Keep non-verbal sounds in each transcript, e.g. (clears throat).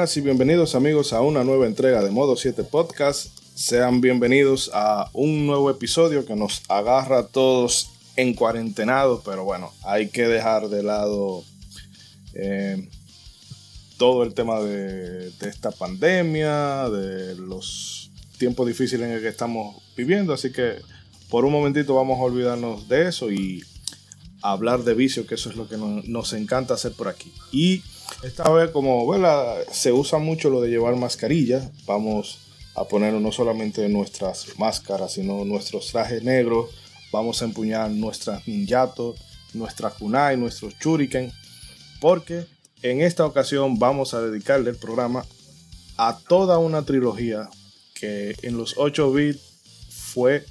Y bienvenidos amigos a una nueva entrega de Modo 7 Podcast. Sean bienvenidos a un nuevo episodio que nos agarra a todos en cuarentenados, pero bueno, hay que dejar de lado eh, todo el tema de, de, esta pandemia, de los tiempos difíciles en el que estamos viviendo, así que por un momentito vamos a olvidarnos de eso y hablar de vicio, que eso es lo que nos, nos encanta hacer por aquí. Y esta vez, como se usa mucho lo de llevar mascarilla, vamos a poner no solamente nuestras máscaras, sino nuestros trajes negros, vamos a empuñar nuestras ninjato, nuestra kunai, nuestros shuriken, porque en esta ocasión vamos a dedicarle el programa a toda una trilogía que en los 8 bits fue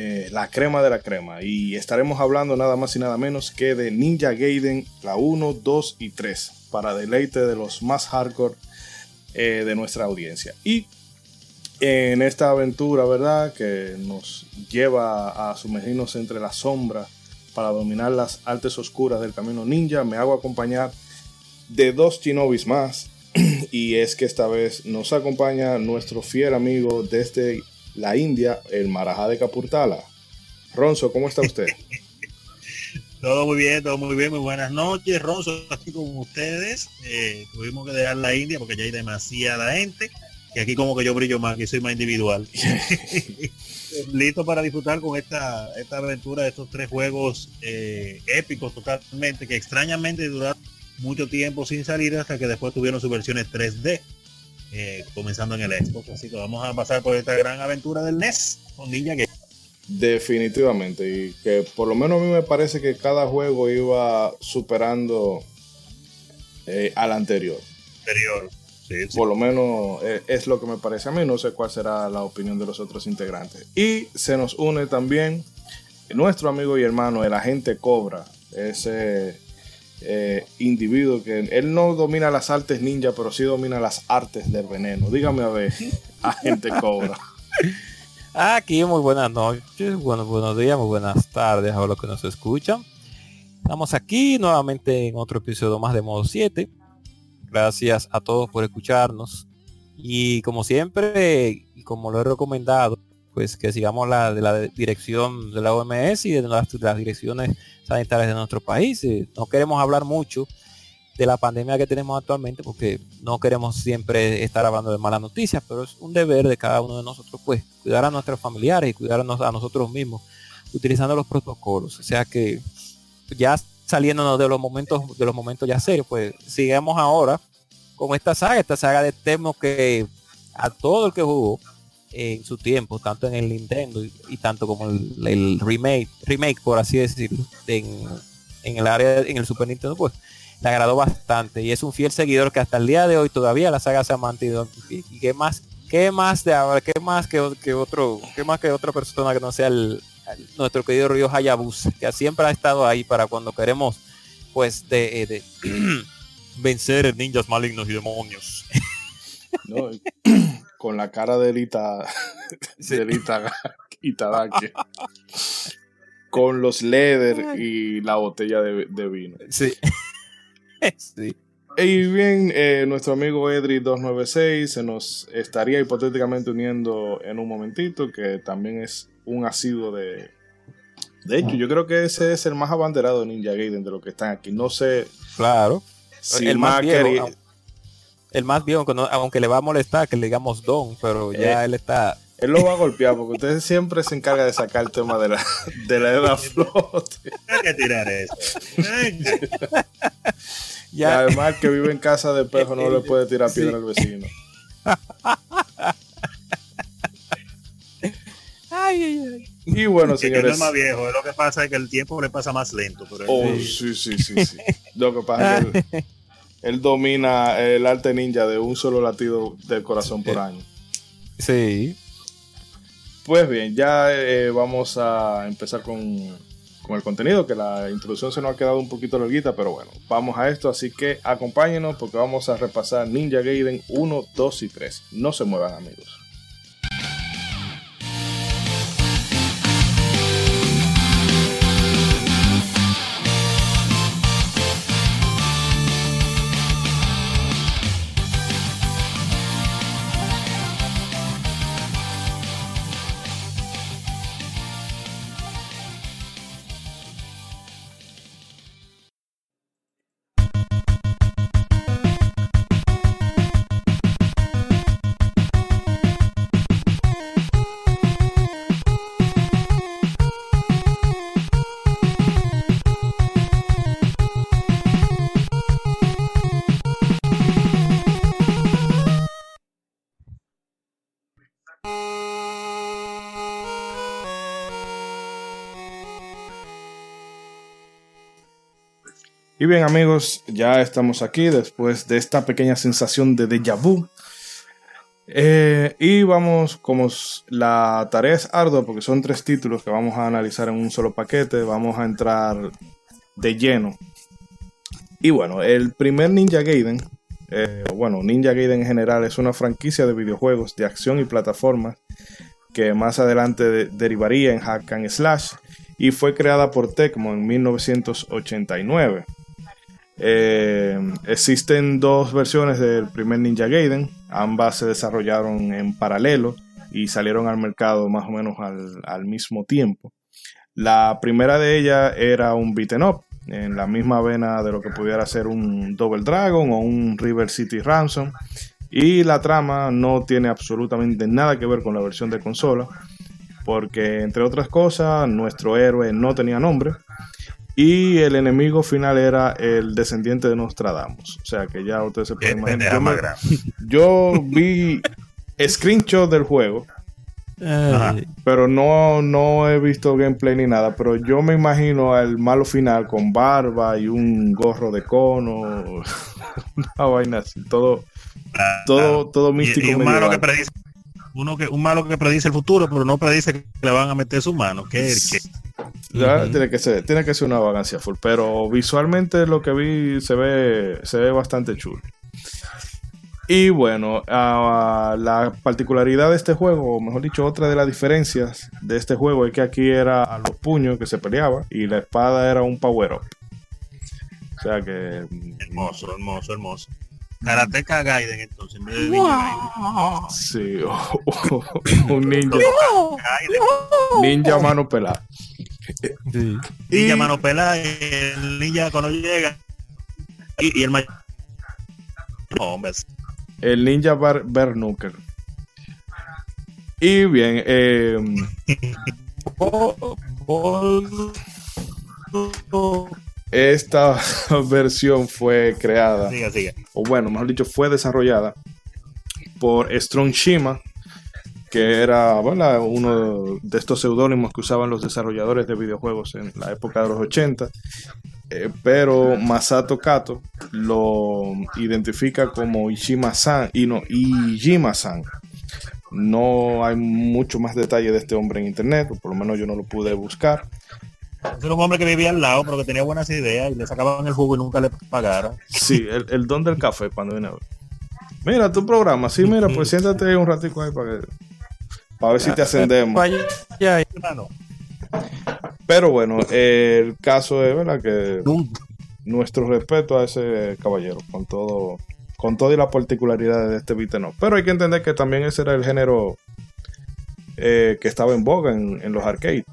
eh, la crema de la crema. Y estaremos hablando nada más y nada menos que de Ninja Gaiden, la 1, 2 y 3, para deleite de los más hardcore eh, de nuestra audiencia. Y en esta aventura, ¿verdad? Que nos lleva a sumergirnos entre las sombras para dominar las artes oscuras del camino ninja, me hago acompañar de dos chinobis más. (clears throat) Y es que esta vez nos acompaña nuestro fiel amigo desde la India, el Marajá de Capurtala. Ronzo, ¿cómo está usted? (laughs) todo muy bien, todo muy bien, muy buenas noches. Ronzo, aquí con ustedes. Eh, tuvimos que dejar la India porque ya hay demasiada gente. Y aquí como que yo brillo más, que soy más individual. (laughs) (laughs) Listo para disfrutar con esta, esta aventura de estos tres juegos eh, épicos totalmente, que extrañamente duraron mucho tiempo sin salir hasta que después tuvieron sus versiones 3D. Eh, comenzando en el Xbox. Así que vamos a pasar por esta gran aventura del NES con Ninja Game. Definitivamente, y que por lo menos a mí me parece que cada juego iba superando eh, al anterior. Anterior. Por lo menos eh, es lo que me parece a mí, no sé cuál será la opinión de los otros integrantes. Y se nos une también nuestro amigo y hermano, el agente Cobra, ese eh, individuo que él no domina las artes ninja, pero sí domina las artes del veneno. Dígame a ver, (laughs) agente Cobra. Aquí muy buenas noches, bueno, buenos días, muy buenas tardes a los que nos escuchan. Estamos aquí nuevamente en otro episodio más de Modo 7. Gracias a todos por escucharnos. Y como siempre, como lo he recomendado, pues que sigamos la de la dirección de la OMS y de las, las direcciones sanitarias de nuestro país. Eh, no queremos hablar mucho de la pandemia que tenemos actualmente porque no queremos siempre estar hablando de malas noticias, pero es un deber de cada uno de nosotros pues cuidar a nuestros familiares y cuidarnos a nosotros mismos utilizando los protocolos. O sea que ya saliéndonos de los momentos de los momentos ya serios, pues sigamos ahora con esta saga, esta saga de Temo que a todo el que jugó en su tiempo, tanto en el Nintendo y, tanto como el, remake, remake por así decirlo, en, el área, en el Super Nintendo, pues le agradó bastante y es un fiel seguidor que hasta el día de hoy todavía la saga se ha mantenido. Y, qué más, qué más de ahora, qué más que, otro, qué más que otra persona que no sea el, nuestro querido Río Hayabusa, que siempre ha estado ahí para cuando queremos pues de, de (clears throat) vencer ninjas malignos y demonios. No, (clears throat) con la cara de Elita, de Itadaki. con los leather y la botella de, vino. Sí. (laughs) sí. Y bien, eh, nuestro amigo Edri296 se nos estaría hipotéticamente uniendo en un momentito, que también es un asiduo de... De hecho, yo creo que ese es el más abanderado de Ninja Gaiden de los que están aquí. No sé... Claro. Si el más viejo, el más viejo, aunque le va a molestar que le digamos Don, pero ya eh, él está. Él lo va a golpear porque usted siempre se encarga de sacar el tema de la, de la edad flote. Hay que tirar eso. y además, que vive en casa de pejo no le puede tirar piedra al vecino. (laughs) Ay, ay, ay. Y bueno, señores. no es más viejo, lo que pasa es que el tiempo le pasa más lento. Pero oh, sí, sí, sí, sí. Lo que pasa es que (laughs) él domina el arte ninja de un solo latido del corazón por año. Sí. Pues bien, ya eh, vamos a empezar con, con, el contenido, que la introducción se nos ha quedado un poquito larguita, pero bueno, vamos a esto, así que acompáñenos porque vamos a repasar Ninja Gaiden 1, 2 y 3. No se muevan amigos. Y bien amigos, ya estamos aquí después de esta pequeña sensación de déjà vu. Eh, y vamos, como la tarea es ardua porque son tres títulos que vamos a analizar en un solo paquete, vamos a entrar de lleno. Y bueno, el primer Ninja Gaiden, eh, bueno, Ninja Gaiden en general es una franquicia de videojuegos de acción y plataformas que más adelante derivaría en Hack and Slash y fue creada por Tecmo en 1989. Eh, existen dos versiones del primer Ninja Gaiden, ambas se desarrollaron en paralelo y salieron al mercado más o menos al, mismo tiempo. La primera de ellas era un beaten up, en la misma vena de lo que pudiera ser un Double Dragon o un River City Ransom. Y la trama no tiene absolutamente nada que ver con la versión de consola, porque entre otras cosas, nuestro héroe no tenía nombre y el enemigo final era el descendiente de Nostradamus. O sea que ya ustedes se pueden imaginar. (laughs) Yo, vi screenshot del juego. Pero no, no he visto gameplay ni nada. Pero yo me imagino al malo final con barba y un gorro de cono. (laughs) Una vaina así. Todo, todo, todo místico. Y, un malo que predice, uno que, un malo que predice el futuro, pero no predice que le van a meter su mano. Que, que tiene, que ser, tiene que ser una vagancia full. Pero visualmente lo que vi se ve, se ve bastante chulo. Y bueno, la particularidad de este juego, o mejor dicho, otra de las diferencias de este juego es que aquí era a los puños que se peleaba y la espada era un power up. O sea que. Hermoso, hermoso, hermoso. Karateka Gaiden, entonces, en vez de Ninja Sí, (laughs) un ninja. ninja mano pelada. Ninja mano pelada, el ninja cuando llega. Y, el mayor. No, El ninja Bar Y bien, (laughs) eh, esta (laughs) versión fue creada, o bueno, mejor dicho, fue desarrollada por Strong Shima, que era uno de estos seudónimos que usaban los desarrolladores de videojuegos en la época de los 80. Eh, pero Masato Kato lo identifica como Ishima-san y no Ijima-san. No hay mucho más detalle de este hombre en internet, o por lo menos yo no lo pude buscar. Era un hombre que vivía al lado, pero que tenía buenas ideas y le sacaban el jugo y nunca le pagaron. Sí, el, don del café cuando viene a ver. Mira, tu programa, sí, mira, pues siéntate un ratico ahí para, que, para ver si te ascendemos. Pero bueno, el caso es, ¿verdad? Que nuestro respeto a ese caballero, con todo, con todo y las particularidades de este beat no. Pero hay que entender que también ese era el género eh, que estaba en boga en, en los arcades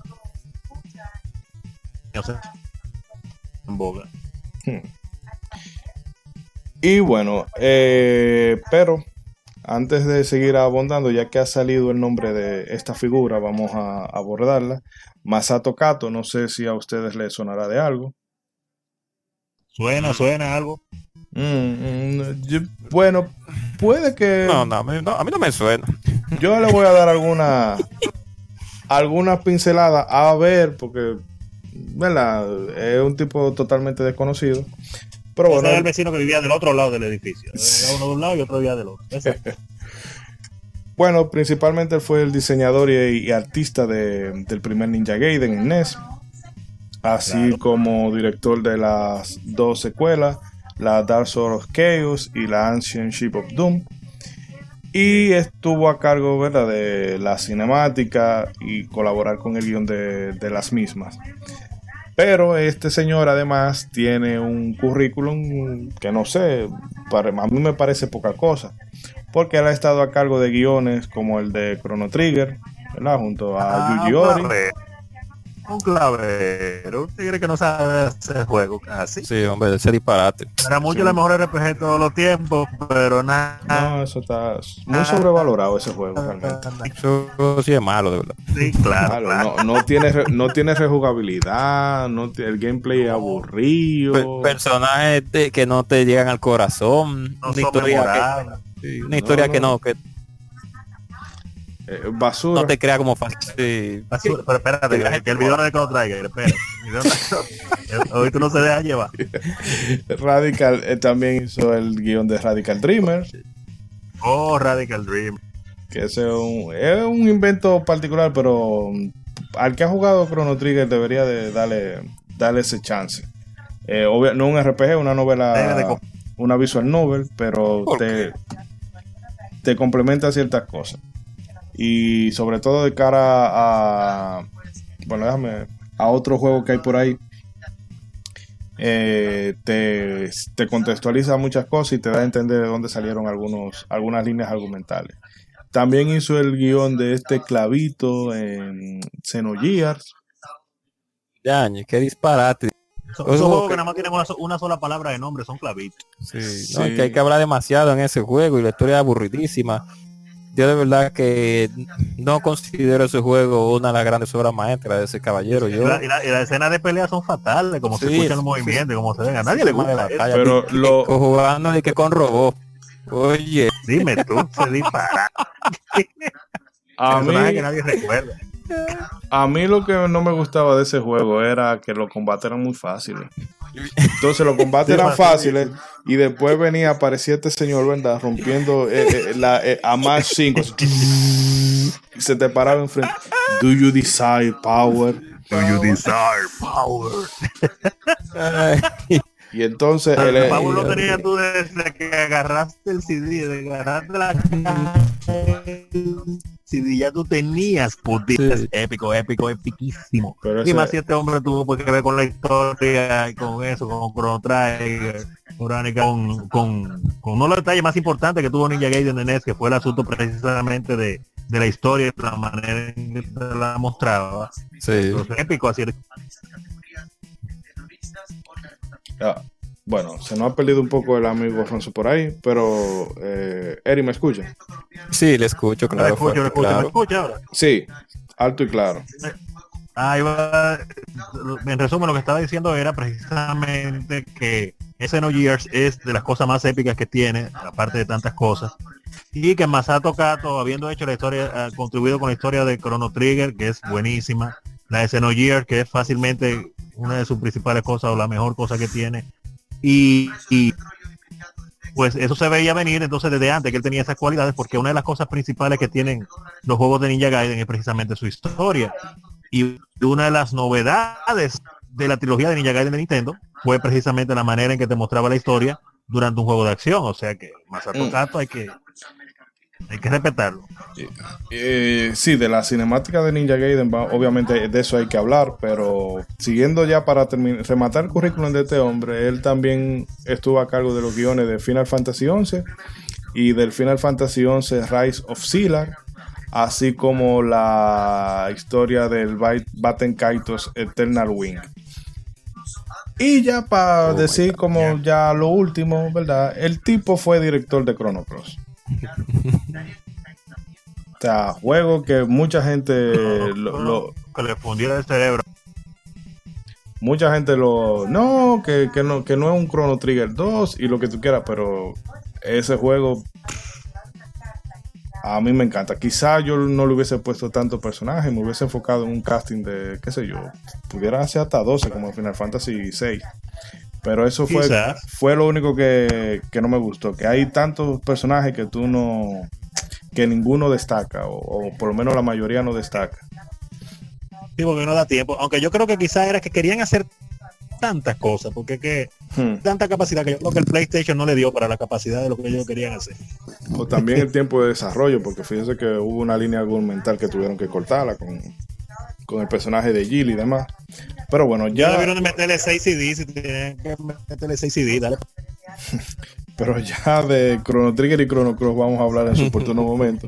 en boga. Hmm. Y bueno, eh, pero antes de seguir abondando, ya que ha salido el nombre de esta figura, vamos a abordarla. Masato Kato, no sé si a ustedes les sonará de algo. Suena, suena algo. Mm, mm, bueno, puede que. No, no, a mí no me suena. Yo le voy a dar alguna alguna pincelada a ver, porque es un tipo totalmente desconocido. Pero bueno, el vecino que vivía del otro lado del edificio. Uno de un lado y otro vivía del otro. (laughs) bueno, principalmente fue el diseñador y, artista del primer Ninja Gaiden en NES. Así como director de las dos secuelas, la Dark Souls of Chaos y la Ancient Ship of Doom. Y estuvo a cargo ¿verdad? de la cinemática y colaborar con el guion de, de las mismas. Pero este señor además tiene un currículum que no sé, para, a mí me parece poca cosa. Porque él ha estado a cargo de guiones como el de Chrono Trigger, ¿verdad? Junto a ah, Yuji Ori un clavero, un tigre que no sabe hacer juego casi. Sí, hombre, ese disparate. Era mucho la mejor RPG de todos los tiempos, pero nada. No, eso está muy sobrevalorado ese juego realmente. Eso sí es malo, de verdad. Sí, claro. No, no, tiene, no tiene rejugabilidad, no el gameplay es aburrido. personajes que no te llegan al corazón. una historia, que, una historia que no, que eh, basura. No te crea como fácil. Basura, pero espérate, que, el video de Chrono Trigger, espérate. Hoy tú no se deja llevar. (laughs) Radical eh, también hizo el guion de Radical Dreamer. Oh, Radical Dream. Que ese es un, es un invento particular, pero mm, al que ha jugado Chrono Trigger debería de darle, darle ese chance. Eh, obvia- no un RPG, una novela, una visual novel, pero ¿Por te, te complementa ciertas cosas. Y sobre todo de cara a, bueno, déjame, a otro juego que hay por ahí. eh, te, te contextualiza muchas cosas y te da a entender de dónde salieron algunos, algunas líneas argumentales. También hizo el guion de este clavito en Xenogears. Yañe, qué disparate. Son, juegos que que- nada más tienen una, so- una sola palabra de nombre, son clavitos. Sí, Sí. no, es que hay que hablar demasiado en ese juego y la historia es aburridísima. Yo de verdad que no considero ese juego una de las grandes obras maestras de ese caballero. Y Yo la, la- las escenas de pelea son fatales, como se Sí, escuchan los sí, movimientos, y cómo se ven. A nadie le Tema de gusta batalla, Pero lo- jugando de que con robot. Oye, Dime tú, se dispara. A mí, Personaje que nadie recuerda. A mí lo que no me gustaba de ese juego era que los combates eran muy fáciles. Entonces los combates eran fáciles y después venía, aparecía este señor, ¿verdad? Rompiendo eh, eh, la, eh, a más 5. Y se te paraba enfrente. Do you desire power? Do you desire power? Y entonces él, El eh, power lo tenías tú desde que agarraste el CD, de agarraste la (laughs) CD, ya tú tenías putitas Sí. épico, épico, epiquísimo. Pero y ese- más si este hombre tuvo pues, que ver con la historia y con eso, con Chrono Trigger, con, con, con uno de los detalles más importantes que tuvo Ninja Gaiden en NES, que fue el asunto precisamente de, de la historia y la manera en que te la mostraba. sí. Entonces, épico, así ah, bueno, se nos ha perdido un poco el amigo Alfonso por ahí, pero eh, Eri, ¿me escucha? Sí, le escucho, Me claro. escucho, me fuerte, escucho, me claro. escucha ahora. Sí, alto y claro. Ahí va. En resumen, lo que estaba diciendo era precisamente que Xenogears es de las cosas más épicas que tiene, aparte de tantas cosas. Y que Masato Kato, habiendo hecho la historia, ha contribuido con la historia de Chrono Trigger, que es buenísima. La de Xenogears, que es fácilmente una de sus principales cosas o la mejor cosa que tiene. Y, y, pues eso se veía venir entonces desde antes que él tenía esas cualidades, porque una de las cosas principales que tienen los juegos de Ninja Gaiden es precisamente su historia. Y una de las novedades de la trilogía de Ninja Gaiden de Nintendo fue precisamente la manera en que te mostraba la historia durante un juego de acción. O sea que Masato Mm. Kato hay que hay que respetarlo. Eh, sí, de la cinemática de Ninja Gaiden, obviamente de eso hay que hablar, pero siguiendo ya para rematar el currículum de este hombre, él también estuvo a cargo de los guiones de Final Fantasy XI y del Final Fantasy XI Rise of Silar, así como la historia del Baten Kaitos Eternal Wing. Y ya para Oh decir God, como ya lo último, ¿verdad? El tipo fue director de Chrono Cross. O sea, juego que mucha gente lo, lo- que le fundiera el cerebro. mucha gente lo no que, que no que no es un Chrono Trigger 2 y lo que tú quieras, pero ese juego a mí me encanta. Quizá yo no le hubiese puesto tanto personaje, me hubiese enfocado en un casting de qué sé yo, pudiera ser hasta 12 como Final Fantasy 6. Pero eso fue, Quizás. fue lo único que, que no me gustó, que hay tantos personajes que tú no que ninguno destaca o, o por lo menos la mayoría no destaca. Sí, porque no da tiempo. Aunque yo creo que quizás era que querían hacer tantas cosas, porque que Hmm. tanta capacidad que yo creo que el PlayStation no le dio para la capacidad de lo que ellos querían hacer. O también el tiempo de desarrollo, porque fíjese que hubo una línea argumental que tuvieron que cortarla con, con el personaje de Jill y demás. Pero bueno, Ya debieron de meterle 6 CDs y tienen que meterle 6 CDs, dale. (laughs) pero ya de Chrono Trigger y Chrono Cross vamos a hablar en su oportuno (laughs) momento.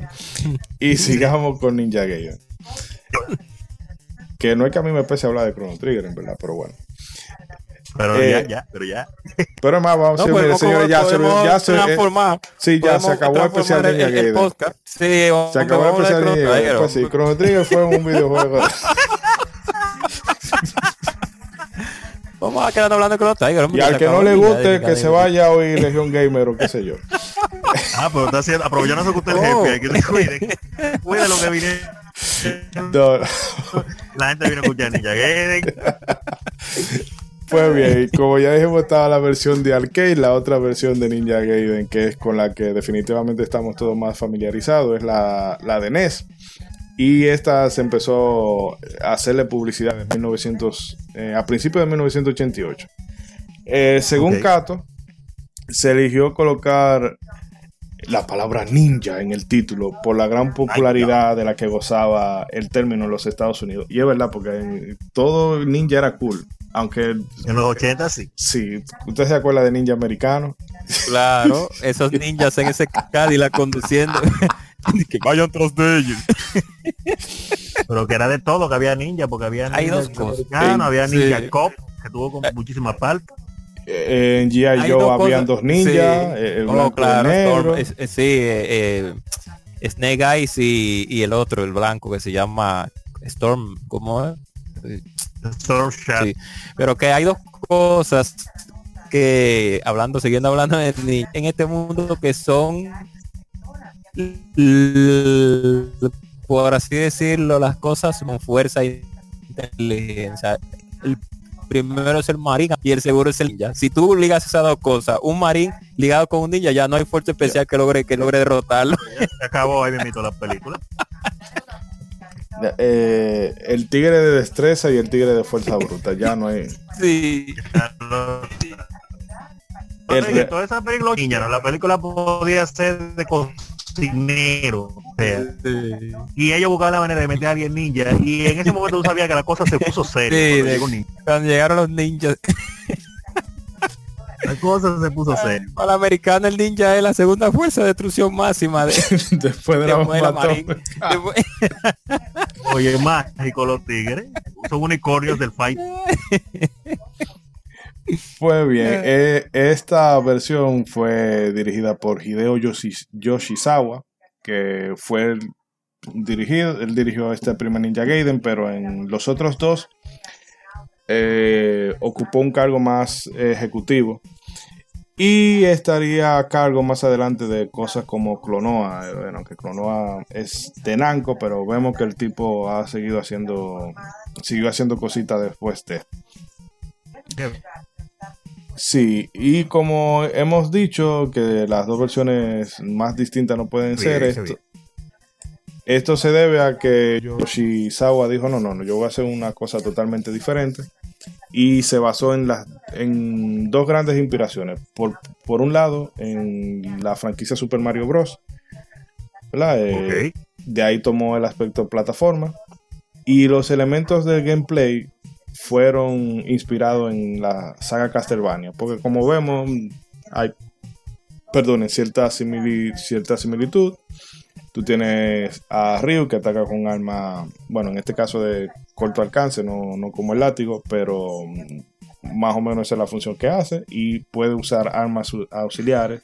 Y sigamos con Ninja Gaiden. (laughs) Que no es que a mí me pese hablar de Chrono Trigger, en verdad, pero bueno. Pero Eh, ya, ya, pero ya. Pero además, vamos, No, pues, mire, ¿cómo señores, ya se, ya se, eh, transformar? sí, ya se acabó el especial de Ninja el- el Gaiden. podcast. Sí, vamos- Se acabó el a especial de Ninja Gaiden. Pues sí, Chrono Trigger fue un videojuego. (laughs) Vamos a quedar hablando de Chrono Trigger. hombre, Y al que no le el guste, que se vaya a oír Legion Gamer o qué sé yo. Ah, pero está haciendo, aprovechando eso que usted es Oh. jefe, que se cuide. Cuide lo que vine. No, La gente vino a escuchar Ninja Gaiden. (laughs) Pues bien, como ya dijimos, estaba la versión de arcade, la otra versión de Ninja Gaiden, que es con la que definitivamente estamos todos más familiarizados, es la, la de NES. Y esta se empezó a hacerle publicidad en 1900, eh, a principios de 1988. Eh, según Ok. Kato, se eligió colocar la palabra ninja en el título por la gran popularidad de la que gozaba el término en los Estados Unidos. Y es verdad, porque todo ninja era cool. Aunque En los 80 sí. sí, usted se acuerda de ninja americano. Claro, esos ninjas en ese Cadillac conduciendo. (laughs) que vayan tras de ellos. Pero que era de todo, que había ninja, porque había Hay ninja dos cosas. americano, había Sí. ninja cop, que tuvo con muchísimas partes. Eh, En G.I. Hay Joe dos habían cosas- dos ninjas, sí. eh, Oh, blanco y el claro, negro. Storm, es- es- sí, eh, eh, Snake Eyes y, y el otro, el blanco, que se llama Storm, ¿cómo es? Sí. Pero que hay dos cosas que, hablando, siguiendo hablando en este mundo que son, por así decirlo, las cosas con fuerza e inteligencia. El primero es el marín y el seguro es el ninja. Si tú ligas esas dos cosas, un marín ligado con un ninja, ya no hay fuerza especial que logre que logre derrotarlo. Se acabó ahí mismo la película. (laughs) Eh, el tigre de destreza y el tigre de fuerza bruta. Ya no hay. Sí. El re- toda esa película, niña, ¿no? la película podía ser de cocinero. o sea, y ellos buscaban la manera de meter a alguien ninja. Y en ese momento tú sabías que la cosa se puso seria. Sí, cuando de- llegó ninja. Cuando llegaron los ninjas, La cosa se puso seria. para el americano el ninja es la segunda fuerza de destrucción máxima de, (laughs) Después de la después de la bomba. Después- Oye, mágico los tigres. Son unicornios del fight. Pues bien, eh, esta versión fue dirigida por Hideo Yoshi- Yoshizawa, que fue el dirigido, él dirigió este primer Ninja Gaiden, pero en los otros dos eh, ocupó un cargo más ejecutivo y estaría a cargo más adelante de cosas como Clonoa, eh, bueno, que Clonoa es de Namco, pero vemos que el tipo ha seguido haciendo, siguió haciendo cositas después de. Sí, y como hemos dicho que las dos versiones más distintas no pueden ser, esto, esto se debe a que Yoshizawa dijo, no, no, no, yo voy a hacer una cosa totalmente diferente. Y se basó en, las, en dos grandes inspiraciones. Por, por un lado, en la franquicia Super Mario Bros. Eh, de ahí tomó el aspecto plataforma. Y los elementos del gameplay fueron inspirados en la saga Castlevania. Porque como vemos, hay, perdonen, cierta, simili- cierta similitud. Tú tienes a Ryu que ataca con un arma, bueno, en este caso de corto alcance, no, no como el látigo, pero mm, más o menos esa es la función que hace. Y puede usar armas au- auxiliares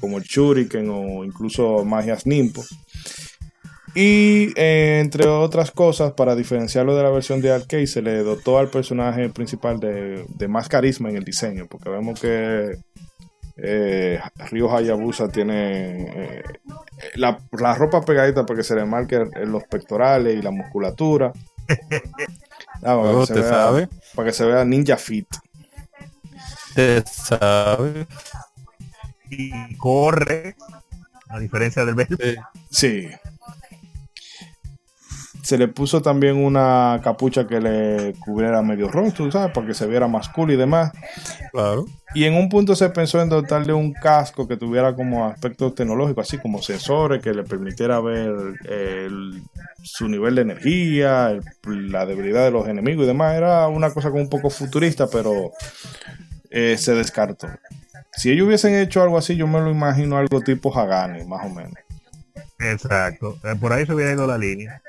como el Shuriken o incluso magias Nimpo. Y eh, entre otras cosas, para diferenciarlo de la versión de arcade, se le dotó al personaje principal de más carisma en el diseño, porque vemos que eh, Ryo Hayabusa tiene eh, la, la ropa pegadita para que se le marque los pectorales y la musculatura. (laughs) Ah, para, que se te vea, sabe. para que se vea ninja fit. Te sabe. Y corre. A diferencia del Bell. Sí. Se le puso también una capucha que le cubriera medio rostro, ¿sabes? Para que se viera más cool y demás. Claro. Y en un punto se pensó en dotarle un casco que tuviera como aspecto tecnológico, así como sensores que le permitiera ver el- su nivel de energía, el- la debilidad de los enemigos y demás. Era una cosa como un poco futurista, pero eh, se descartó. Si ellos hubiesen hecho algo así, yo me lo imagino algo tipo Hagane, más o menos. Exacto. Eh, Por ahí se hubiera ido la línea.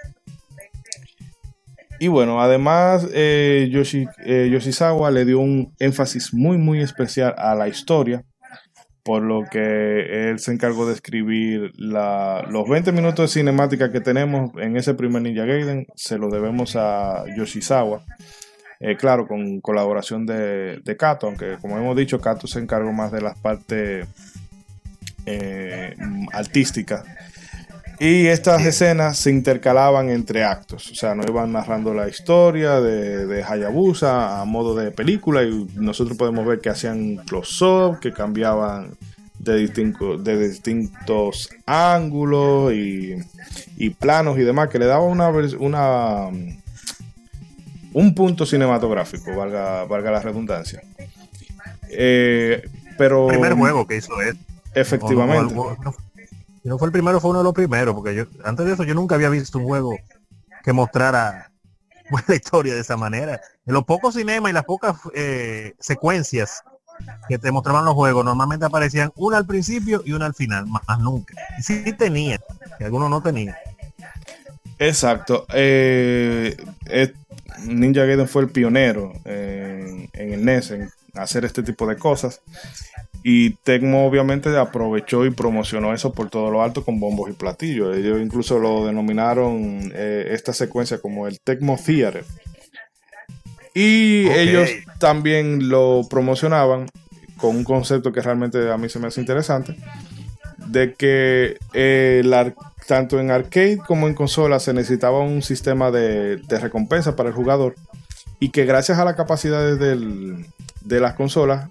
Y bueno, además eh, Yoshi, eh, Yoshizawa le dio un énfasis muy muy especial a la historia, por lo que él se encargó de escribir la- los 20 minutos de cinemática que tenemos en ese primer Ninja Gaiden, se lo debemos a Yoshizawa. Eh, claro, con colaboración de, de Kato, aunque como hemos dicho, Kato se encargó más de las partes eh, artísticas. Y estas escenas se intercalaban entre actos, o sea, no iban narrando la historia de, de Hayabusa a modo de película y nosotros podemos ver que hacían close-up, que cambiaban de, distinto, de distintos ángulos y, y, planos y demás, que le daba una, una un punto cinematográfico, valga, valga la redundancia. Eh, pero... El primer juego que hizo es. Efectivamente. Si no fue el primero, fue uno de los primeros, porque yo antes de eso yo nunca había visto un juego que mostrara (laughs) la historia de esa manera. En los pocos cinemas y las pocas eh, secuencias que te mostraban los juegos, normalmente aparecían una al principio y una al final, más, nunca. Y sí tenía, que algunos no tenían. Exacto. Eh, Ninja Gaiden fue el pionero en, el NES en hacer este tipo de cosas. Y Tecmo obviamente aprovechó y promocionó eso por todo lo alto con bombos y platillos. Ellos incluso lo denominaron eh, esta secuencia como el Tecmo Theater. Y ellos también lo promocionaban con un concepto que realmente a mí se me hace interesante, de que tanto en arcade como en consola se necesitaba un sistema de, recompensa para el jugador y que gracias a las capacidades de las consolas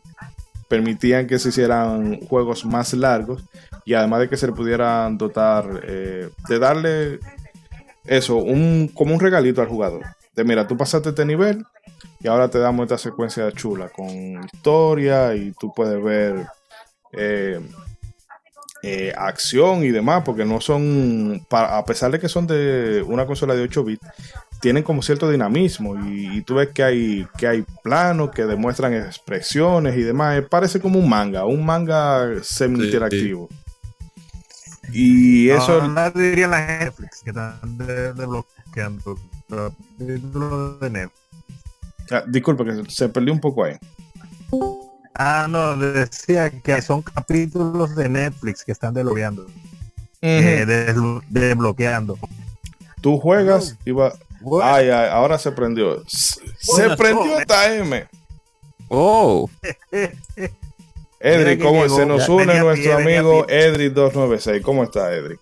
permitían que se hicieran juegos más largos y además de que se le pudieran dotar eh, de darle eso, un, como un regalito al jugador. De mira, tú pasaste este nivel y ahora te damos esta secuencia chula con historia y tú puedes ver eh, eh, acción y demás, porque no son, a pesar de que son de una consola de 8 bits, tienen como cierto dinamismo y, tú ves que hay, que hay planos que demuestran expresiones y demás. Eh, parece como un manga, un manga semi-interactivo. Y eso... No, diría la Netflix que están desbloqueando de Netflix. Ah, disculpe que se perdió un poco ahí. Ah, no, decía que son capítulos de Netflix que están desbloqueando. Eh, desbloqueando. Tú juegas y va. Ay, ay, ahora se prendió. Se prendió esta M. Oh. (laughs) Edric, ¿cómo se nos une nuestro amigo Edric296? ¿Cómo está, Edric?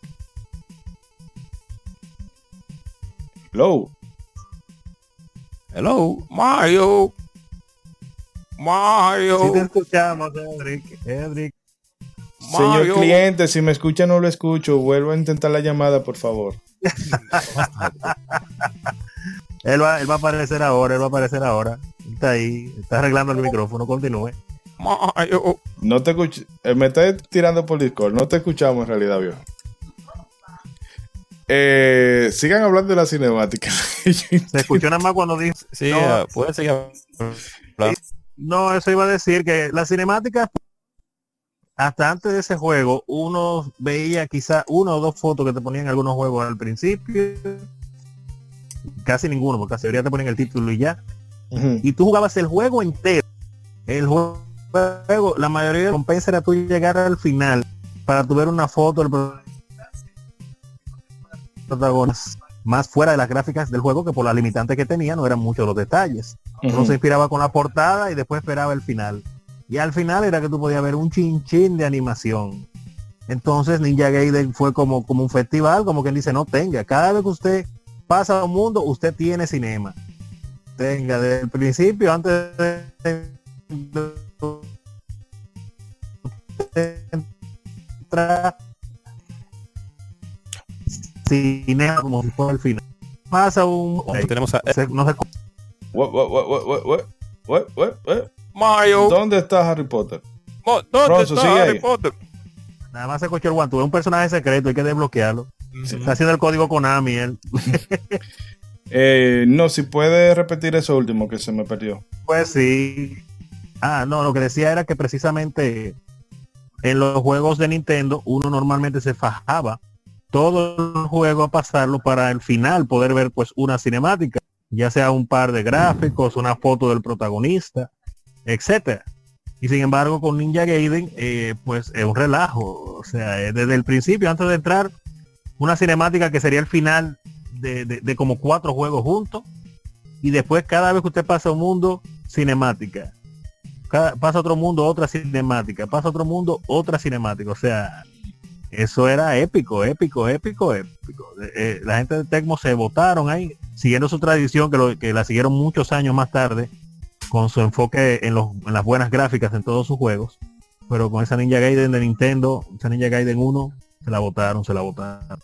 Hello. Hello, Mario. Mario. Si te escuchamos, Edric. Edric. Señor cliente, si me escucha no lo escucho. Vuelvo a intentar la llamada, por favor. (laughs) él, va, él va a aparecer ahora, él va a aparecer ahora. Está ahí, está arreglando el micrófono, continúe. Mario. No te escucho. Eh, me está tirando por Discord, no te escuchamos en realidad, viejo. Eh, sigan hablando de la cinemática. (laughs) Se escuchó nada más cuando dice. Sí, no, puede seguir No, eso iba a decir que la cinemática, hasta antes de ese juego, uno veía quizá una o dos fotos que te ponían algunos juegos al principio. Casi ninguno, porque casi te ponían el título y ya. Y tú jugabas el juego entero. El juego, la mayoría de compensa era tú llegar al final para tu ver una foto del protagonistas más fuera de las gráficas del juego que por la limitante que tenía no eran muchos los detalles. Uno se inspiraba con la portada y después esperaba el final. Y al final era que tú podías ver un chinchín de animación. Entonces Ninja Gaiden fue como, como un festival, como quien dice, no tenga. Cada vez que usted pasa a un mundo, usted tiene cinema. Tenga desde el principio, antes de entrar cinema como si fuera el final. Pasa un. tenemos a. no sé. Mario. ¿Dónde está Harry Potter? ¿Dónde está Harry Potter? Nada más se cochó el guantu. Es un personaje secreto, hay que desbloquearlo. Está haciendo el código Konami él. (laughs) eh, no, si puede repetir eso último que se me perdió. Pues sí. Ah, no, lo que decía era que precisamente en los juegos de Nintendo uno normalmente se fajaba todo el juego a pasarlo para el final poder ver pues una cinemática, ya sea un par de gráficos, una foto del protagonista, etcétera. Y sin embargo con Ninja Gaiden eh, pues es un relajo, o sea, eh, desde el principio, antes de entrar, una cinemática que sería el final de, como cuatro juegos juntos, y después cada vez que usted pasa un mundo, cinemática. Pasa otro mundo, otra cinemática. Pasa otro mundo, otra cinemática. O sea, eso era épico, épico, épico, épico. Eh, la gente de Tecmo se votaron ahí, siguiendo su tradición, que, la siguieron muchos años más tarde, con su enfoque en, los, en las buenas gráficas en todos sus juegos. Pero con esa Ninja Gaiden de Nintendo, esa Ninja Gaiden 1, se la votaron, se la votaron.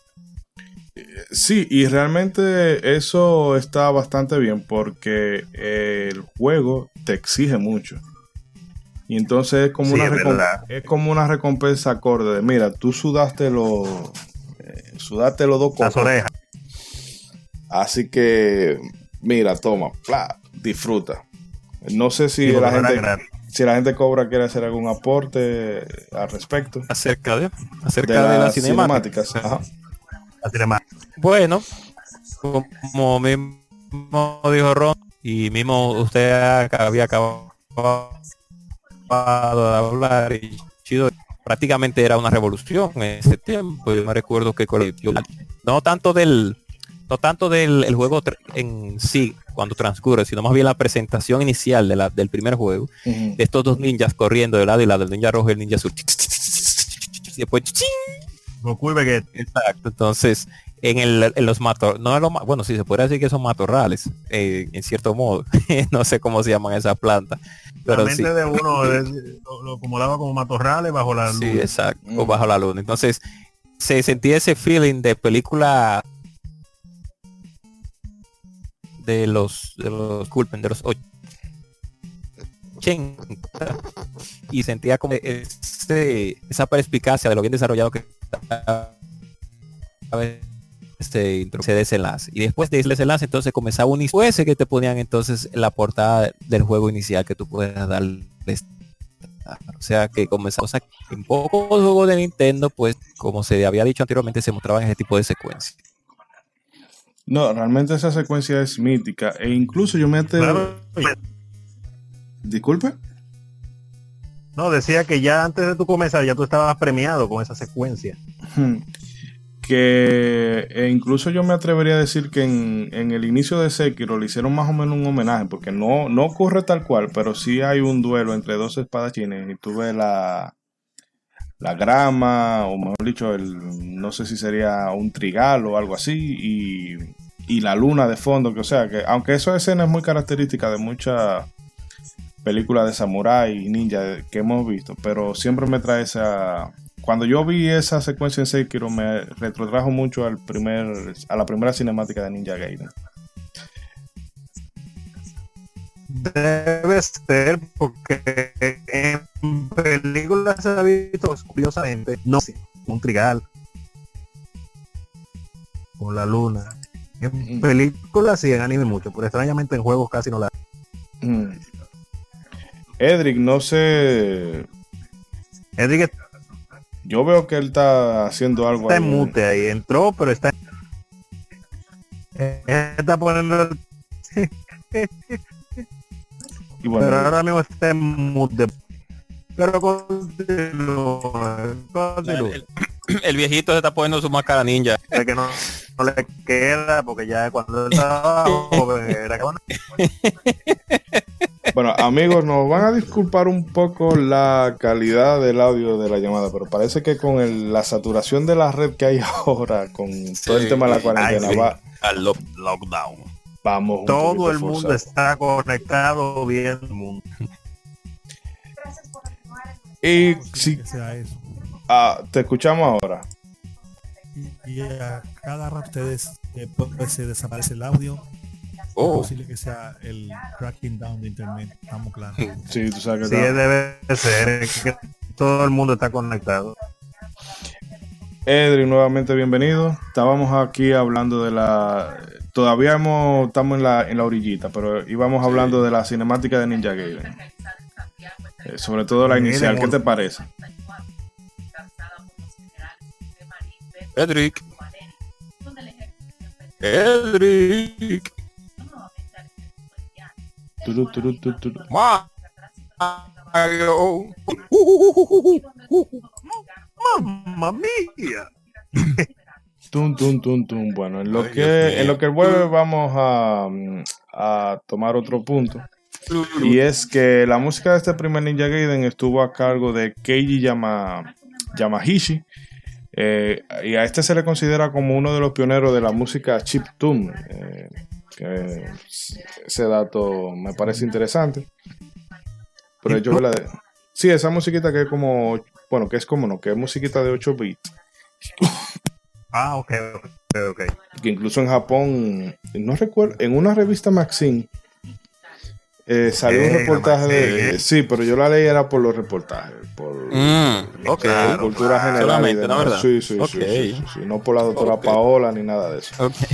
Sí, y realmente eso está bastante bien porque el juego te exige mucho. Y entonces es como, una, es, como una recompensa acorde de, mira, tú sudaste los eh, sudaste los dos cosas. orejas. Así que, mira, toma, disfruta. No sé si la gente si la gente cobra quiere hacer algún aporte al respecto. Acerca de acerca de, las cinemáticas. Bueno, como mismo dijo Ron y mismo usted había acabado de hablar y chido prácticamente era una revolución en ese tiempo yo me recuerdo que no tanto del no tanto del juego en sí cuando transcurre sino más bien la presentación inicial de la, del primer juego de estos dos ninjas corriendo de lado y lado del ninja rojo y el ninja azul. Y después Goku y exacto entonces en, el, en los matorrales, no lo bueno, sí se podría decir que son matorrales, eh, en cierto modo, (laughs) no sé cómo se llaman esas plantas. Pero la mente de uno (laughs) lo, acomodaba como matorrales bajo la luz. Sí, exacto, o bajo la luna. Entonces, se sentía ese feeling de película de los de los culpen de los 80 y sentía como ese, esa perspicacia de lo bien desarrollado que este, se desenlace. Y después de ese desenlace, entonces comenzaba un ese que te ponían entonces la portada del juego inicial que tú puedes darle. O sea que comenzamos a, en pocos juegos de Nintendo, pues como se había dicho anteriormente, se mostraban ese tipo de secuencias. No, realmente esa secuencia es mítica. E incluso yo me Disculpe. No, decía que ya antes de tu comenzar ya tú estabas premiado con esa secuencia. Que e incluso yo me atrevería a decir que en, el inicio de Sekiro le hicieron más o menos un homenaje, porque no, no ocurre tal cual, pero sí hay un duelo entre dos espadachines y tú ves la, la grama, o mejor dicho, el, no sé si sería un trigal o algo así, y, y la luna de fondo, que o sea, que aunque esa escena es muy característica de muchas películas de samurái y ninja que hemos visto, pero siempre me trae esa cuando yo vi esa secuencia en Sekiro me retrotrajo mucho al primer, a la primera cinemática de Ninja Gaiden. Debe ser porque en películas se ha visto curiosamente, no sé, un trigal con la luna. En mm. películas sí, en anime mucho, pero extrañamente en juegos casi no la. Mm. Edric, no sé. Edric yo veo que él está haciendo algo. Está en mute ahí, entró, pero está. está poniendo. y bueno, pero ahora mismo está en mute. Pero continúa, El, el, viejito se está poniendo su máscara ninja. Es que no, no le queda porque ya cuando él estaba joven era (laughs) Bueno, amigos, nos van a disculpar un poco la calidad del audio de la llamada, pero parece que con la saturación de la red que hay (laughs) ahora, con todo el tema de la cuarentena, va al lockdown. Vamos. Todo el mundo está conectado bien. Y si ah, te escuchamos ahora. Y, a cada rato ustedes eh, se desaparece el audio Oh. Es posible que sea el cracking down de internet, estamos claros. (laughs) Sí, tú sabes que sí, debe ser que todo el mundo está conectado. Edri, nuevamente bienvenido. Estábamos aquí hablando de la... Todavía hemos, estamos en la, en la orillita, pero íbamos hablando de la cinemática de Ninja Gaiden. Eh, sobre todo la inicial, ¿qué te parece? Edric. Edric. Mamma mía. Tum, tum, tum, tum. Bueno, en lo que en lo que vuelve vamos a, a tomar otro punto. Y es que la música de este primer Ninja Gaiden estuvo a cargo de Keiji Yama, Yamahishi, Eh, y a este se le considera como uno de los pioneros de la música chiptune. Eh, que ese dato me parece interesante. Pero yo la de... Sí, esa musiquita que es como, bueno, que es como no, que es musiquita de 8 bits. (laughs) Ah, ok, ok, ok. Que incluso en Japón, no recuerdo, en una revista Maxine eh, salió un Eh, reportaje de. Maxine. Sí, pero yo la leí era por los reportajes, por Mm, ok. Claro, cultura general. y Solamente, ¿no, demás. verdad? Sí, sí, sí, sí, sí, sí, No por la doctora. Paola ni nada de eso. Ok. (laughs)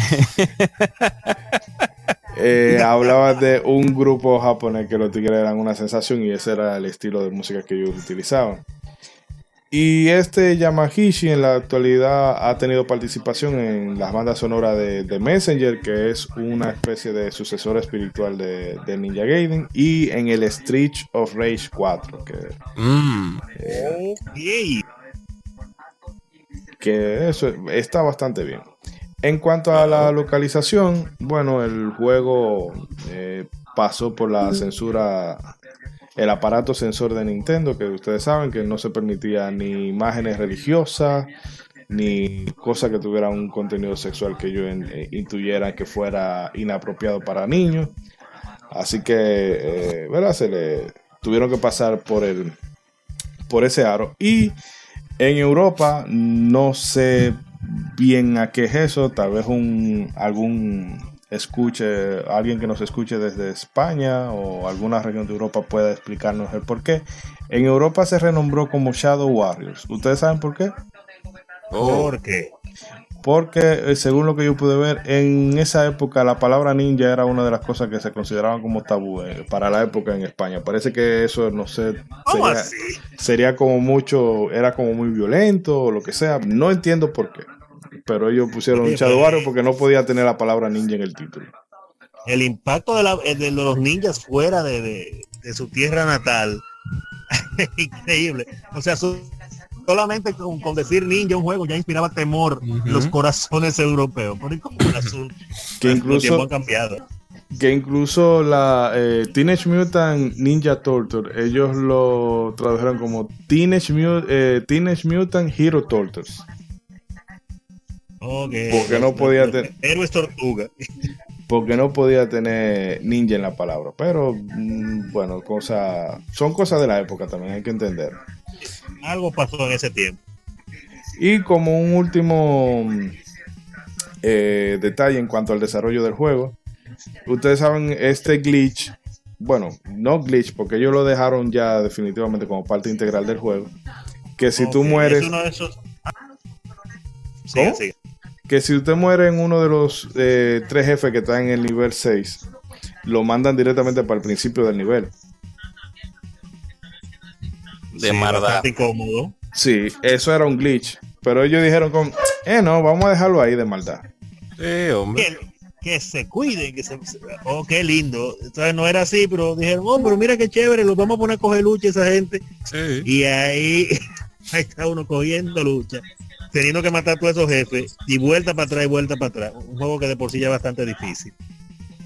Eh, hablaba de un grupo japonés que los tigres eran una sensación y ese era el estilo de música que ellos utilizaban. Y este Yamahishi en la actualidad ha tenido participación en las bandas sonoras de, de Messenger, que es una especie de sucesor espiritual de, de Ninja Gaiden, y en el Street of Rage 4, que, Mm, que eso está bastante bien. En cuanto a la localización, bueno, el juego eh, pasó por la censura, el aparato sensor de Nintendo, que ustedes saben que no se permitía ni imágenes religiosas, ni cosas que tuvieran un contenido sexual que yo eh, intuyera que fuera inapropiado para niños. Así que, eh, ¿verdad? Se le tuvieron que pasar por el por ese aro. Y en Europa no sé bien a qué es eso, tal vez un algún escuche, alguien que nos escuche desde España o alguna región de Europa pueda explicarnos el por qué. En Europa se renombró como Shadow Warriors. ¿Ustedes saben por qué? ¿Por qué? Porque eh, según lo que yo pude ver, en esa época la palabra ninja era una de las cosas que se consideraban como tabú eh, para la época en España. Parece que eso, no sé, ¿Cómo sería, sería como mucho, era como muy violento o lo que sea. No entiendo por qué. Pero ellos pusieron Shadow pero- Warrior porque no podía tener la palabra ninja en el título. El impacto de, la- eh, de los ninjas fuera de, de- de su tierra natal. (laughs) Increíble. O sea, su- solamente con, con decir ninja un juego ya inspiraba temor en Ujú. los corazones europeos. Por como un asunto. Que incluso- han cambiado. Que incluso la eh, Teenage Mutant Ninja Torture, ellos lo tradujeron como Teenage, Mu- eh, Teenage Mutant Hero Tortures. Ok. Porque no podía tener- Héroes tortuga. porque no podía tener ninja en la palabra. Pero mm, bueno, cosa, son cosas de la época también, hay que entender. Algo pasó en ese tiempo. Y como un último mm, eh, detalle en cuanto al desarrollo del juego, ustedes saben este glitch, bueno, no glitch porque ellos lo dejaron ya definitivamente como parte integral del juego, que si tú Ok, mueres, es uno de esos- Sigue, ¿Cómo? sigue. Que si usted muere en uno de los eh, tres jefes que están en el nivel 6, lo mandan directamente para el principio del nivel. de Sí, maldad. incómodo. Sí, eso era un glitch. Pero ellos dijeron con, eh, no, vamos a dejarlo ahí de maldad. Sí, hombre. que, que se cuiden, que se, oh, qué lindo. Entonces no era así, pero dijeron, oh, pero mira qué chévere, los vamos a poner a coger lucha esa gente. Sí. Y ahí, (laughs) ahí está uno cogiendo lucha, teniendo que matar a todos esos jefes, y vuelta para atrás y vuelta para atrás. Un juego que de por sí ya es bastante difícil.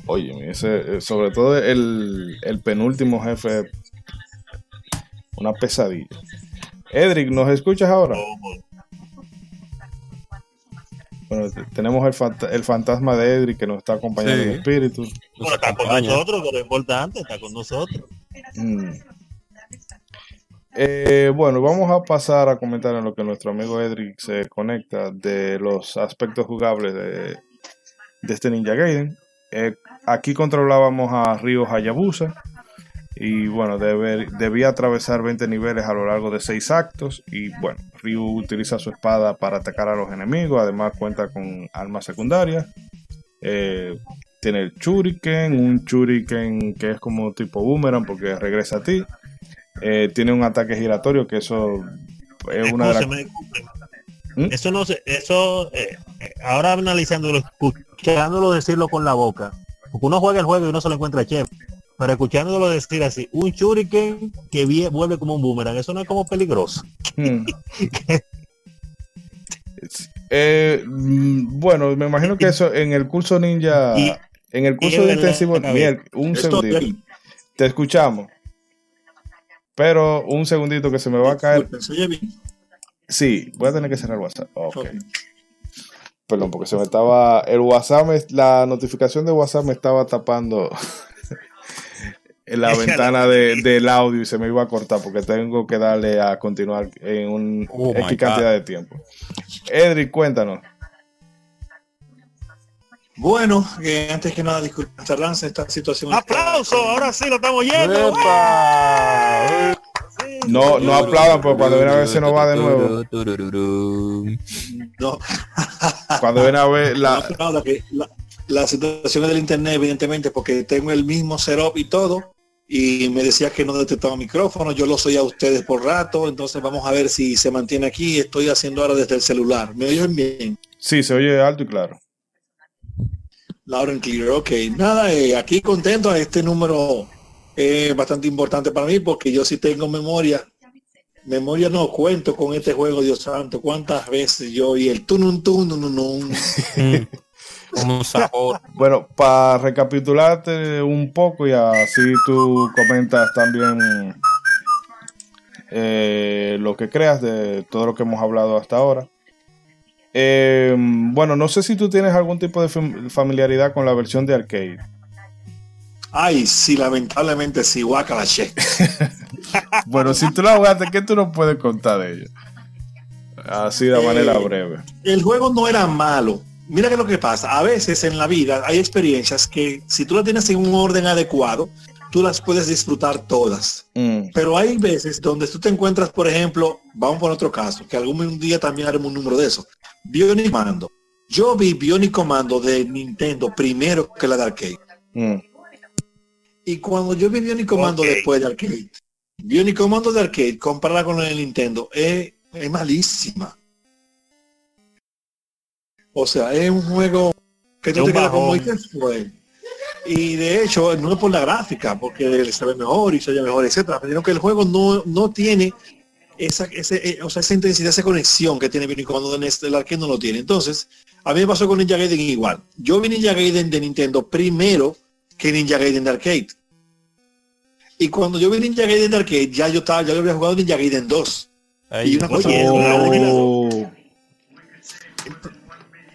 Oye, ese, eh, sobre todo el, el penúltimo jefe, una pesadilla. Edric, ¿nos escuchas ahora? Bueno, te- tenemos el, fanta- el fantasma de Edric que nos está acompañando Sí. en espíritu. Bueno, está con acompaña. nosotros, que lo importante, está con nosotros. Mm. Eh, bueno, vamos a pasar a comentar en lo que nuestro amigo Edric se conecta de los aspectos jugables de, de este Ninja Gaiden. Eh, aquí controlábamos a Ryo Hayabusa y bueno, debía atravesar 20 niveles a lo largo de 6 actos y bueno, Ryu utiliza su espada para atacar a los enemigos, además cuenta con armas secundarias. Eh, tiene el Shuriken, un Shuriken que es como tipo boomerang porque regresa a ti. Eh, tiene un ataque giratorio que eso es una de las... ¿Mm? Eso no sé, eso, eh, eh, ahora analizándolo, escuchándolo decirlo con la boca, porque uno juega el juego y uno se lo encuentra chévere, pero escuchándolo decir así, un shuriken que vie- vuelve como un boomerang, eso no es como peligroso. Hmm. (laughs) Eh, mm, bueno, me imagino que eso en el curso ninja, Y- en el curso de intensivo, un segundito, te escuchamos. Pero un segundito que se me va a caer. Sí, voy a tener que cerrar el WhatsApp. Ok. Perdón, porque se me estaba. El WhatsApp, me- la notificación de WhatsApp me estaba tapando (laughs) en la (laughs) ventana de- del audio y se me iba a cortar porque tengo que darle a continuar en un Oh X cantidad de tiempo. Edric, cuéntanos. Bueno, que antes que nada, disculpen lance esta situación. ¡Aplauso! Ahora sí lo estamos yendo. ¡Epa! No, no aplaudan, porque cuando viene a ver se nos va de nuevo. No, (laughs) Cuando viene a ver la. no, que la, la situación del internet, evidentemente, porque tengo el mismo setup y todo. Y me decía que no detectaba micrófono, yo lo soy a ustedes por rato, entonces vamos a ver si se mantiene aquí. Estoy haciendo ahora desde el celular. ¿Me oyen bien? Sí, se oye alto y claro. Loud and clear, ok. Nada, eh, aquí contento, este número es bastante importante para mí porque yo sí tengo memoria. Memoria no cuento con este juego, Dios santo. ¿Cuántas veces yo y el tunun tunun tunun, Como (laughs) un sabor. Bueno, para recapitularte un poco y así tú comentas también eh, lo que creas de todo lo que hemos hablado hasta ahora. Eh, bueno, no sé si tú tienes algún tipo de fam- familiaridad con la versión de arcade. Ay, sí, lamentablemente sí, guacalache. (laughs) Bueno, si tú la jugaste, ¿qué tú nos puedes contar de ella? Así de manera Eh, breve. El juego no era malo. Mira que lo que pasa. A veces en la vida hay experiencias que si tú las tienes en un orden adecuado, tú las puedes disfrutar todas. Mm, Pero hay veces donde tú te encuentras, por ejemplo, vamos por otro caso, que algún día también haremos un número de eso. Bionic Commando. Yo vi Bionic Commando de Nintendo primero que la de arcade. mm. Y cuando yo vi Bionic Commando Ok. después de arcade, Bionic Commando de arcade, comparada con la de Nintendo, es, es malísima. O sea, es un juego que tú te quedas como, bajón. ¿y qué fue? Y de hecho, no es por la gráfica, porque se ve mejor y se oye mejor, etcétera, sino que el juego no, no tiene esa, ese, eh, o sea, esa intensidad, esa conexión que tiene Bionic Commando en este, el arcade no lo tiene. Entonces, a mí me pasó con Ninja Gaiden igual. Yo vi Ninja Gaiden de Nintendo primero que Ninja Gaiden de arcade. Y cuando yo vi Ninja Gaiden de arcade, ya yo estaba, ya yo había jugado Ninja Gaiden 2. Ahí, Y una cosa- Oye, Oh,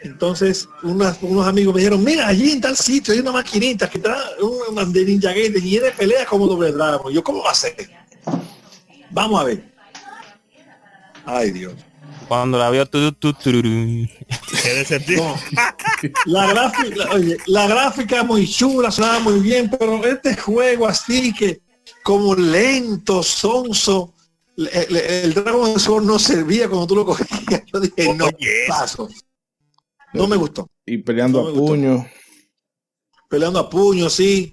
Entonces, unas- unos amigos me dijeron, mira, allí en tal sitio hay una maquinita que trae una de Ninja Gaiden y de pelea como doble Dragon. Yo, ¿cómo va a ser? Vamos a ver. Ay, Dios. Cuando la vio tu, tu, decepción. (laughs) No. La gráfica, la- oye, la gráfica muy chula, sonaba muy bien, pero este juego así que como lento, sonso, el, el- el Dragon Sword no servía cuando tú lo cogías. Yo dije, no, Oye. paso. No me gustó. y peleando No a puño. Peleando a puños, sí.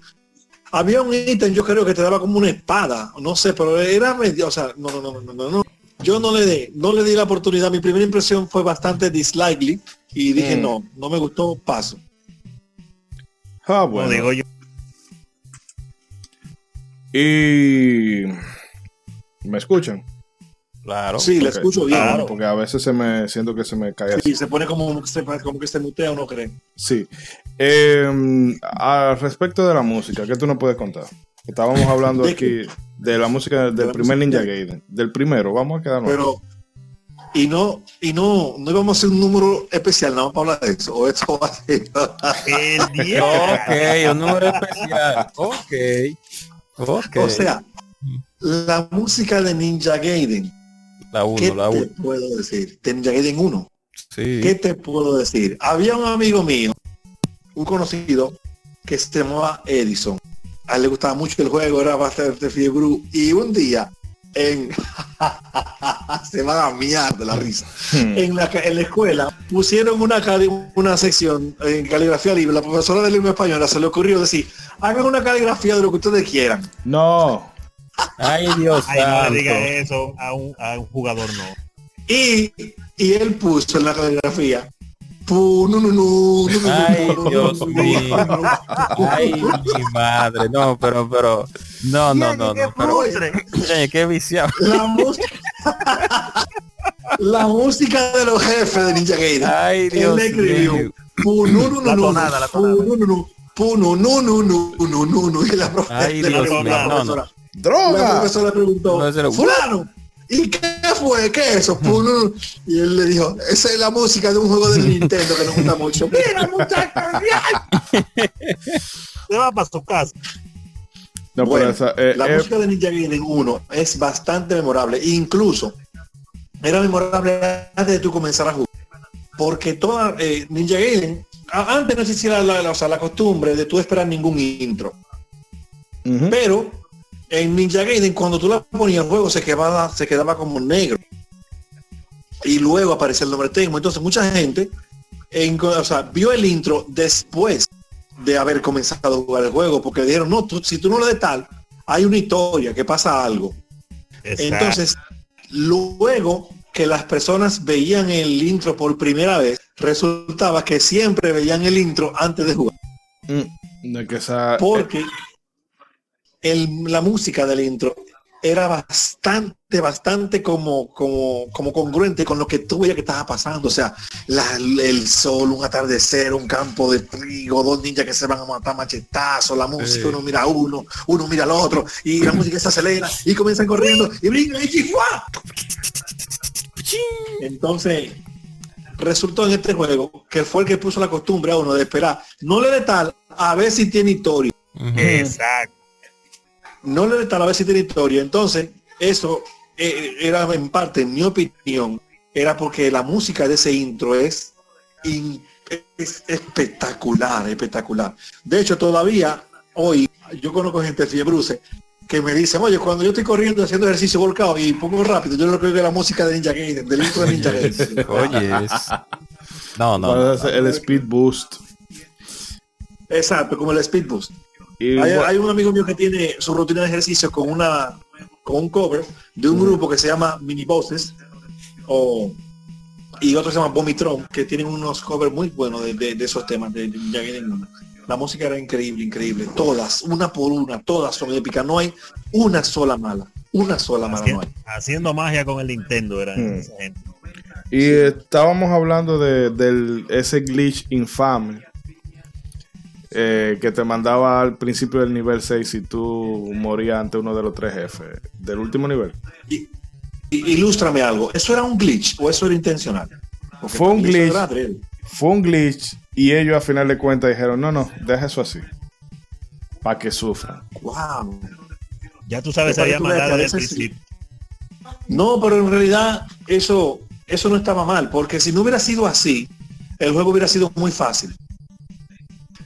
Había un ítem, yo creo que te daba como una espada, no sé, pero era medio, o sea, no, no, no, no, no, no. Yo no le di, no le di la oportunidad. Mi primera impresión fue bastante dislikely y dije, Mm. no, no me gustó, paso. Ah, bueno. digo yo. Y me escuchan. Claro. Sí, le Ok, escucho bien. claro. Porque a veces se me siento que se me cae así. Sí, se pone como, se- como que se mutea o no cree. Sí. Eh, al respecto de la música, ¿qué tú nos puedes contar? Estábamos hablando ¿De aquí de la música del la primer música? Ninja Gaiden. Del primero, vamos a quedarnos. Pero, y no, y no, no íbamos a hacer un número especial, nada más para hablar de eso. O eso va a ser. (laughs) Ok, un número especial. Ok. Ok. O sea, la música de Ninja Gaiden. La ¿Qué 1, la te 1. puedo decir? De Ninja Gaiden 1. Sí. ¿Qué te puedo decir? Había un amigo mío, un conocido, que se llamaba Edison. A él le gustaba mucho el juego, era bastante fiebre. Y un día, en (laughs) se van a miar de la risa. Hmm. En la, en escuela pusieron una, una sección en caligrafía libre. La profesora de lengua española se le ocurrió decir, hagan una caligrafía de lo que ustedes quieran. No. Ay, Dios Ay, no le diga eso a un, a un jugador, no. Y, y él puso en la nu, nu, nu, nu, Ay, Dios mío. Ay, mi madre. No, pero, pero. No, no, no, no. Pero, oye, qué viciado. La música. la música de los jefes de Ninja Gaiden. Ay, Dios escribió. mío. nu, nu, La nu, tonada, la pu, nu, nu, nu, pu, nu, nu, nu, nu, nu, nu, nu. Y la profe- Ay, la Dios pro- mío, la no, La ¡Droga! profesora le preguntó, No, ese era- fulano, ¿y qué fue? ¿Qué es eso? Y él le dijo, esa es la música de un juego de Nintendo que nos gusta mucho. (laughs) Mira, muchachos, (laughs) Se va para su casa. No, Bueno, pero esa, eh, la eh, música de Ninja Gaiden 1 es bastante memorable. Incluso era memorable antes de tú comenzar a jugar. Porque toda eh, Ninja Gaiden, antes no existía la, la- o sea, la costumbre de tú esperar ningún intro. Pero en Ninja Gaiden, cuando tú la ponías el juego se quedaba, se quedaba como negro. Y luego aparecía el nombre Tecmo. Entonces mucha gente en- o sea, vio el intro después de haber comenzado a jugar el juego. Porque dijeron, no, tú- si tú no le des tal, hay una historia, que pasa algo. Exacto. Entonces, luego que las personas veían el intro por primera vez, resultaba que siempre veían el intro antes de jugar. Mm, de que esa, Porque el- la música del intro era bastante, bastante como, como, como congruente con lo que tú veías que estaba pasando. O sea, la- el sol, un atardecer, un campo de trigo, dos ninjas que se van a matar machetazos, la música, Sí. uno mira a uno, uno mira al otro, y la música se acelera, y comienzan corriendo, y brincan, y ¡chifua! Entonces, resultó en este juego que fue el que puso la costumbre a uno de esperar. No le de tal a ver si tiene historia. Exacto. No le de tal a ver si tiene historia. Entonces, eso eh, era en parte, en mi opinión, era porque la música de ese intro es, in- es espectacular, espectacular. De hecho, todavía hoy yo conozco gente fiebruce que me dicen, oye, cuando yo estoy corriendo haciendo ejercicio volcado y pongo rápido, yo lo que oigo es la música de Ninja Gaiden, del intro de Ninja Gaiden. (laughs) Oye, no, no, ¿cuál no, es el speed boost. Exacto, como el speed boost. Y Hay, bueno, hay un amigo mío que tiene su rutina de ejercicio con una con un cover de un grupo que se llama Mini Bosses o y otro se llama Vomitron que tienen unos covers muy buenos de, de- de esos temas de, 1. La música era increíble, increíble. Todas, una por una, todas son épicas. No hay una sola mala. Una sola mala no Haci- hay. haciendo magia con el Nintendo era Mm. esa gente. y estábamos hablando de del ese glitch infame eh, que te mandaba al principio del nivel 6 si tú morías ante uno de los tres jefes del último nivel. Y, y- ilústrame algo. ¿Eso era un glitch o eso era intencional? Porque Fue un glitch. Fue un glitch y ellos a final de cuentas dijeron, no, no, deja eso así. Para que sufran. Wow. Ya tú sabes, había mandado desde el principio. No, pero en realidad eso, eso no estaba mal, porque si no hubiera sido así, el juego hubiera sido muy fácil.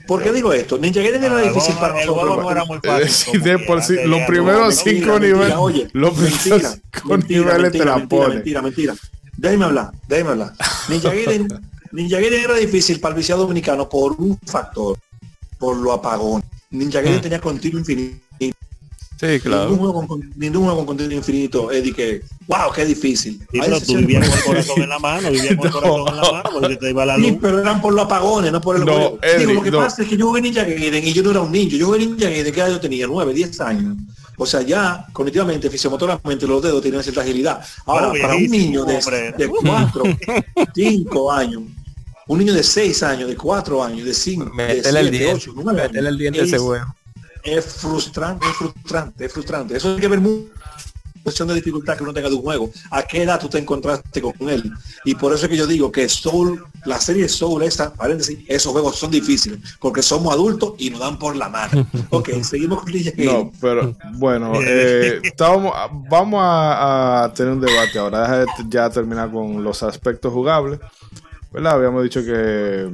¿Por qué digo esto? Ninja Gaiden era Ah, difícil para nosotros. juego no era muy fácil. de por sí, los primeros cinco mentira, niveles. oye, los primeros mentira, cinco mentira, niveles te la mentira, ponen. mentira, mentira. Déjeme hablar, déjeme hablar. Ninja (laughs) Gaiden, Ninja Gaiden era difícil para el viciado dominicano por un factor, por lo apagón. Ninja Gaiden Mm. tenía continuo infinito. Sí, claro. juego con, ningún juego con contenido infinito es de que, wow, qué difícil. Sí, pero tú vivías con el corazón en la mano, vivías con el corazón en la mano, porque te iba la Sí, luz. pero eran por los apagones, no por el No. Eddie, Digo, lo que no. pasa es que yo jugué Ninja Gaiden y yo no era un niño. Yo jugué Ninja Gaiden que yo tenía 9, 10 años. O sea, ya cognitivamente, fisiomotoramente, los dedos tenían cierta agilidad. Ahora, No, para un niño de, hombre. de 4, 5 años, un niño de 6 años, de 4 años, de 5, de Métele el 7, diente. 8, 9 Métele el diente ese huevo. Es frustrante, es frustrante, es frustrante. Eso hay que ver mucho cuestión de dificultad que uno tenga de un juego. ¿A qué edad tú te encontraste con él? Y por eso es que yo digo que Soul, la serie Soul, esta, paréntesis, esos juegos son difíciles, porque somos adultos y nos dan por la mano. (laughs) Ok, seguimos con No, pero bueno, (laughs) eh, estábamos, vamos a, a tener un debate ahora. Deja de ya terminar con los aspectos jugables. ¿Verdad? Habíamos dicho que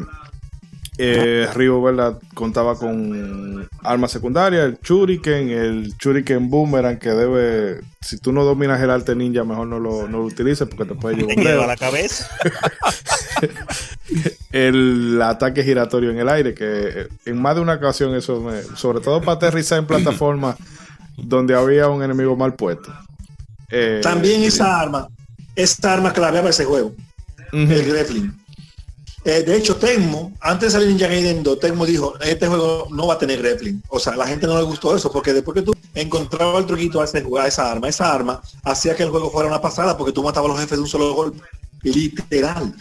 eh, Ryu, ¿verdad? Contaba con armas secundarias, el Shuriken, el Shuriken Boomerang que debe, si tú no dominas el arte ninja, mejor no lo, no lo utilices porque te puede llevar un (laughs) dedo. la cabeza. (laughs) el ataque giratorio en el aire, que eh, en más de una ocasión eso me, sobre todo para aterrizar en plataformas (clears throat) donde había un enemigo mal puesto. Eh, También esa arma, esa arma clave para ese juego, el grappling. Eh, de hecho, Tecmo, antes de salir Ninja Gaiden 2, Tecmo dijo, este juego no va a tener grappling. O sea, a la gente no le gustó eso, porque después que tú encontrabas el truquito a, ese, a esa arma, esa arma hacía que el juego fuera una pasada, porque tú matabas a los jefes de un solo golpe. Literal.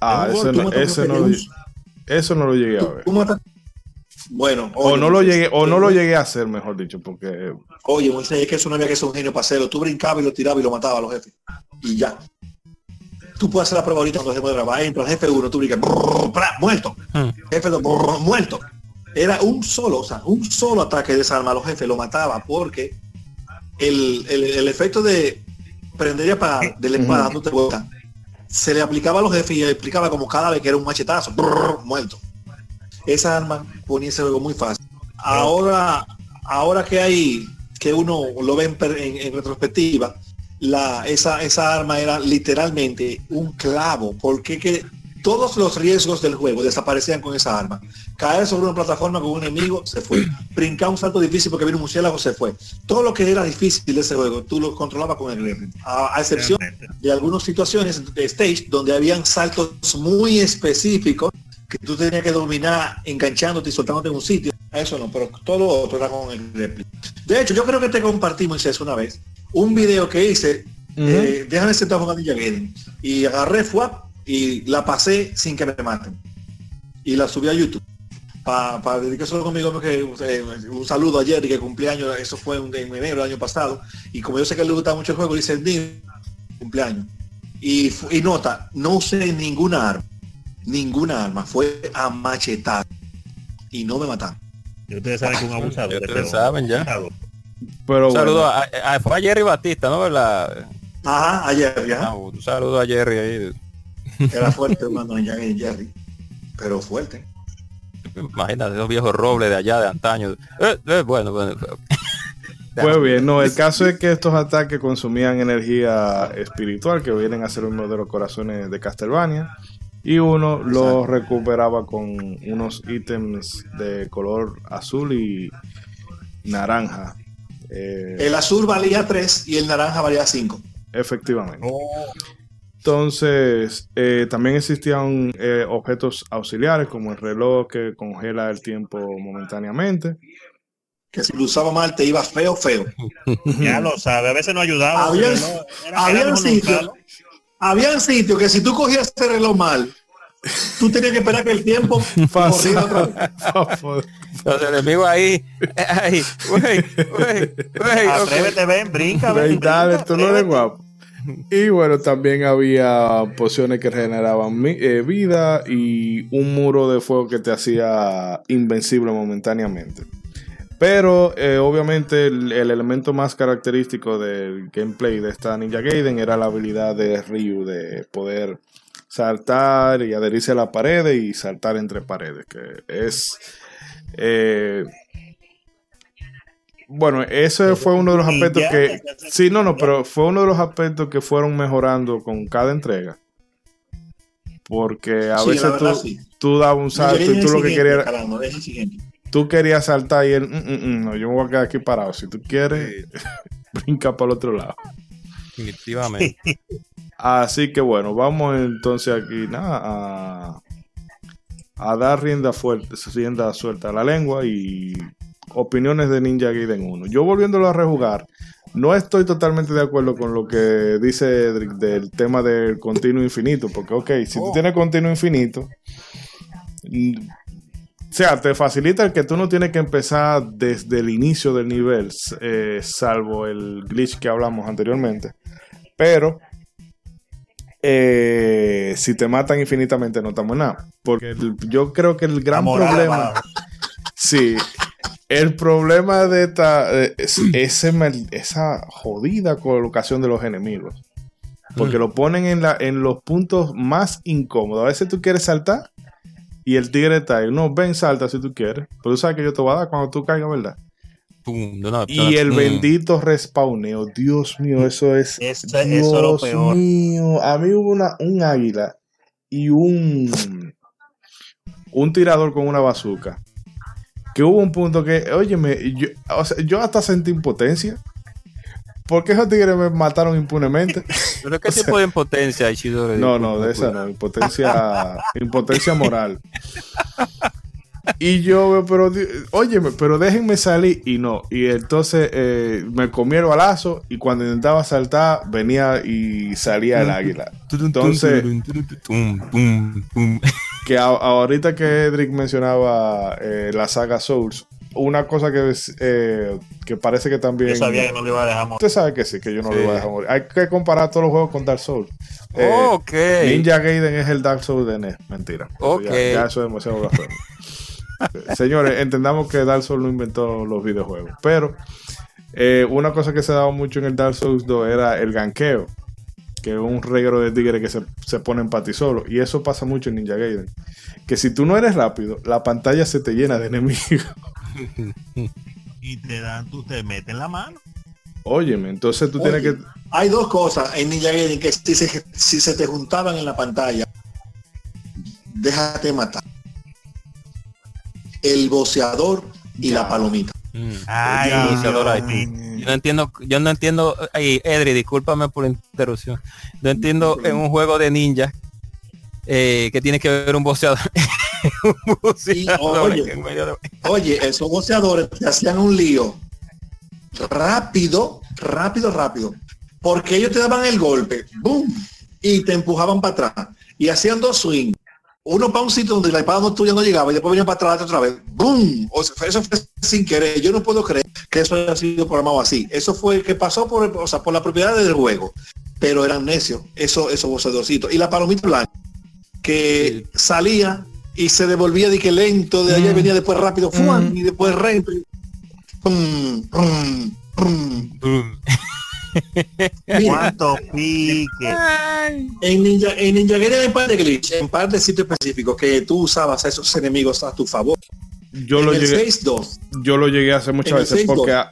ah, eso gol, no, eso no, lo- eso no lo llegué a ver. tú Bueno, O oye, no lo llegué, o no lo llegué a hacer, mejor dicho, porque Oye, Moisés, es que eso no había que ser un genio para hacerlo. Tú brincabas y lo tirabas y lo matabas a los jefes. y ya. Tú puedes hacer la prueba ahorita cuando se puede grabar. Entras F1, tú brincas, muerto. Hmm. F2, brrr, muerto. Era un solo, o sea, un solo ataque de esa arma a los jefes lo mataba porque el, el- el efecto de prender y apagar de la espada dándote vuelta se le aplicaba a los jefes y le aplicaba como cada vez que era un machetazo, muerto. Esa arma ponía ese juego muy fácil. Ahora, ahora que hay, que uno lo ve en, en- en retrospectiva, la, esa, esa arma era literalmente un clavo, porque que todos los riesgos del juego desaparecían con esa arma. Caer sobre una plataforma con un enemigo, se fue. Brincar un salto difícil porque viene un murciélago, se fue. Todo lo que era difícil de ese juego, tú lo controlabas con el gremlin. A, a excepción de algunas situaciones de stage donde habían saltos muy específicos que tú tenías que dominar enganchándote y soltándote en un sitio. Eso no, pero todo lo otro era con el gremlin. De hecho, yo creo que te compartí, Moisés, una vez, un video que hice, eh, déjame sentar Gaiden, y agarré FUAP y la pasé sin que me maten. Y la subí a YouTube. Para pa dedicárselo conmigo, que, eh, un saludo a Jerry, que cumpleaños, eso fue en en enero del año pasado. Y como yo sé que le gusta mucho el juego, dice el mío, cumpleaños. Y, y nota, no usé ninguna arma. Ninguna arma. Fue a machetar. Y no me mataron. Y ustedes saben que un abusador. Ya de ustedes ese saben ya. Pero Un saludo bueno, a, a- fue a Jerry Batista, ¿no? ¿Verdad? Ajá, ayer ya. Ah, un saludo a Jerry ahí. Era fuerte, hermano, en Jerry. Pero fuerte. Imagínate esos viejos robles de allá de antaño. Eh, eh, bueno, bueno. (laughs) pues bien, no, el caso es que estos ataques consumían energía espiritual que vienen a ser uno de los corazones de Castlevania. Y uno lo recuperaba con unos ítems de color azul y naranja. Eh, El azul valía 3 y el naranja valía 5. efectivamente. Oh, Entonces, eh, también existían eh, objetos auxiliares como el reloj que congela el tiempo momentáneamente. Que si lo usaba mal te iba feo, feo. (laughs) ya lo sabe. A veces no ayudaba. Había- era- era había. Habían sitios que si tú cogías ese reloj mal, tú tenías que esperar que el tiempo (laughs) vez. Los enemigos ahí. Ay, güey, güey, güey. ok. Atrévete, ven, brinca, ven. Ey, dale, brinca, tú no eres guapo. Y bueno, también había pociones que regeneraban mi- eh, vida y un muro de fuego que te hacía invencible momentáneamente. Pero eh, obviamente el, el elemento más característico del gameplay de esta Ninja Gaiden era la habilidad de Ryu de poder saltar y adherirse a la pared y saltar entre paredes, que es... eh, bueno, ese fue uno de los aspectos que... Sí, no, no, pero fue uno de los aspectos que fueron mejorando con cada entrega. Porque a Sí, veces tú, sí. tú dabas un salto y tú lo que querías Caramba, tú querías saltar y él, "Mm, mm, mm, no, yo me voy a quedar aquí parado. Si tú quieres, (laughs) brinca para el otro lado. Definitivamente. (laughs) Así que bueno, vamos entonces aquí nada, a, a dar rienda fuerte, rienda suelta a la lengua y opiniones de Ninja Gaiden 1. Yo volviéndolo a rejugar, no estoy totalmente de acuerdo con lo que dice Edric del tema del continuo infinito, porque ok, si tú Oh. tienes continuo infinito, o sea, te facilita el que tú no tienes que empezar desde el inicio del nivel, eh, salvo el glitch que hablamos anteriormente. Pero eh, si te matan infinitamente no estamos en nada. Porque el- yo creo que el gran problema, sí, el problema de esta, es ese esa jodida colocación de los enemigos. Porque Mm. lo ponen en, la, en los puntos más incómodos. A veces tú quieres saltar y el tigre está ahí. No, ven, salta si tú quieres. Pero tú sabes que yo te voy a dar cuando tú caigas, ¿verdad? Pum, de una- Y el Mm. bendito respawneo. Dios mío, eso es. Eso- eso es lo Dios peor. mío. A mí hubo una, un águila y un. Un tirador con una bazooka. Que hubo un punto que, óyeme, yo, o sea, yo hasta sentí impotencia. ¿Por qué esos tigres me mataron impunemente? (laughs) ¿Pero qué o sea- tipo de impotencia? No, no, de esa no, impotencia, impotencia moral. (laughs) Y yo, pero, óyeme, pero déjenme salir y no. Y entonces eh, me comí el balazo y cuando intentaba saltar venía y salía el águila. Entonces, que a- ahorita que Edric mencionaba eh, la saga Souls, una cosa que, es, eh, que parece que también. Yo sabía que no le iba a dejar morir. Usted sabe que sí, que yo no Sí. lo voy a dejar morir. Hay que comparar todos los juegos con Dark Souls. Eh, ok. Ninja Gaiden es el Dark Souls de NES. Mentira. Ok. Ya, ya eso es demasiado blasfemo. (laughs) (laughs) Señores, entendamos que Dark Souls no inventó los videojuegos. Pero eh, una cosa que se daba mucho en el Dark Souls 2 era el ganqueo. Que es un reguero de tigres que se, se ponen para ti solo. Y eso pasa mucho en Ninja Gaiden. Que si tú no eres rápido, la pantalla se te llena de enemigos. (laughs) Y te dan, tú te meten la mano. Óyeme, entonces tú Oye, tienes que. Hay dos cosas en Ninja Gaiden que si se, si se te juntaban en la pantalla, déjate matar. El boceador y Ya. la palomita. Mm. Ay, mío. Yo no entiendo, yo no entiendo, ay, Edri, discúlpame por la interrupción. No entiendo en un juego de ninja eh, que tiene que ver un boxeador. (laughs) un boxeador oye, en medio de- Oye, esos boceadores te hacían un lío rápido, rápido, rápido. Porque ellos te daban el golpe, ¡boom! Y te empujaban para atrás. Y hacían dos swings. Uno para un sitio donde la espada no tuya no llegaba y después venían para atrás otra vez. ¡Boom! O sea, eso fue sin querer. Yo no puedo creer que eso haya sido programado así. Eso fue que pasó por, o sea, por la propiedad del juego. Pero eran necios, eso, esos boceadorcitos. Y la palomita blanca, que salía y se devolvía de que lento, de allá y venía después rápido, ¡fuan! y después lento. y pum, pum. (laughs) (laughs) ¿Cuánto pique? en Ninja, en Ninja Gaiden hay un par de glitch, en par de sitios específicos que tú usabas a esos enemigos a tu favor. Yo en lo el llegué. 6-2, yo lo llegué a hacer muchas En veces 6-2. porque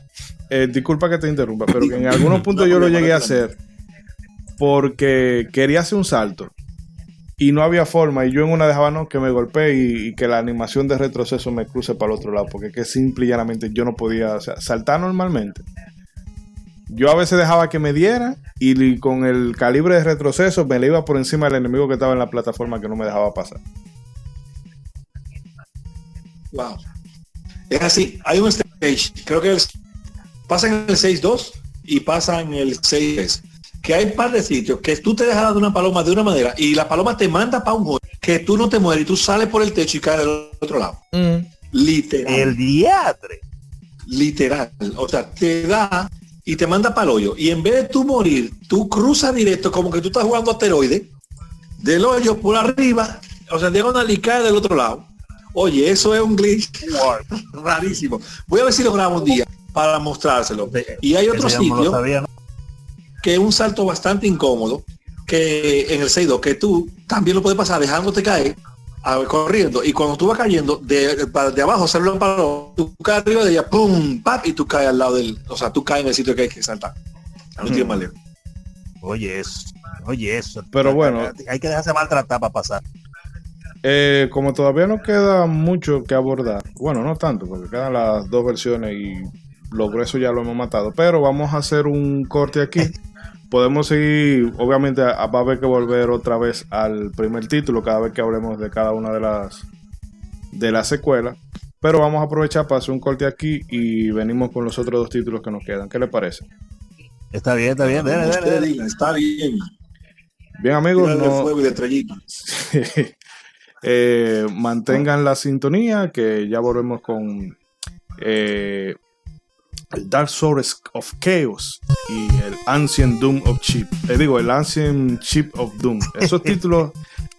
eh, disculpa que te interrumpa pero que en (laughs) algunos puntos yo lo llegué a hacer porque quería hacer un salto y no había forma y yo en una dejaba no que me golpeé y, y que la animación de retroceso me cruce para el otro lado porque que simple y llanamente yo no podía o sea, saltar normalmente yo a veces dejaba que me diera y con el calibre de retroceso me le iba por encima del enemigo que estaba en la plataforma que no me dejaba pasar wow. Es así, hay un stage, creo que es, pasa en el 6-2 y pasa en el 6 que hay un par de sitios que tú te dejas de una paloma de una manera y la paloma te manda para un hoyo que tú no te mueres y tú sales por el techo y caes del otro lado. Literal. El diatre. literal. O sea, te da y te manda para el hoyo. Y en vez de tú morir, tú cruzas directo como que tú estás jugando asteroide del hoyo por arriba, o sea, diagonal y cae del otro lado. Oye, eso es un glitch (laughs) rarísimo. Voy a ver si lo grabo un día para mostrárselo. Y hay otro sitio sabía, ¿no? que es un salto bastante incómodo, que en el 6 que tú también lo puedes pasar dejándote caer, a ver, corriendo, y cuando tú vas cayendo, de, para- de abajo sale un palo, tú caes arriba de ella, pum, pap, y tú caes al lado del, o sea, tú caes en el sitio que hay que saltar. Más lejos. Oye eso. Oye eso. Pero bueno. Hay que dejarse maltratar para pasar. Eh, como todavía no queda mucho que abordar, bueno, no tanto, porque quedan las dos versiones y lo grueso ya lo hemos matado, pero vamos a hacer un corte aquí. (laughs) Podemos seguir, obviamente a- va a haber que volver otra vez al primer título cada vez que hablemos de cada una de las de las secuelas, pero vamos a aprovechar para hacer un corte aquí y venimos con los otros dos títulos que nos quedan. ¿Qué les parece? Está bien, está bien. Dale, dale, dale. está bien. Bien amigos, Tírale no- fuego y de estrellita. (laughs) Eh, mantengan la sintonía que ya volvemos con eh, el Dark Souls of Chaos y el Ancient Doom of Chip. Eh, digo, el Ancient Chip of Doom. Esos (laughs) títulos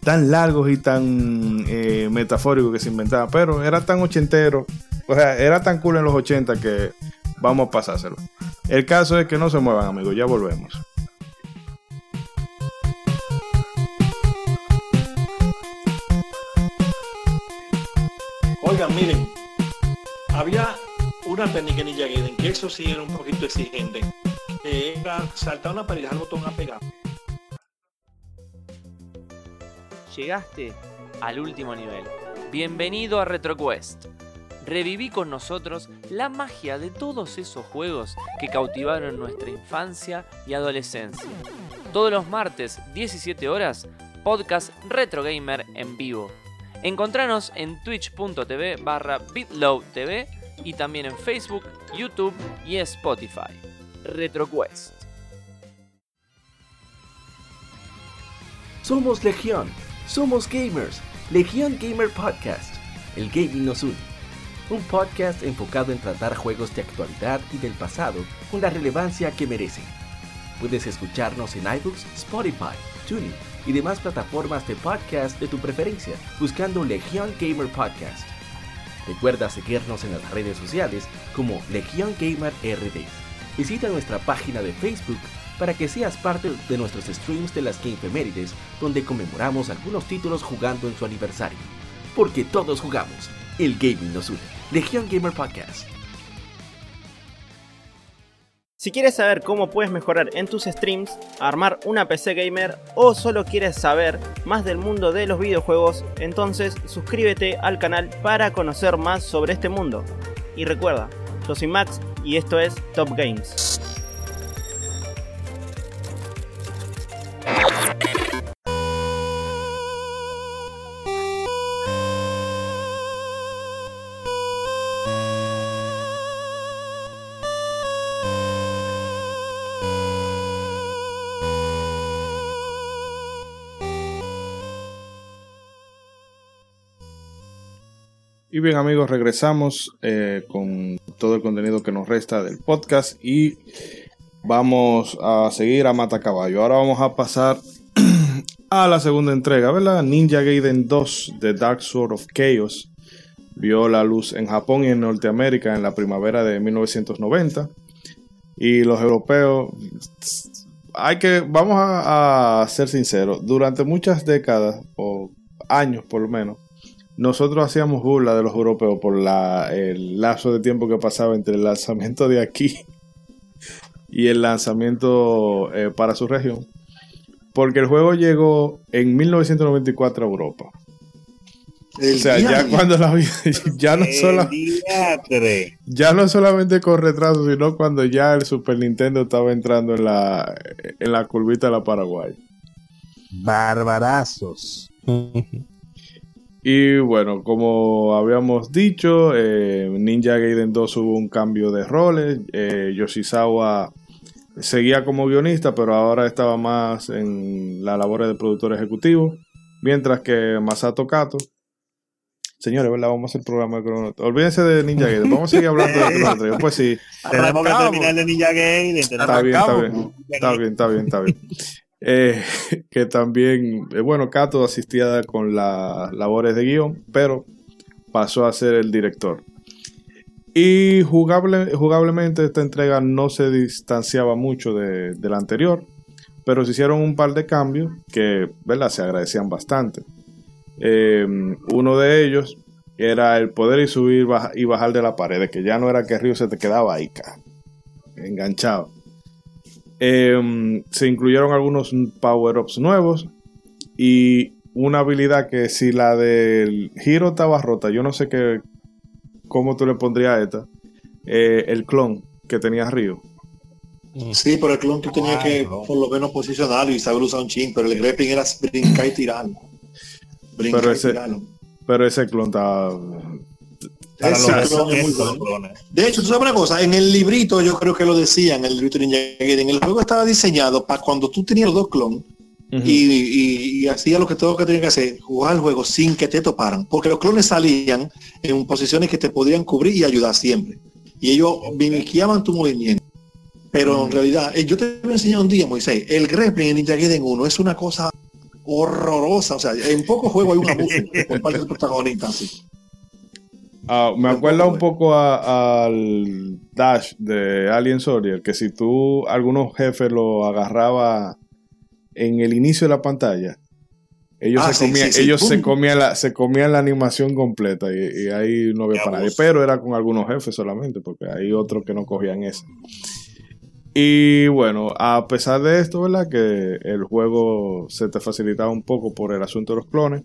tan largos y tan eh, metafóricos que se inventaban, pero era tan ochentero, o sea, era tan cool en los 80 que vamos a pasárselo. El caso es que no se muevan, amigos, ya volvemos. Oigan, miren, había una Ninja que eso sí era un poquito exigente. Que era saltar una pared el botón apegado. Llegaste al último nivel. Bienvenido a RetroQuest. Reviví con nosotros la magia de todos esos juegos que cautivaron nuestra infancia y adolescencia. Todos los martes, 17 horas, podcast Retro Gamer en vivo. Encontranos en twitch.tv barra bitlowtv y también en Facebook, YouTube y Spotify. RetroQuest. Somos Legión, somos gamers. Legión Gamer Podcast. El gaming nos une. un podcast enfocado en tratar juegos de actualidad y del pasado con la relevancia que merecen. Puedes escucharnos en iBooks, Spotify, TuneIn y demás plataformas de podcast de tu preferencia buscando Legion Gamer Podcast. Recuerda seguirnos en las redes sociales como Legion Gamer RD. Visita nuestra página de Facebook para que seas parte de nuestros streams de las Gamefemérides, donde conmemoramos algunos títulos jugando en su aniversario. Porque todos jugamos, el gaming nos une. Legion Gamer Podcast. Si quieres saber cómo puedes mejorar en tus streams, armar una PC gamer o solo quieres saber más del mundo de los videojuegos, entonces suscríbete al canal para conocer más sobre este mundo. Y recuerda, yo soy Max y esto es Top Games. Y bien amigos, regresamos eh, con todo el contenido que nos resta del podcast y vamos a seguir a Mata Caballo. Ahora vamos a pasar (clears throat) a la segunda entrega, ¿verdad? Ninja Gaiden 2 de Dark Sword of Chaos vio la luz en Japón y en Norteamérica en la primavera de 1990 y los europeos hay que vamos a, a ser sinceros durante muchas décadas o años por lo menos nosotros hacíamos burla de los europeos por la, el lazo de tiempo que pasaba entre el lanzamiento de aquí y el lanzamiento eh, para su región. Porque el juego llegó en 1994 a Europa. El o sea, ya cuando la vida, (laughs) ya no, sola- Diatre. ya no solamente con retraso, sino cuando ya el Super Nintendo estaba entrando en la, en la curvita de la Paraguay. Barbarazos. (laughs) Y bueno, como habíamos dicho, eh, Ninja Gaiden 2 hubo un cambio de roles. Eh, Yoshizawa seguía como guionista, pero ahora estaba más en la labor de productor ejecutivo. Mientras que Masato Kato. Señores, ¿verdad? Vamos a hacer el programa de Chrono. Olvídense de Ninja Gaiden. Vamos a seguir hablando de Chrono Trigger. Pues sí, Tenemos que terminar de Ninja Gaiden. está bien, está bien. Está bien, está bien, está bien. Eh, (laughs) que también, eh, bueno, Kato asistía con las labores de guion, pero pasó a ser el director. Y jugable, jugablemente esta entrega no se distanciaba mucho de, la anterior, pero se hicieron un par de cambios que, ¿verdad? Se agradecían bastante. Eh, uno de ellos era el poder y subir y bajar de la pared, que ya no era que Ryu se te quedaba ahí, enganchado. Eh, se incluyeron algunos power-ups nuevos y una habilidad que si la del giro estaba rota, yo no sé qué, cómo tú le pondrías a esta, eh, el clon que tenía Ryu. Sí, pero el clon tú tenías Ay, que no. por lo menos posicionarlo y saber usar un chin, pero el grappling era brincar y tirarlo. Brincar Pero y ese- tirarlo. Pero ese clon estaba... Para los es bueno. De hecho, tú sabes una cosa, en el librito yo creo que lo decían, el librito de Ninja Gaiden, el juego estaba diseñado para cuando tú tenías los dos clones y, y, y hacía lo que todo que tenía que hacer, jugar el juego sin que te toparan, porque los clones salían en posiciones que te podían cubrir y ayudar siempre. Y ellos mimiqueaban tu movimiento. Pero en realidad, eh, yo te voy a enseñar un día, Moisés, el grappling en Ninja Gaiden 1 es una cosa horrorosa. O sea, en pocos juegos hay un abuso (laughs) por parte del protagonista. así. Ah, me acuerda un poco a- al Dash de Alien Soldier, que si tú algunos jefes lo agarraba en el inicio de la pantalla, ellos, Ah, se, sí, comían, sí, sí. ellos se, comían la, se comían la animación completa y, y ahí no había para nadie. Pero era con algunos jefes solamente, porque hay otros que no cogían eso. Y bueno, a pesar de esto, ¿verdad? Que el juego se te facilitaba un poco por el asunto de los clones.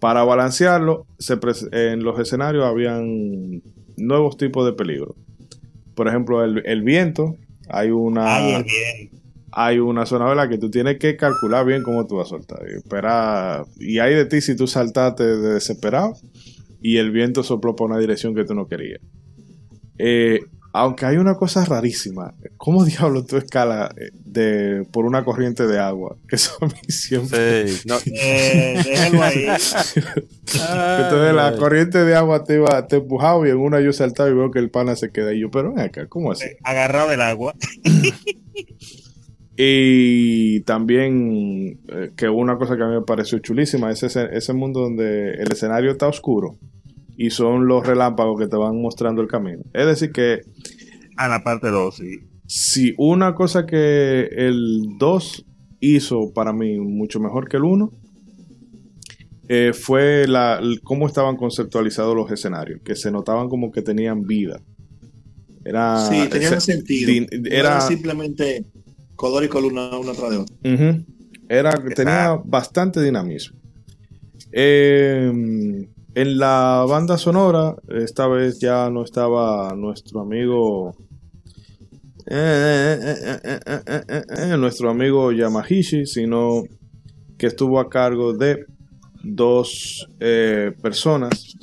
Para balancearlo, se en los escenarios habían nuevos tipos de peligro. Por ejemplo, el, el viento. Hay una, Ay, bien. hay una zona ¿verdad? que tú tienes que calcular bien cómo tú vas a soltar. Y, esperar. y hay de ti si tú saltaste de desesperado y el viento sopló por una dirección que tú no querías. Eh, Aunque hay una cosa rarísima. ¿Cómo (laughs) diablo tú escalas eh, de, por una corriente de agua? Que (laughs) eso a mí siempre... Sí, no, (laughs) Eh, déjalo ahí. Entonces la corriente de agua te iba, te empujaba y en una yo saltaba y veo que el pana se queda. Y yo, pero ven acá, ¿cómo así? Agarrado del agua. Y también eh, que una cosa que a mí me pareció chulísima es ese, ese mundo donde el escenario está oscuro y son los relámpagos que te van mostrando el camino. Es decir que A la parte 2, sí. si una cosa que el 2 hizo para mí mucho mejor que el 1 eh, fue la, cómo estaban conceptualizados los escenarios, que se notaban como que tenían vida. Era, sí, tenían se- sentido. din- No era, era simplemente color y columna una tras de otra. Era, tenía bastante dinamismo. Eh, en la banda sonora, esta vez ya no estaba nuestro amigo. Nuestro amigo Yamahishi, sino que estuvo a cargo de dos personas,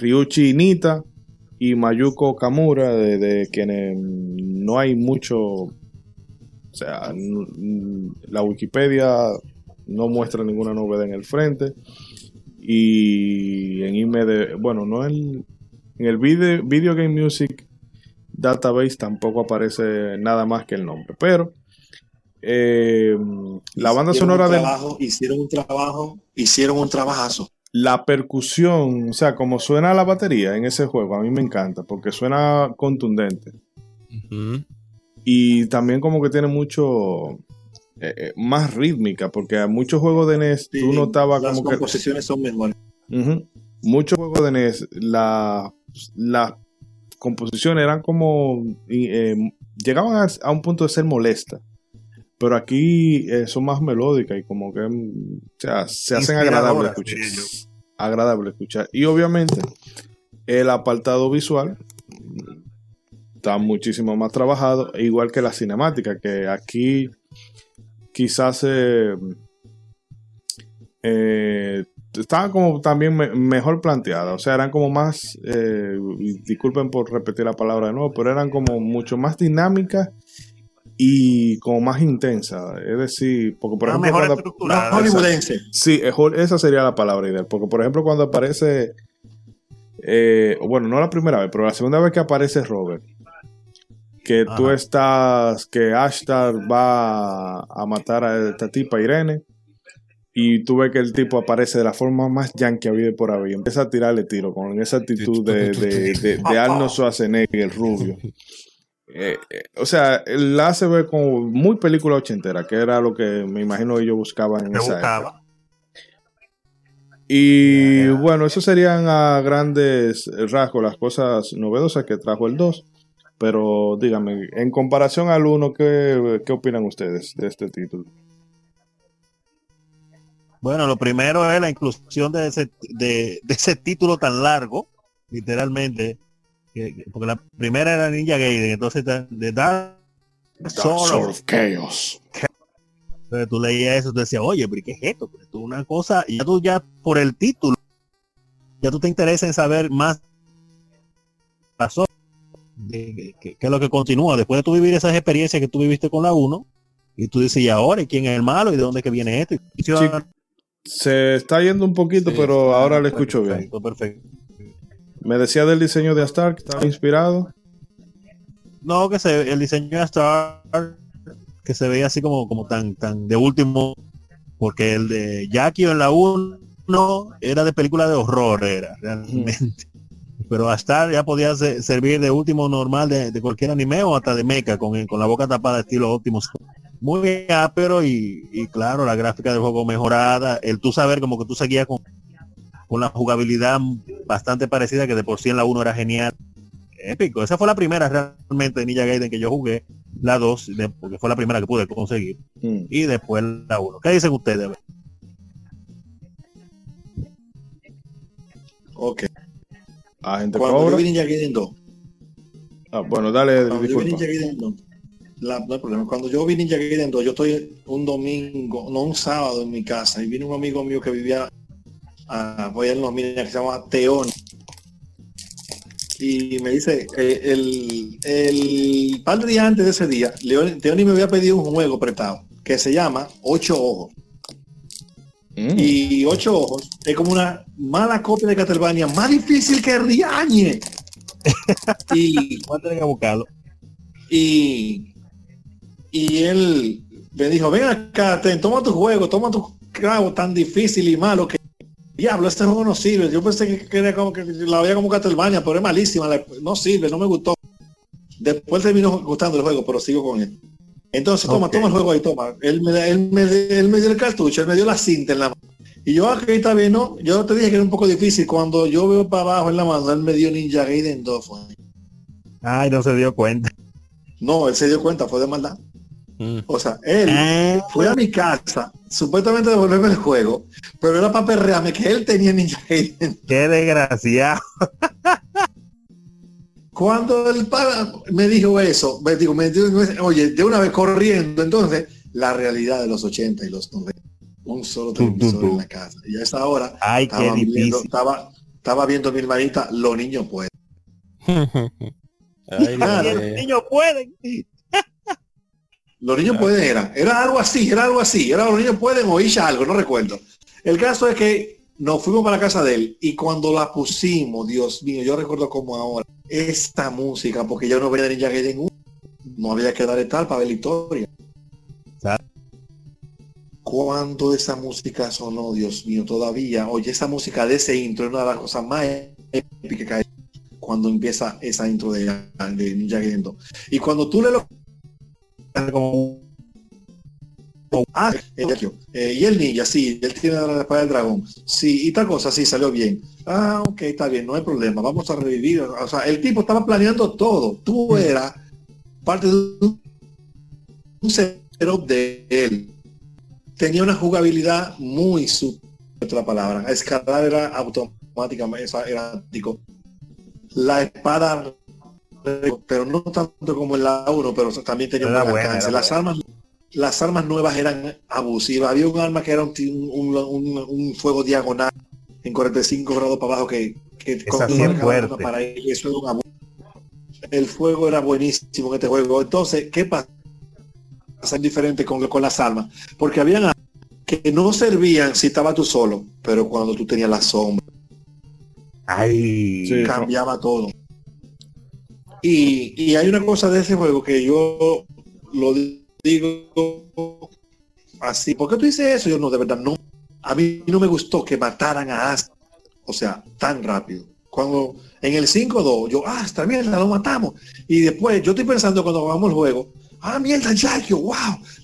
Ryuchi Inita y Mayuko Kamura, de, de quienes no hay mucho o sea, la Wikipedia no muestra ninguna novedad en el frente. Y en IMD, bueno, no en, en el video, Video Game Music Database tampoco aparece nada más que el nombre. Pero eh, la banda Hicieron sonora un de trabajo, hicieron un trabajo, hicieron un trabajazo. la percusión, o sea, como suena la batería en ese juego, a mí me encanta porque suena contundente. Y también como que tiene mucho eh, eh, más rítmica, porque a muchos juegos de NES tú notabas las como que composiciones son mejores. Ujú. muchos juegos de NES la- las composiciones eran como eh, llegaban a, a un punto de ser molestas. Pero aquí eh, son más melódicas y como que mm, o sea, se hacen agradables escuchar. Agradable escuchar. Y obviamente el apartado visual está muchísimo más trabajado, igual que la cinemática, que aquí quizás eh, eh, estaban como también me- mejor planteadas, o sea, eran como más, eh, disculpen por repetir la palabra de nuevo, pero eran como mucho más dinámicas y como más intensas, es decir, porque por Una ejemplo mejor cuando- hollywoodense. Sí, esa sería la palabra ideal. Porque, por ejemplo, cuando aparece. eh, bueno, no la primera vez, pero la segunda vez que aparece Robert. Que tú Ajá. estás. Que Ashtar va a matar a esta tipa Irene. Y tú ves que el tipo aparece de la forma más yankee habida por haber. Empieza a tirarle tiro con esa actitud de, de, de, de Arnold Schwarzenegger, el rubio. Eh, eh, o sea, la hace ver como muy película ochentera, que era lo que me imagino ellos buscaban en esa época. buscaba. Y bueno, eso serían a grandes rasgos las cosas novedosas que trajo el 2. Pero dígame, en comparación al 1, ¿qué, qué opinan ustedes de este título? Bueno, lo primero es la inclusión de ese, de, de ese título tan largo, literalmente, que- que- porque la primera era Ninja Gaiden, entonces de Dark Sword Sword of- Chaos. entonces tú leías eso, tú decías, oye, pero ¿qué es esto? Pues esto es una cosa, y ya tú ya por el título, ya tú te interesa en saber más pasó, de, que- es lo que continúa, después de tú vivir esas experiencias que tú viviste con la 1, y tú dices, ¿y ahora? ¿Y quién es el malo? ¿Y de dónde que viene esto? Y- Sí, se está yendo un poquito, Sí, pero ahora le escucho bien. Perfecto, perfecto. Me decía del diseño de Astar, que estaba inspirado. No, que se, el diseño de Star que se veía así como, como tan, tan de último, porque el de Jackie en la 1 era de película de horror, era realmente. Pero a Star ya podía se- servir de último normal de, de cualquier anime o hasta de mecha, con, con la boca tapada estilo Optimus. Muy ápero y, y claro, la gráfica del juego mejorada, el tú saber como que tú seguías con, con la jugabilidad bastante parecida que de por sí en la 1 era genial épico. Esa fue la primera realmente de Ninja Gaiden que yo jugué, la 2, de- porque fue la primera que pude conseguir, Mm. y después la 1. ¿Qué dicen ustedes? Ok. A gente Cuando yo cobra. vi Ninja Gaiden 2, Ah, bueno, dale, cuando yo vi disculpa. Ninja Gaiden 2, la- no hay problema. Cuando yo vi Ninja Gaiden 2, yo estoy un domingo, no un sábado en mi casa, y vino un amigo mío que vivía, ah, voy a los minas que se llama Teón. y me dice, eh, el, el par de días antes de ese día, León, Teoni me había pedido un juego prestado que se llama Ocho Ojos. Mm. Y Ocho Ojos es como una mala copia de Castlevania, más difícil que Riañe. (laughs) y, Voy a tener que buscarlo. y, y él me dijo, ven acá, ten, toma tu juego, toma tu clavo tan difícil y malo que diablo, este juego no sirve. Yo pensé que, era como que la veía como Castlevania, pero es malísima, la- no sirve, no me gustó. Después terminó gustando el juego, pero sigo con él. Entonces, toma, toma el juego ahí, toma. Él me, él, me, él me dio el cartucho, él me dio la cinta en la mano. Y yo, aquí está bien, ¿no? Yo te dije que era un poco difícil. Cuando yo veo para abajo en la mano, él me dio Ninja Gaiden 2. fue. Ay, no se dio cuenta. No, él se dio cuenta, fue de maldad. Mm. O sea, él Ah, fue a mi casa, supuestamente a devolverme el juego, pero era para perrearme que él tenía Ninja Gaiden. qué desgraciado. (laughs) Cuando el pana me dijo eso, me digo, me dijo, oye, de una vez corriendo, entonces, la realidad de los 80 y los 90. Un solo televisor en la casa. Y a esa hora Ay, qué estaba viendo, estaba, estaba viendo mi hermanita, los niños pues. Ay. Dios mío. Niños pueden. Los niños pueden era, era algo así, era algo así, era los niños pueden o Isha algo, no recuerdo. El caso es que nos fuimos para la casa de él y cuando la pusimos, Dios mío, yo recuerdo como ahora, esta música, porque yo no veía Ninja Gaiden 1, no había que darle tal para ver la historia. Cuando esa música sonó, Dios mío, todavía, oye, esa música de ese intro es una de las cosas más épicas que hay cuando empieza esa intro de, de Ninja Gaiden 2. Y cuando tú le lo Como Ah, el Yakio. Eh, y el ninja, sí, él tiene la espada del dragón. Sí, y tal cosa, sí, salió bien. Ah, ok, está bien, no hay problema, vamos a revivir. O sea, el tipo estaba planeando todo. Tú eras parte de un un setup de él. Tenía una jugabilidad muy su otra palabra. Escalar era automáticamente, era táctico. La espada pero no tanto como en la 1, pero también tenía un buena, alcance. Las armas las armas nuevas eran abusivas. Había un arma que era un, un, un- un fuego diagonal en 45 grados para abajo que, que para ellos, eso era un abuso. El fuego era buenísimo en este juego. Entonces, ¿qué pasa? diferente con, con las armas. Porque habían armas que no servían si estaba tú solo, pero cuando tú tenías la sombra, Ay, Sí. cambiaba todo. Y, y hay una cosa de ese juego que yo lo digo así. ¿Por qué tú dices eso? Yo no, de verdad, no. A mí no me gustó que mataran a Asta. O sea, tan rápido. Cuando en el 5-2, yo, ah, está bien, lo matamos. Y después, yo estoy pensando cuando jugamos el juego, ah, mierda, Yakio, wow.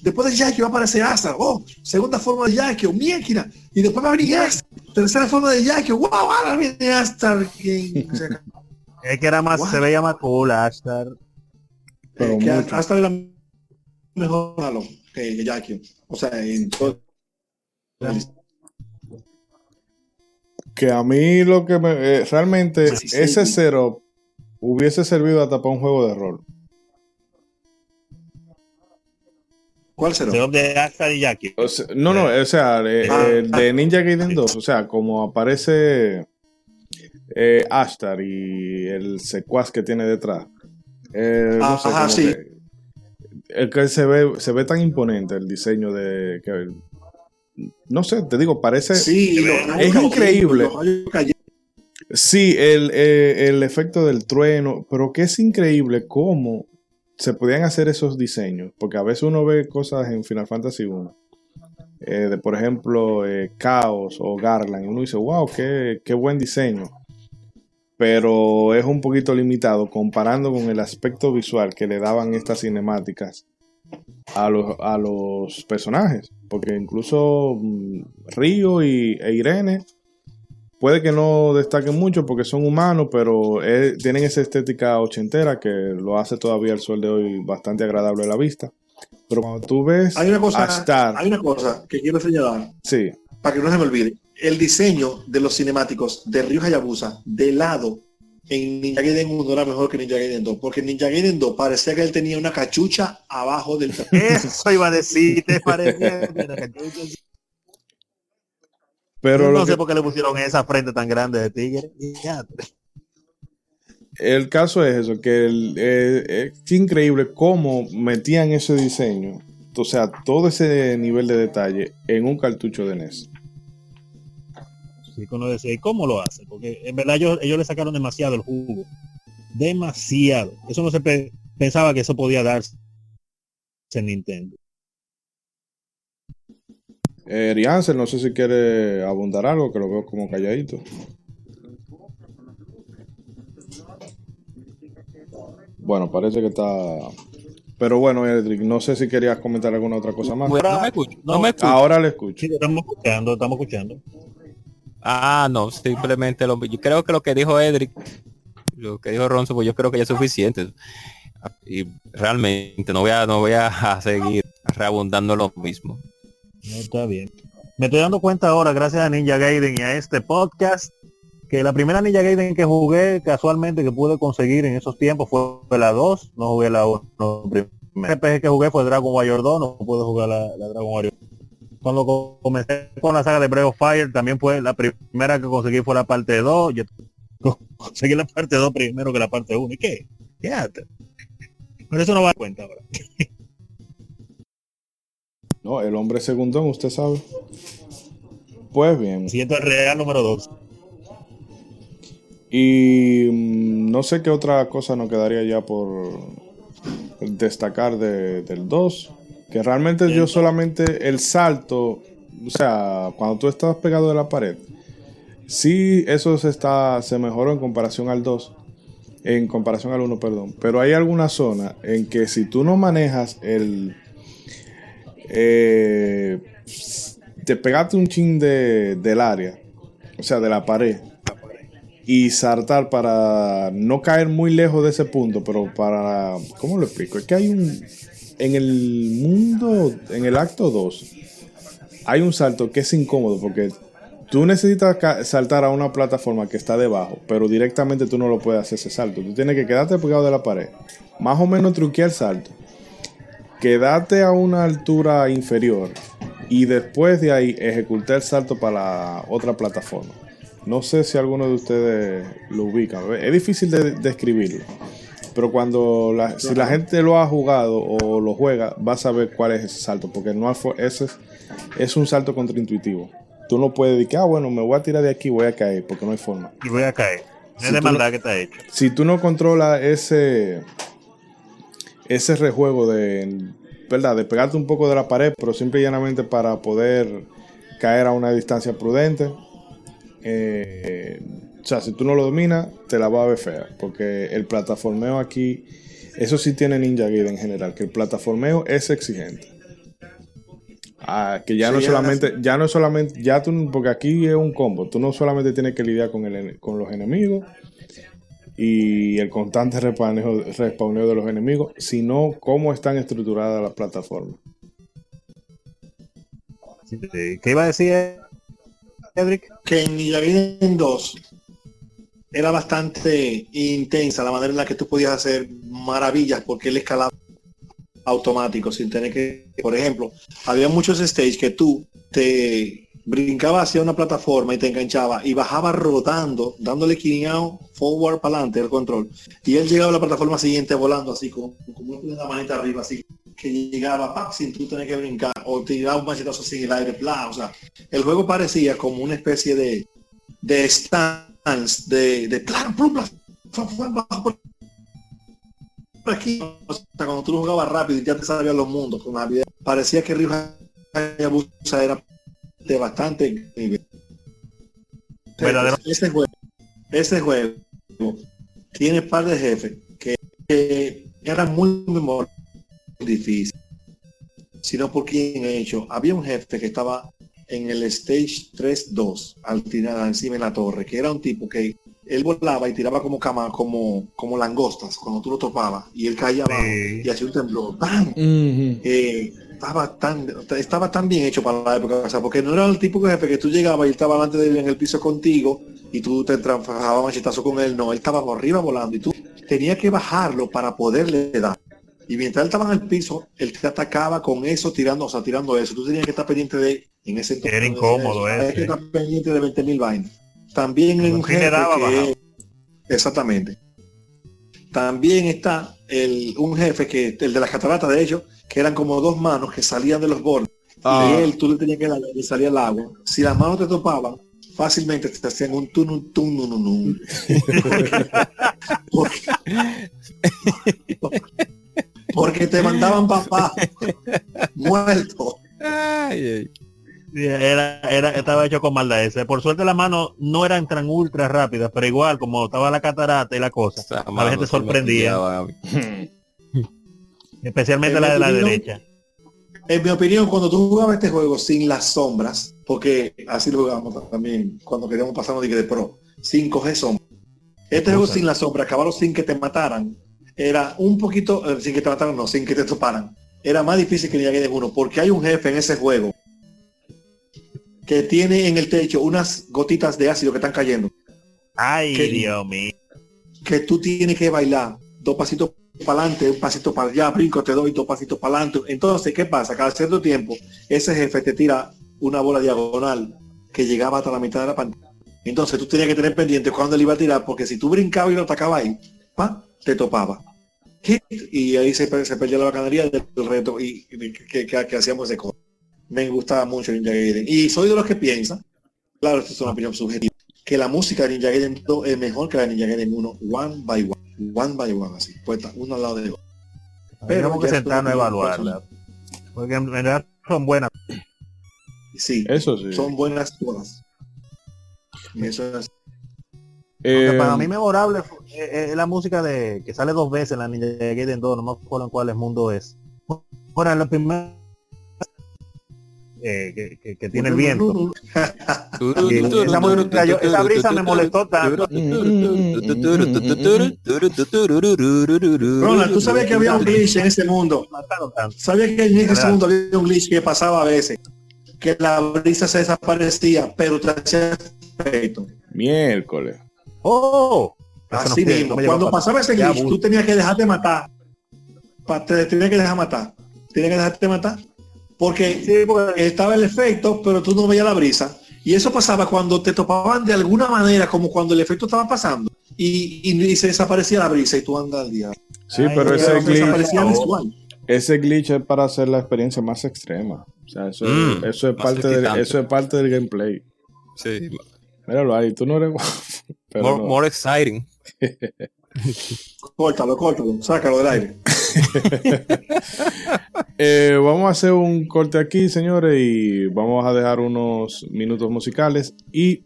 Después de Yakio va a aparecer Asta. Oh, segunda forma de Yakio, mierda. Y después va a venir Asta. Tercera forma de Yakio, wow, ahora viene Asta. que- o sea, (laughs) es que era más, se veía más cool, Ashtar. Pero que mucho. hasta era mejor malo que Yakio. O sea, en todo. Que a mí lo que me. eh, realmente, Sí, sí, ese cero hubiese servido hasta para un juego de rol. ¿Cuál será? Se de Ashtar y Jackie. O sea, no, no, o sea, eh, Ah. eh, de Ninja Gaiden 2, o sea, como aparece eh, Ashtar y el secuaz que tiene detrás. eh, no sé, Ajá, sí. que, el que se ve, se ve tan imponente el diseño de que no sé, te digo, parece Sí, es increíble. Sí, el, eh, el efecto del trueno, pero que es increíble cómo se podían hacer esos diseños, porque a veces uno ve cosas en Final Fantasy 1, eh, de por ejemplo eh, Chaos o Garland, y uno dice, wow, qué, qué buen diseño, pero es un poquito limitado comparando con el aspecto visual que le daban estas cinemáticas a los, a los personajes, porque incluso mm, Río y, e Irene puede que no destaquen mucho porque son humanos, pero tienen esa estética ochentera que lo hace todavía el sol de hoy bastante agradable a la vista. Pero cuando tú ves Hay una cosa, a Star, hay una cosa que quiero señalar sí, para que no se me olvide. El diseño de los cinemáticos de Ryu Hayabusa de lado en Ninja Gaiden 1 era mejor que Ninja Gaiden 2, porque en Ninja Gaiden 2 parecía que él tenía una cachucha abajo del (laughs) Eso iba a decir, te parecía. Pero no lo sé que- por qué le pusieron esa frente tan grande de tigre. El caso es eso, que el- eh, es increíble cómo metían ese diseño, o sea, todo ese nivel de detalle en un cartucho de NES. Sí, que uno decía, ¿y cómo lo hace? Porque en verdad ellos, ellos le sacaron demasiado el jugo. Demasiado. Eso no se pe- pensaba que eso podía darse en Nintendo. Eh, Riancel, no sé si quiere abundar algo, que lo veo como calladito. Bueno, parece que está... Pero bueno, Edric, no sé si querías comentar alguna otra cosa más. Bueno, no me escucho, no, no, me escucho. Ahora le escucho. Sí, estamos escuchando, estamos escuchando. Ah, no, simplemente lo, yo creo que lo que dijo Edric, lo que dijo Ronzo, pues yo creo que ya es suficiente. Y realmente no voy a, no voy a, (laughs) seguir reabundando lo mismo. No, está bien. Me estoy dando cuenta ahora, gracias a Ninja Gaiden y a este podcast, que la primera Ninja Gaiden que jugué casualmente que pude conseguir en esos tiempos fue la 2, no jugué la 1. El RPG que jugué fue Dragon Warrior 2, no pude jugar la, la Dragon Warrior. Cuando co- comencé con la saga de Breath of Fire, también fue la primera que conseguí fue la parte 2. Yo (laughs) conseguí la parte 2 primero que la parte 1. ¿Y qué? ¿Qué hace? Pero eso no va a dar cuenta ahora. (laughs) No, el hombre segundón, usted sabe. Pues bien. Siento el real número 2. Y mm, no sé qué otra cosa nos quedaría ya por destacar de- del 2. Que realmente yo solamente el salto, o sea, cuando tú estás pegado de la pared, sí eso se está se mejoró en comparación al 2. En comparación al 1, perdón. Pero hay alguna zona en que si tú no manejas el... eh, te pegaste un chin de, del área, o sea, de la pared, y saltar para no caer muy lejos de ese punto, pero para... ¿Cómo lo explico? Es que hay un... En el mundo, en el acto 2, hay un salto que es incómodo porque tú necesitas saltar a una plataforma que está debajo, pero directamente tú no lo puedes hacer ese salto. Tú tienes que quedarte pegado de la pared, más o menos truquear el salto, quedarte a una altura inferior y después de ahí ejecutar el salto para la otra plataforma. No sé si alguno de ustedes lo ubica. Es difícil de describirlo. Pero cuando la, si la gente lo ha jugado o lo juega, va a saber cuál es ese salto. Porque no ese es, un salto contraintuitivo. Tú no puedes decir, ah, bueno, me voy a tirar de aquí y voy a caer, porque no hay forma. Y voy a caer. Si es de tú no- maldad que está hecho. Si tú no controlas ese, ese rejuego de, ¿verdad? de pegarte un poco de la pared, pero simple y llanamente para poder caer a una distancia prudente, eh, o sea, si tú no lo dominas, te la va a ver fea. Porque el plataformeo aquí, eso sí tiene Ninja Gaiden en general, que el plataformeo es exigente. Ah, que ya Sí, no ya solamente, ya no solamente, ya tú, porque aquí es un combo, tú no solamente tienes que lidiar con, el, con los enemigos y el constante respawneo, respawneo de los enemigos, sino cómo están estructuradas las plataformas. ¿Qué iba a decir, Edric? que en Ninja Gaiden 2 era bastante intensa la manera en la que tú podías hacer maravillas porque él escalaba automático sin tener que, por ejemplo, había muchos stages que tú te brincabas hacia una plataforma y te enganchaba y bajaba rodando, dándole quineado forward para adelante el control y él llegaba a la plataforma siguiente volando así como, como una manita arriba así que llegaba sin tú tener que brincar o tiraba un machetazo así en el aire bla, o sea el juego parecía como una especie de de stance de, de por aquí o sea, cuando tú jugabas rápido y ya te sabían los mundos con la habilidad parecía que Ryu Hayabusa era de bastante nivel. Este juego este juego tiene par de jefes que, que eran muy memorables difícil sino por quien he hecho. Había un jefe que estaba en el stage 3-2 al tirar encima de la torre que era un tipo que él volaba y tiraba como cama como como langostas cuando tú lo topabas y él caía abajo Sí. y hacía un temblor ¡pam! Eh, estaba tan estaba tan bien hecho para la época o sea, porque no era el tipo de jefe que tú llegabas y él estaba delante de él en el piso contigo y tú te transfajabas machetazo con él no él estaba por arriba volando y tú tenías que bajarlo para poderle dar y mientras él estaba en el piso él te atacaba con eso tirando o sea tirando eso tú tenías que estar pendiente de en ese Era incómodo eso, hay ese. que estar pendiente de 20.000 vainas también en un jefe daba, que- bajaba. exactamente también está el, un jefe que, el de las cataratas de ellos, que eran como dos manos que salían de los bordes. Ah. Y él, tú le tenías que dar, le salía el agua. Si las manos te topaban, fácilmente te hacían un tun, un tun, un, un, un. Porque, (laughs) porque- porque te mandaban papá (laughs) muerto. Ay, ay. Era, era, estaba hecho con maldad ese. Por suerte las manos no eran tan ultra rápidas, pero igual como estaba la catarata y la cosa, Esa a mano veces te sí me sorprendía, especialmente En la de la opinión, derecha. En mi opinión, cuando tú jugabas este juego sin las sombras, porque así lo jugábamos también cuando queríamos pasarnos de, de pro, sin coger sombras. Este juego sin las sombras, acabarlo sin que te mataran, era un poquito, eh, sin que te mataran, no, sin que te toparan. Era más difícil que Ninja Gaiden 1, porque hay un jefe en ese juego que tiene en el techo unas gotitas de ácido que están cayendo, Ay. Dios mío. que tú tienes que bailar dos pasitos para adelante, un pasito para allá, brinco, te doy dos pasitos para adelante. Entonces, ¿qué pasa? Cada cierto tiempo, ese jefe te tira una bola diagonal que llegaba hasta la mitad de la pantalla. Entonces tú tenías que tener pendiente cuando él iba a tirar, porque si tú brincabas y lo atacabas ahí, pa, te topaba. Hit, Y ahí se, se perdía la bacanería del reto y, que, que- que hacíamos ese cosa. Me gustaba mucho Ninja Gaiden. Y soy de los que piensan, claro, esto es una opinión subjetiva, que la música de Ninja Gaiden 2 es mejor que la de Ninja Gaiden 1, one by one, one by one, así, puesta uno al lado de otro. Pero Tenemos que sentarnos a evaluarla. Porque en verdad son buenas. Sí, Eso sí. son buenas todas. Eso es Porque Eh, para mí memorable fue- eh, es la música de que sale dos veces en la Ninja Gaiden 2, no me acuerdo en cuál mundo es. Bueno, en la primera eh, que, que- que tiene el viento. (laughs) Esa música, yo- esa brisa me molestó tanto. Ronald, ¿tú sabías que había un glitch en ese mundo? ¿Sabías que en ese mundo había un glitch que pasaba a veces? Que la brisa se desaparecía, pero te hacía efecto. miércoles. Oh, Así mismo. Cuando pasaba ese glitch, tú tenías que dejarte matar. Te tenías que dejar matar. Tenías que dejarte matar. Porque Sí, porque- estaba el efecto, pero tú no veías la brisa. Y eso pasaba cuando te topaban de alguna manera, como cuando el efecto estaba pasando. Y, y- y se desaparecía la brisa y tú andas al día. Sí, Ay, pero ese se glitch, visual. ese glitch es para hacer la experiencia más extrema. O sea, eso, Mm, eso es parte del, eso es parte del gameplay. Sí, Míralo ahí, tú no eres pero more, no. more exciting. (laughs) Córtalo, córtalo, sácalo del aire. (laughs) Eh, vamos a hacer un corte aquí, señores, y vamos a dejar unos minutos musicales y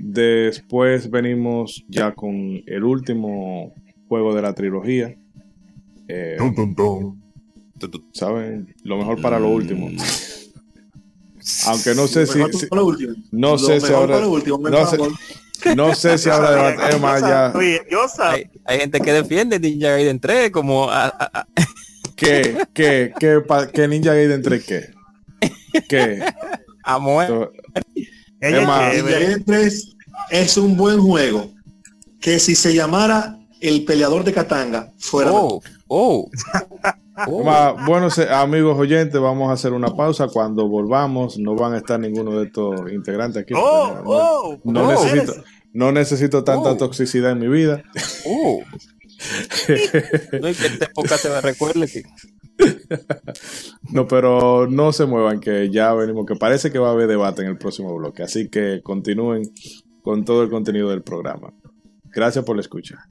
después venimos ya con el último juego de la trilogía. Eh, ¿Saben? Lo mejor para lo último. Aunque no sé si, no Lo sé si ahora para lo último, por no sé. No sé si habrá debate. Es más, ya yo sabía. Hay, hay gente que defiende Ninja Gaiden 3 como a- a- a- ¿Qué? ¿Qué? ¿Qué? pa- ¿Qué Ninja Gaiden 3 qué? ¿Qué? a muerte. Es más, Ninja. Gaiden 3 es un buen juego que si se llamara el peleador de Katanga fuera Oh, oh. (laughs) Oh. Bueno, amigos oyentes, vamos a hacer una pausa. Cuando volvamos, no van a estar ninguno de estos integrantes aquí. Oh, no, oh, no oh, necesito, no necesito tanta Oh. toxicidad en mi vida. Oh. (laughs) no que esta época se me recuerde que No, pero no se muevan, que ya venimos, que parece que va a haber debate en el próximo bloque. Así que continúen con todo el contenido del programa. Gracias por la escucha.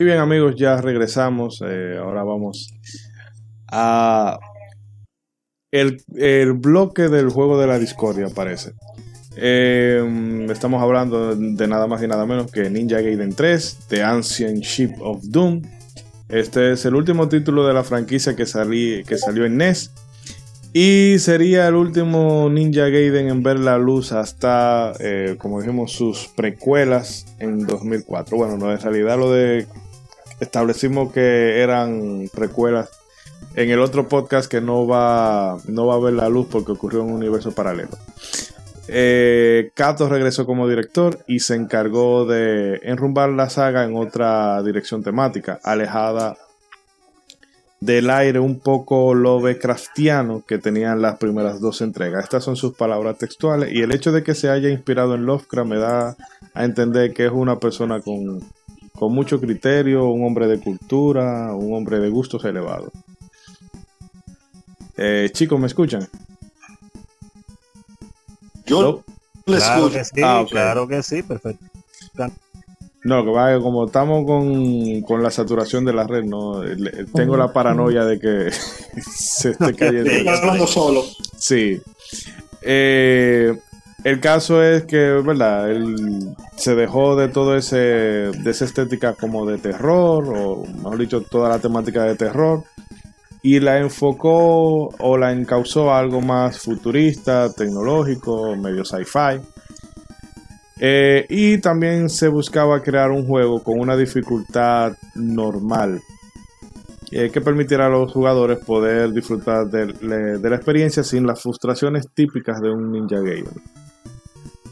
Y bien amigos, ya regresamos. Eh, ahora vamos a el, el, bloque del juego de la discordia, parece. Eh, estamos hablando de nada más y nada menos que Ninja Gaiden 3, The Ancient Ship of Doom. Este es el último título de la franquicia que, salí, que salió en NES. Y sería el último Ninja Gaiden en ver la luz hasta, eh, como dijimos, sus precuelas en 2004. Bueno, no, en realidad lo de... Establecimos que eran precuelas en el otro podcast que no va, no va a ver la luz porque ocurrió en un universo paralelo. Eh, Kato regresó como director y se encargó de enrumbar la saga en otra dirección temática, alejada del aire un poco Lovecraftiano que tenían las primeras dos entregas. Estas son sus palabras textuales y el hecho de que se haya inspirado en Lovecraft me da a entender que es una persona con, con mucho criterio, un hombre de cultura, un hombre de gustos elevados. Eh, chicos, ¿me escuchan? Yo le claro escucho. Que sí, ah, okay. Claro que sí, perfecto. No, que va, como estamos con, con, la saturación de la red, no tengo la paranoia de que (laughs) se esté (laughs) cayendo. Estás hablando solo. Sí. Eh, el caso es que, ¿verdad? Él se dejó de todo ese, de esa estética como de terror, o mejor dicho, toda la temática de terror, y la enfocó o la encauzó a algo más futurista, tecnológico, medio sci-fi. Eh, y también se buscaba crear un juego con una dificultad normal eh, que permitiera a los jugadores poder disfrutar de, de, la experiencia sin las frustraciones típicas de un Ninja Gaiden.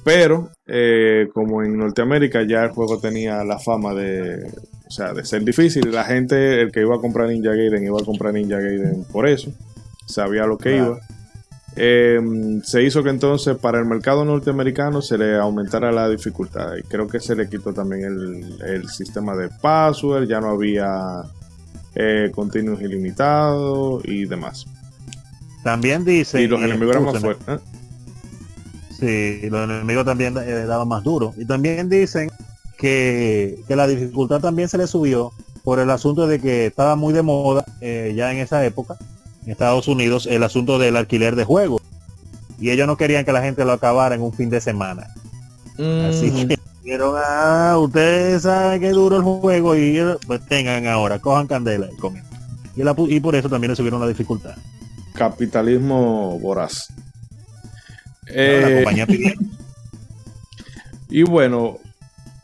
Pero, eh, como en Norteamérica ya el juego tenía la fama de, o sea, de ser difícil, la gente, el que iba a comprar Ninja Gaiden, iba a comprar Ninja Gaiden por eso, sabía lo que iba. Em, se hizo que entonces para el mercado norteamericano se le aumentara la dificultad y creo que se le quitó también el, sistema de password, ya no había eh, continuos ilimitados y demás. También dice... Y los enemigos eran más fuertes. ¿eh? Sí, los enemigos también eh, daban más duro. Y también dicen que, la dificultad también se le subió por el asunto de que estaba muy de moda eh, ya en esa época, en Estados Unidos, el asunto del alquiler de juegos. Y ellos no querían que la gente lo acabara en un fin de semana. Así mm. que dijeron, ah, ustedes saben que duro el juego y pues tengan ahora, cojan candela y comen. Y, y por eso también le subieron la dificultad. Capitalismo voraz. Eh, (laughs) y bueno,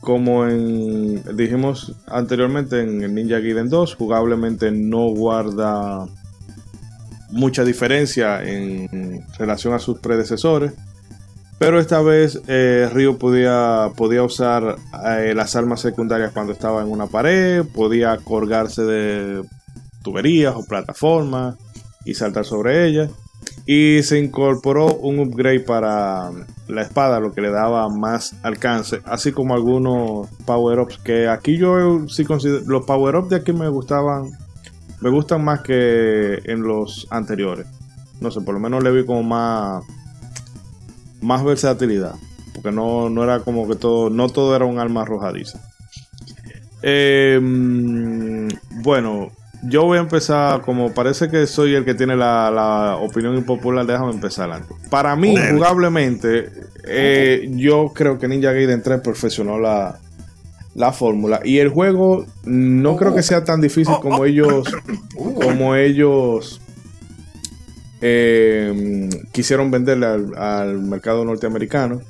como en, dijimos anteriormente en Ninja Gaiden 2, jugablemente no guarda mucha diferencia en relación a sus predecesores. Pero esta vez eh, Ryo podía, podía usar eh, las armas secundarias cuando estaba en una pared, podía colgarse de tuberías o plataformas y saltar sobre ellas. Y se incorporó un upgrade para la espada, lo que le daba más alcance, así como algunos power-ups que aquí yo sí considero, los power-ups de aquí me gustaban, me gustan más que en los anteriores. No sé, por lo menos le vi como más, más versatilidad, porque no, no era como que todo, no todo era un arma arrojadiza. Em, bueno, yo voy a empezar, como parece que soy el que tiene la, opinión impopular, déjame empezar antes. Para mí, jugablemente, eh, yo creo que Ninja Gaiden 3 perfeccionó la, la fórmula. Y el juego no creo que sea tan difícil como ellos, (coughs) como ellos eh, quisieron venderle al, al, mercado norteamericano.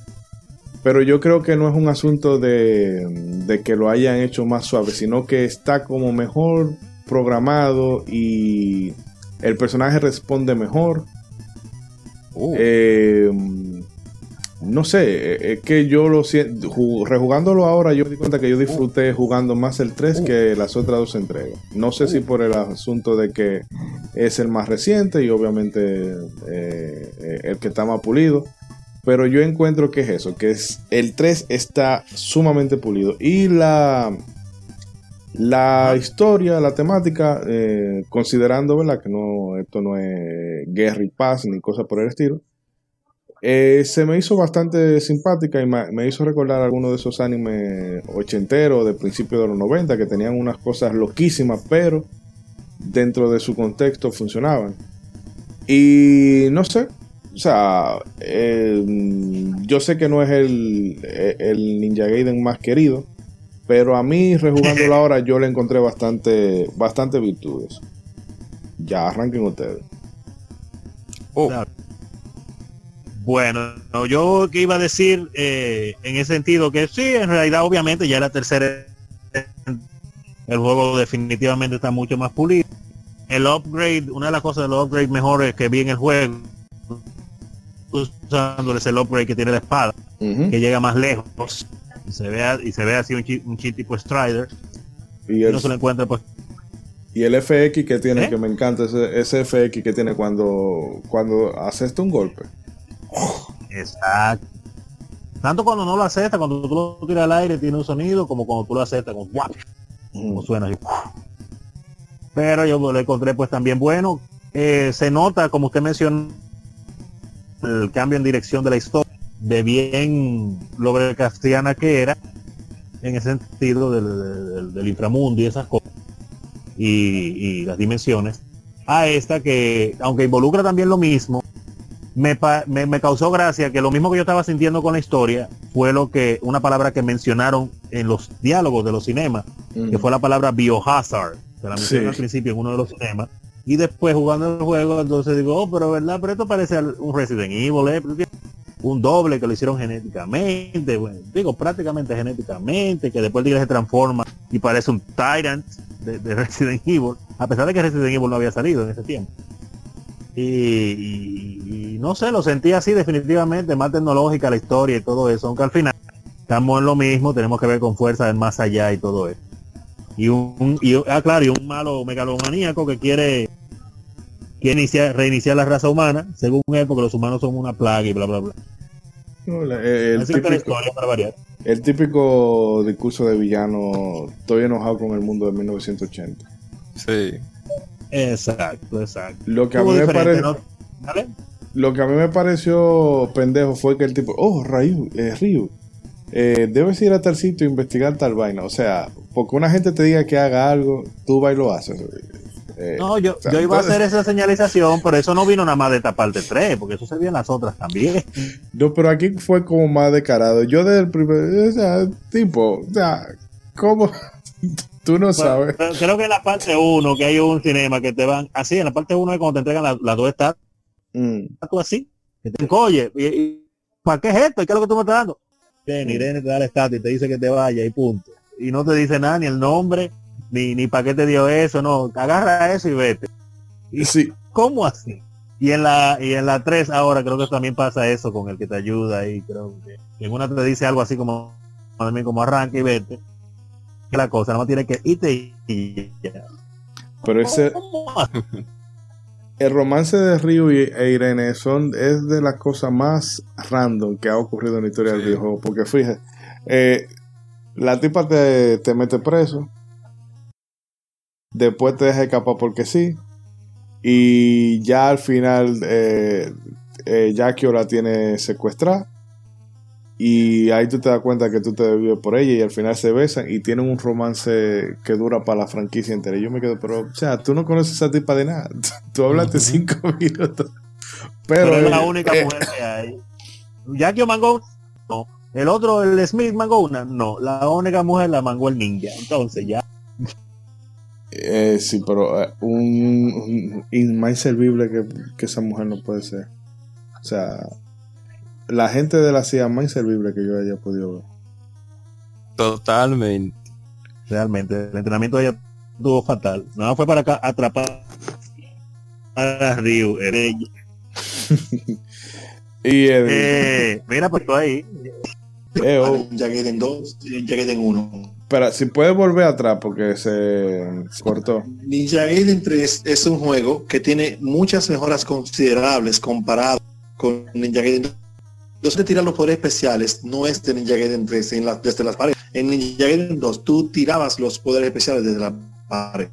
Pero yo creo que no es un asunto de, de que lo hayan hecho más suave, sino que está como mejor programado y el personaje responde mejor. Uh. Eh, no sé, es que yo lo siento, rejugándolo ahora yo me di cuenta que yo disfruté jugando más el 3 que las otras dos entregas. No sé si por el asunto de que es el más reciente y obviamente eh, el que está más pulido. Pero yo encuentro que es eso, que es el 3 está sumamente pulido. Y la, la historia, la temática, eh, considerando ¿verdad? que no, esto no es guerra y paz ni cosa por el estilo, Eh, se me hizo bastante simpática y me, hizo recordar algunos de esos animes ochenteros de principios de los 90 que tenían unas cosas loquísimas, pero dentro de su contexto funcionaban. Y no sé, o sea, eh, yo sé que no es el Ninja Gaiden más querido, pero a mí, rejugándolo ahora, (laughs) yo le encontré bastante, bastante virtudes. Ya, arranquen ustedes. Oh, Claro. Bueno, no, yo que iba a decir eh, en ese sentido que sí, en realidad obviamente ya la tercera el juego definitivamente está mucho más pulido. El upgrade, una de las cosas de los upgrades mejores que vi en el juego, usándoles el upgrade que tiene la espada, que llega más lejos y se ve y se ve así un chi, un chi tipo Strider, Y y el, no se lo encuentra pues y el FX que tiene, ¿Eh? que me encanta, ese, ese FX que tiene cuando, cuando haces un golpe. Exacto. Tanto cuando no lo acepta, cuando tú lo tiras al aire tiene un sonido, como cuando tú lo aceptas, como, ¡guap! como Ujú. suena así. Pero yo lo encontré pues también bueno. Eh, se nota, como usted mencionó, el cambio en dirección de la historia, de bien castellana que era, en ese sentido del, del- del inframundo y esas cosas, y, y las dimensiones, a esta que, aunque involucra también lo mismo, me, me, me causó gracia que lo mismo que yo estaba sintiendo con la historia fue lo que una palabra que mencionaron en los diálogos de los cinemas que fue la palabra biohazard se la mencioné Sí. al principio en uno de los cinemas. Y después jugando el juego entonces digo oh pero verdad pero esto parece un Resident Evil eh, un doble que lo hicieron genéticamente bueno, digo prácticamente genéticamente que después se transforma y parece un Tyrant de, de Resident Evil a pesar de que Resident Evil no había salido en ese tiempo y no sé, lo sentí así definitivamente, más tecnológica la historia y todo eso, aunque al final estamos en lo mismo, tenemos que ver con fuerza del más allá y todo eso. Y un, y, ah, claro, y un malo megalomaníaco que quiere, iniciar, reiniciar la raza humana, según él, porque los humanos son una plaga y bla bla bla. No, la- el, típico, historia para variar. el típico discurso de villano, estoy enojado con el mundo de 1980. sí. Exacto, exacto. Lo que a mí me. ¿Vale? Lo que a mí me pareció pendejo fue que el tipo, oh, Ryu, eh, Ryu, eh, debes ir a tal sitio e investigar tal vaina. O sea, porque una gente te diga que haga algo, tú vas y lo haces. Eh, No, yo, o sea, yo iba a hacer esa señalización, pero eso no vino nada más de esta parte 3, porque eso se vio en las otras también. No, pero aquí fue como más descarado. Yo desde el primer, o sea, tipo, o sea, ¿cómo? (laughs) tú no sabes. Creo que en la parte 1, que hay un cinema que te van, así, en la parte 1 es cuando te entregan la- las dos estatuas Mm, así, que te oye, y, y- ¿para qué es esto? ¿Y qué es lo que tú me estás dando? Ven, Irene te da la estatua y te dice que te vaya y punto. Y no te dice nada, ni el nombre, ni, ni para qué te dio eso, no, agarra eso y vete. Y- Sí, ¿Cómo así? Y en la y en la 3 ahora creo que también pasa eso con el que te ayuda y creo que, que en una te dice algo así como también como arranca y vete. Que la cosa, nada más tiene que irte y ya. pero ese, ¿Cómo así? (laughs) el romance de Ryu y, e Irene son, es de las cosas más random que ha ocurrido en la historia del videojuego. Porque fíjate, eh, la tipa te, te mete preso, después te deja escapar porque sí, y ya al final eh, eh, Yakio la tiene secuestrada. Y ahí tú te das cuenta que tú te vives por ella y al final se besan y tienen un romance que dura para la franquicia entera. Y yo me quedo, pero, o sea, tú no conoces a esa tipa de nada. (laughs) Tú hablaste cinco (laughs) minutos. Pero, Pero es la eh, única eh, mujer que hay. Jackie mangó no. El otro, el Smith mangó una, no. La única mujer la mangó el ninja. Entonces ya. Eh, sí, pero eh, un, un- más inservible que, que esa mujer no puede ser. O sea, la gente de la CIA más inservible que yo haya podido ver. Totalmente. Realmente, el entrenamiento de ella estuvo fatal. Nada fue para acá atrapar a Ryu. (laughs) Y el, eh, mira, pues tú ahí. eh, oh, Ninja Gaiden 2 y Ninja Gaiden 1. espera, si puedes volver atrás porque se, cortó. Ninja Gaiden 3 es un juego que tiene muchas mejoras considerables comparado con Ninja Gaiden 2. Entonces, de tirar los poderes especiales no es de Ninja Gaiden 3 en la- desde las paredes. En Ninja Gaiden 2 tú tirabas los poderes especiales desde la pared.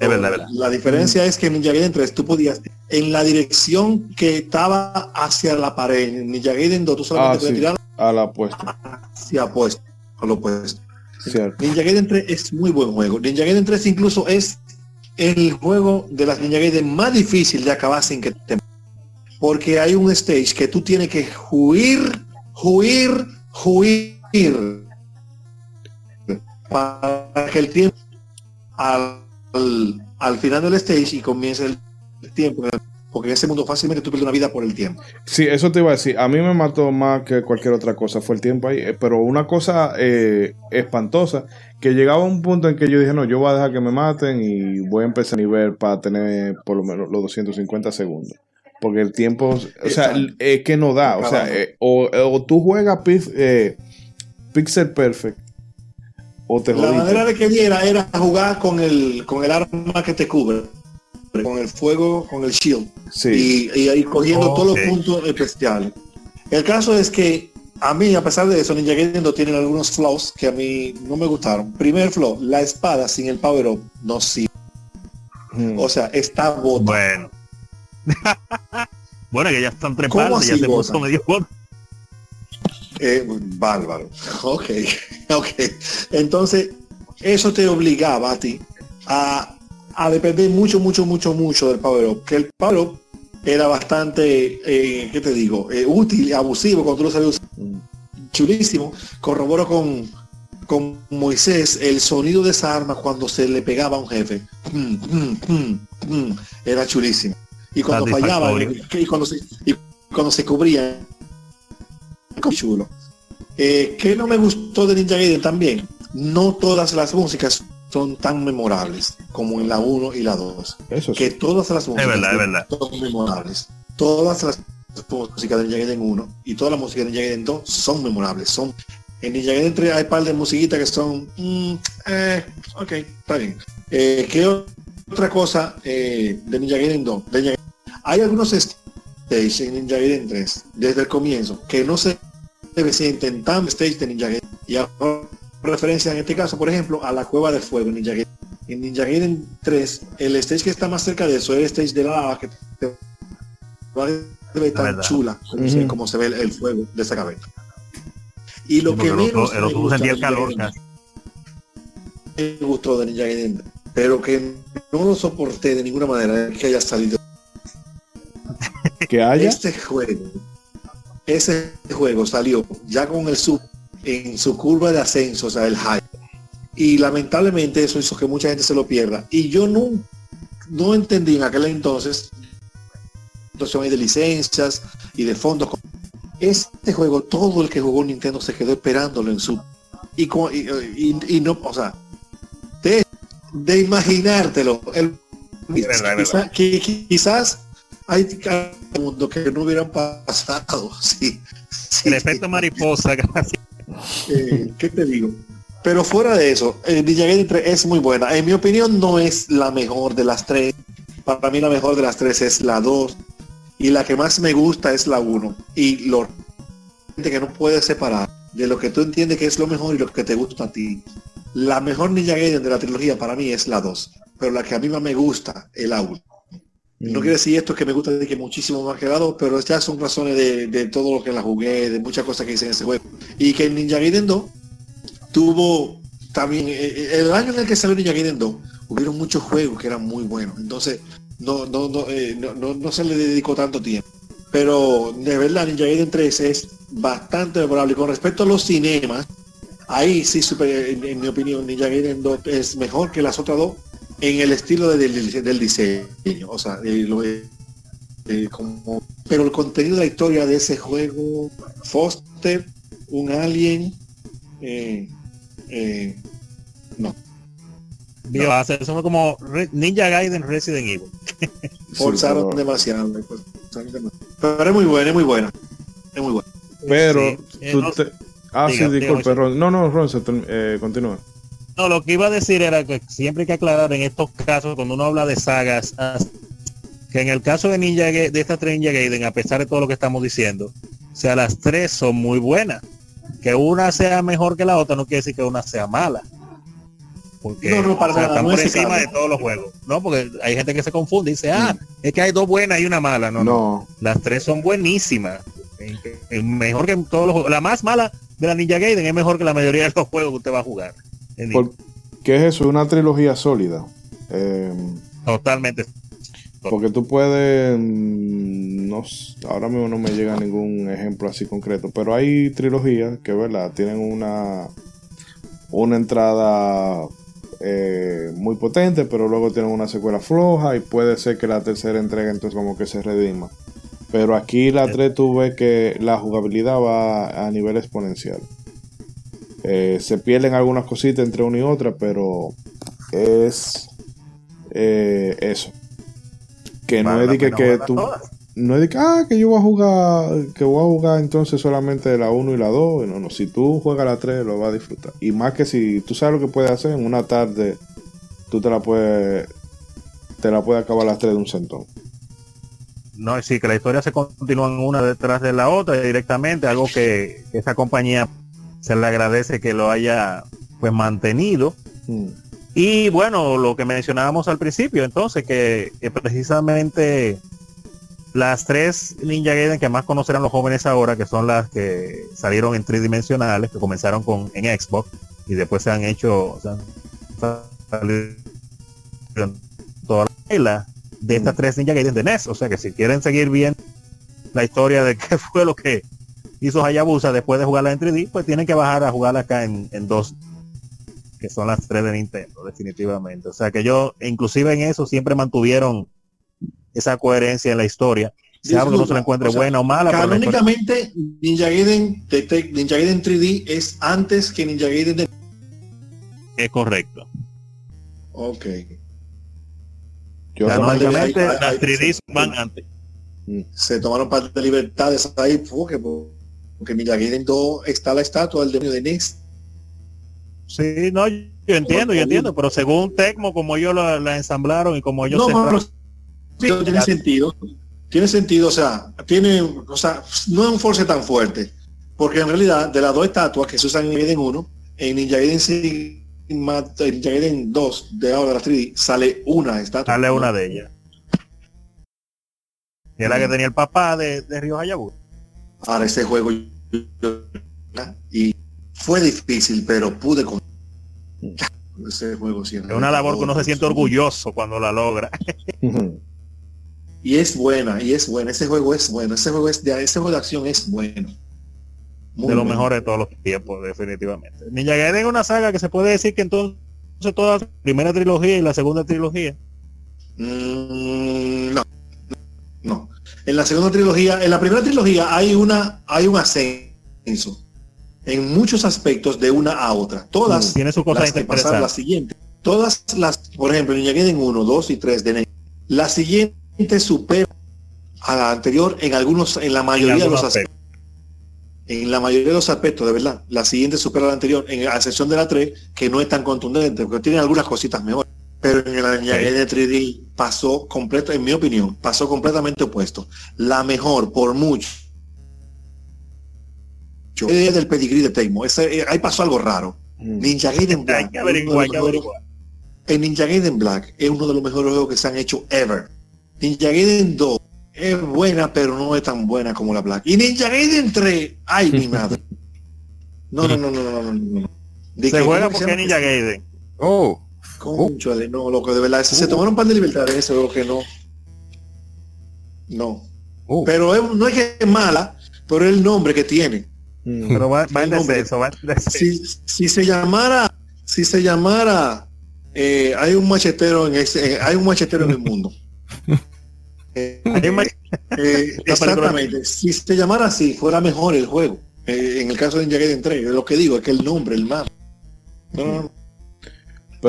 Es verdad, es verdad. La diferencia es que en Ninja Gaiden 3 tú podías en la dirección que estaba hacia la pared. En Ninja Gaiden 2 tú solamente Ah, puedes sí. tirar A la apuesta. hacia apuesto. A lo opuesto. Cierto. Ninja Gaiden 3 es muy buen juego. Ninja Gaiden 3 incluso es el juego de las Ninja Gaiden más difícil de acabar sin que te... Porque hay un stage que tú tienes que huir, huir, huir para que el tiempo al, al, al final del stage y comience el tiempo. Porque en ese mundo fácilmente tú pierdes una vida por el tiempo. Sí, eso te iba a decir. A mí me mató más que cualquier otra cosa. Fue el tiempo ahí. Eh, Pero una cosa eh, espantosa, que llegaba un punto en que yo dije, no, yo voy a dejar que me maten y voy a empezar a nivel para tener por lo menos los 250 segundos. Porque el tiempo, o sea, Exacto. es que no da. O sea, eh, o, o tú juegas pix- eh, Pixel Perfect o te La jodiste. manera de que diera era jugar con el, con el arma que te cubre, con el fuego, con el shield. Sí. y, y cogiendo todos los puntos especiales. El caso es que a mí, a pesar de eso, Ninja Gaiden 2 tiene algunos flaws que a mí no me gustaron. Primer flaw, la espada sin el power up no sirve. Mm. O sea, está bota. Bueno. (laughs) bueno, que ya están tres ¿Cómo partes, ya se puso Bota? medio bot. Eh, bárbaro. Ok, (laughs) ok. Entonces, eso te obligaba a ti a, a depender mucho, mucho, mucho, mucho del power up. Que el power up era bastante, eh, ¿qué te digo? Eh, útil, abusivo cuando tú lo sabías. Mm. Chulísimo. Corroboro con, con Moisés el sonido de esa arma cuando se le pegaba a un jefe. Mm, mm. Era chulísimo. Y cuando fallaba, Satisfactorio. y cuando se, y cuando se cubría, chulo. Eh, ¿Qué no me gustó de Ninja Gaiden también? No todas las músicas son tan memorables como en la 1 y la 2. Eso sí. Que todas las músicas verdad, es verdad. son memorables. Todas las músicas de Ninja Gaiden 1 y todas las músicas de Ninja Gaiden 2 son memorables. Son en Ninja Gaiden 3 hay un par de musiquitas que son mm, eh, ok, está bien. Eh, ¿Qué otra cosa eh, de Ninja Gaiden 2? De Ninja- Hay algunos stages en Ninja Gaiden 3 desde el comienzo que no se sienten tan stage de Ninja Gaiden. Y hago referencia en este caso, por ejemplo, a la cueva de fuego en Ninja Gaiden. En Ninja Gaiden 3, el stage que está más cerca de eso es el stage de la lava que te va a ver tan chula como, se, Ujú. como se ve el, el fuego de esa cabeza. Y lo Sí, que el menos otro- el me otro gusta sentía el de calor Ninja casi. Gaiden, me gustó de Ninja Gaiden, pero que no lo soporté de ninguna manera es que haya salido Que haya. Este juego, ese juego salió ya con el sub en su curva de ascenso, o sea, el high. Y lamentablemente eso hizo que mucha gente se lo pierda. Y yo no, no entendí en aquel entonces situación de licencias y de fondos. Este juego, todo el que jugó Nintendo se quedó esperándolo en su y, y, y- y no, o sea, de, de imaginártelo. El, verdad, es quizá- que- que quizás hay mundo que no hubieran pasado. Sí, (laughs) sí. El efecto mariposa. (laughs) Eh, ¿Qué te digo? Pero fuera de eso, el Ninja Gaiden 3 es muy buena. En mi opinión no es la mejor de las tres. Para mí la mejor de las tres es la 2. Y la que más me gusta es la 1. Y lo que no puedes separar de lo que tú entiendes que es lo mejor y lo que te gusta a ti. La mejor Ninja Gaiden de la trilogía para mí es la 2. Pero la que a mí más me gusta es la 1. No quiere decir esto que me gusta de que muchísimo más que la 2, pero ya son razones de, todo lo que la jugué, de muchas cosas que hice en ese juego. Y que el Ninja Gaiden 2 tuvo también, eh, eh, el año en el que salió Ninja Gaiden 2, hubieron muchos juegos que eran muy buenos. Entonces, no, no, no, eh, no, no- no se le dedicó tanto tiempo. Pero de verdad, Ninja Gaiden 3 es bastante memorable. Y con respecto a los cinemas, ahí sí, super- en, en mi opinión, Ninja Gaiden 2 es mejor que las otras dos en el estilo de- del, del diseño. O sea, de lo de- de como- pero el contenido de la historia de ese juego, Foster, un alien, eh, eh, Biohazard, eso fue como Re- Ninja Gaiden Resident Evil. (laughs) forzaron pero- demasiado. forzaron demasiado. Pero es muy buena, es muy buena. Es muy buena. Pero Sí, eh, tú no, te- Ah, Diga, sí, disculpe. Ron. No, no, Ron, se eh, continúa. No, lo que iba a decir era que siempre hay que aclarar en estos casos, cuando uno habla de sagas, as- que en el caso de Ninja Ga- de estas tres Ninja Gaiden, a pesar de todo lo que estamos diciendo, o sea, las tres son muy buenas. Que una sea mejor que la otra no quiere decir que una sea mala. porque No, no, para o sea, nada, están no por es encima de todos los juegos. No, porque hay gente que se confunde y dice, ah, es que hay dos buenas y una mala. No, no. Las tres son buenísimas. Mejor que todos los juegos. La más mala de la Ninja Gaiden es mejor que la mayoría de los juegos que usted va a jugar. En ¿por qué es eso? Una trilogía sólida. Eh, Totalmente. porque tú puedes, mm, no, ahora mismo no me llega ningún ejemplo así concreto, pero hay trilogías que, verdad, tienen una, una entrada eh, muy potente, pero luego tienen una secuela floja y puede ser que la tercera entrega entonces como que se redima. Pero aquí la 3 tú ves que la jugabilidad va a nivel exponencial. Eh, se pierden algunas cositas entre una y otra, pero es eh, eso. Que no es de que, tú todas. no es de que, ah, que yo voy a jugar, que voy a jugar entonces solamente la 1 y la 2. No, no, si tú juegas la 3 lo vas a disfrutar. Y más que si tú sabes lo que puedes hacer en una tarde, tú te la puedes, te la puedes acabar las 3 de un centón. No, sí, que la historia se continúa una detrás de la otra directamente, algo que, que esa compañía se le agradece que lo haya pues mantenido. Mm. Y bueno, lo que mencionábamos al principio, entonces, que, que precisamente las tres Ninja Gaiden que más conocerán los jóvenes ahora, que son las que salieron en tridimensionales, que comenzaron con en Xbox y después se han hecho, se han salido en toda la de estas tres Ninja Gaiden de NES. O sea que si quieren seguir bien la historia de (laughs) qué fue lo que hizo Hayabusa después de jugarla en 3D, pues tienen que bajar a jugarla acá en, en dos que son las tres de Nintendo, definitivamente. O sea que yo, inclusive en eso, siempre mantuvieron esa coherencia en la historia. Sea algo que no se le encuentre O sea, buena o mala, la Canónicamente, Ninja Gaiden, de- de- Ninja Gaiden 3D es antes que Ninja Gaiden de... es correcto. Ok. Yo Canónicamente, ahí- las ahí- 3D van antes. Se tomaron parte de libertades ahí, porque, porque Gaiden 2 está la estatua del demonio de Nix. Sí, no, yo entiendo, yo entiendo, pero según Tecmo, como ellos la, la ensamblaron y como ellos No, sí, tiene sentido. Tiene sentido, o sea, tiene, o sea, no es un force tan fuerte. Porque en realidad, de las dos estatuas que se usan en Gaiden 1, en Ninja Gaiden, Sigma- en Ninja Gaiden 2 de ahora de la 3D, sale una estatua. sale una de ellas. Y es la que tenía el papá de, de Río Hayabusa. Ahora ese juego y fue difícil, pero pude con ese juego sí, Es una labor que uno se siente orgulloso cuando la logra. (laughs) Y es buena, y es buena. Ese juego es bueno. Ese juego es de ese juego de acción es bueno. Muy de lo bueno. mejor de todos los tiempos, definitivamente. Ninja Gaiden es una saga que se puede decir que entonces toda la primera trilogía y la segunda trilogía. Mm, no, no. En la segunda trilogía, en la primera trilogía hay una, hay un ascenso en muchos aspectos de una a otra. Todas Tiene su cosa las que la siguiente. Todas las, por ejemplo, Gaiden 1, 2 y 3 de la siguiente supera a la anterior en algunos, en la mayoría de los aspectos. En la mayoría de los aspectos, de verdad. La siguiente supera a la anterior, en a excepción de la 3, que no es tan contundente, porque tiene algunas cositas mejores. Pero en la Ninja Sí. Gaiden 3D pasó completo, en mi opinión, pasó completamente opuesto. La mejor, por mucho. Es del pedigrí de Tecmo. Ese, eh, ahí pasó algo raro. Mm. Ninja Gaiden Hay Black. que es uno de averiguar, los hay que mejores- averiguar. el Ninja Gaiden Black es uno de los mejores juegos que se han hecho ever. Ninja Gaiden 2 es buena, pero no es tan buena como la Black. Y Ninja Gaiden 3, ay mi madre. (laughs) No, no, no, no, no, no, no, no. De Se que- juega ¿cómo se porque es? Ninja Gaiden. Oh, Cónchale, no, loco, de verdad, se, se tomaron un par de libertades, ese juego que no. No. oh. Pero es- no es que es mala, pero es el nombre que tiene. Mm. Pero va, va en Sí, hombre. descenso, va en descenso. si, si se llamara si se llamara eh, hay un machetero en ese eh, hay un machetero en el mundo (laughs) Eh, eh, exactamente si se llamara así fuera mejor el juego Eh, en el caso de Gaiden 3 lo que digo es que el nombre el mapa no, no, no.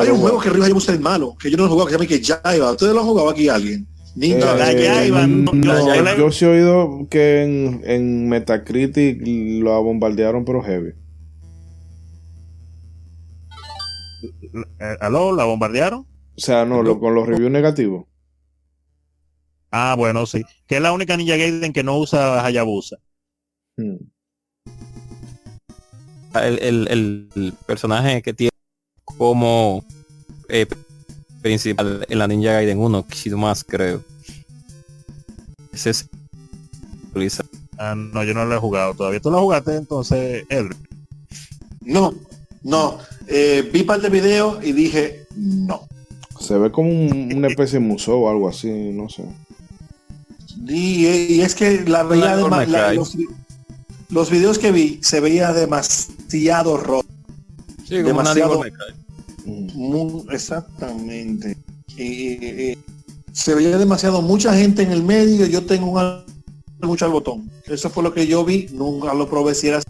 Pero hay un bueno, juego que Hayabusa es el malo que yo no lo he jugado que se llama que Jaiba ustedes lo han jugado aquí alguien Ninja eh, La Jaiba, no, no, la Jaiba- yo sí he oído que en, en Metacritic lo bombardearon pero heavy. Eh, ¿Aló? ¿La bombardearon? O sea, no, lo, con los reviews negativos. Ah, bueno, sí. Que es la única Ninja Gaiden que no usa Hayabusa. Mm. el, el- el- el personaje que tiene como eh, principal en la Ninja Gaiden 1, Kid más creo. Ese es Luisa. Ah, no, yo no lo he jugado todavía. ¿Tú lo jugaste entonces, Edric? No, no. Eh, vi par de videos y dije, no. Se ve como un- una especie de museo o algo así, no sé. Y, y es que la veía la- los, los videos que vi se veía demasiado roto. Sí, como una Demasiado-. Muy- exactamente. Y- y se veía demasiado mucha gente en el medio. Yo tengo un mucho al botón. Eso fue lo que yo vi. Nunca lo probé si era así,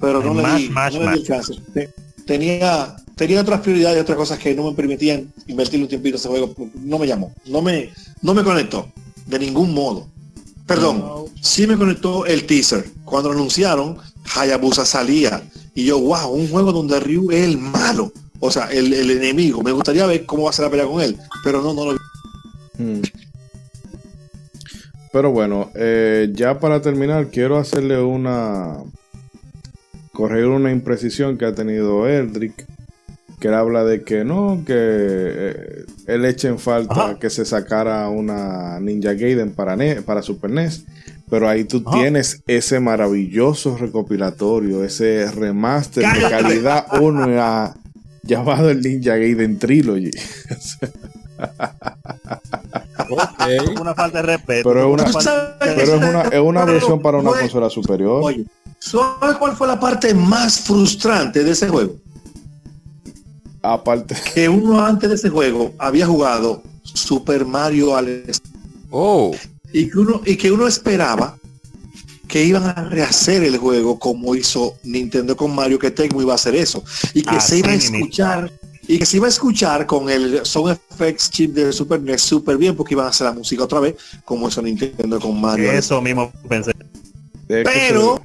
pero no El le más, di, más, no le di más. chance. Te- Tenía, tenía otras prioridades, otras cosas que no me permitían invertir un tiempito en ese juego. No me llamó. No me, no me conectó. De ningún modo. Perdón. Sí me conectó el teaser. Cuando lo anunciaron, Hayabusa salía. Y yo, wow, un juego donde Ryu es el malo. O sea, el, el enemigo. Me gustaría ver cómo va a ser la pelea con él. Pero no, no lo vi. Mm. Pero bueno, eh, ya para terminar, quiero hacerle una. corregir una imprecisión que ha tenido Eldrick. Que él habla de que no, que eh, él echa en falta Ajá. que se sacara una Ninja Gaiden para, Ne- para Super NES. Pero ahí tú Ajá. tienes ese maravilloso recopilatorio, ese remaster de calidad 1 a- llamado el Ninja Gaiden Trilogy. Ok. Una falta de respeto. Pero es una- Pero es una, es una versión para una consola superior. Oye, ¿sabes cuál fue la parte más frustrante de ese juego? Aparte, Que uno antes de ese juego había jugado Super Mario All Oh, y que uno y que uno esperaba que iban a rehacer el juego como hizo Nintendo con Mario que Tecmo iba a hacer eso. Y que se iba a escuchar y que se iba a escuchar con el Sound Effects chip del Super NES súper bien porque iban a hacer la música otra vez como hizo Nintendo con Mario Eso mismo pensé. pero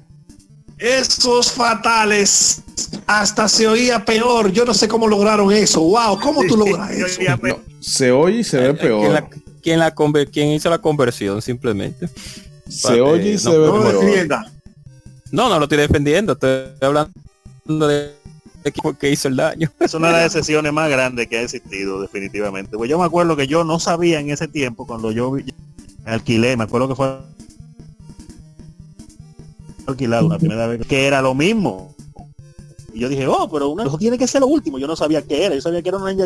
esos fatales hasta se oía peor yo no sé cómo lograron eso wow cómo tú logras eso se, me- no, se oye y se ve ¿quién peor. la, quién la conver- quién hizo la conversión simplemente? Se oye y se no, ve no peor. defienda No, no lo estoy defendiendo, estoy hablando de equipo que hizo el daño. (laughs) Es una de las excepciones más grandes que ha existido, definitivamente. Pues yo me acuerdo que yo no sabía en ese tiempo, cuando yo vi- alquilé, me acuerdo que fue alquilado la primera vez, que era lo mismo. Y yo dije, oh, pero una, eso tiene que ser lo último. Yo no sabía qué era, yo sabía que era una Ninja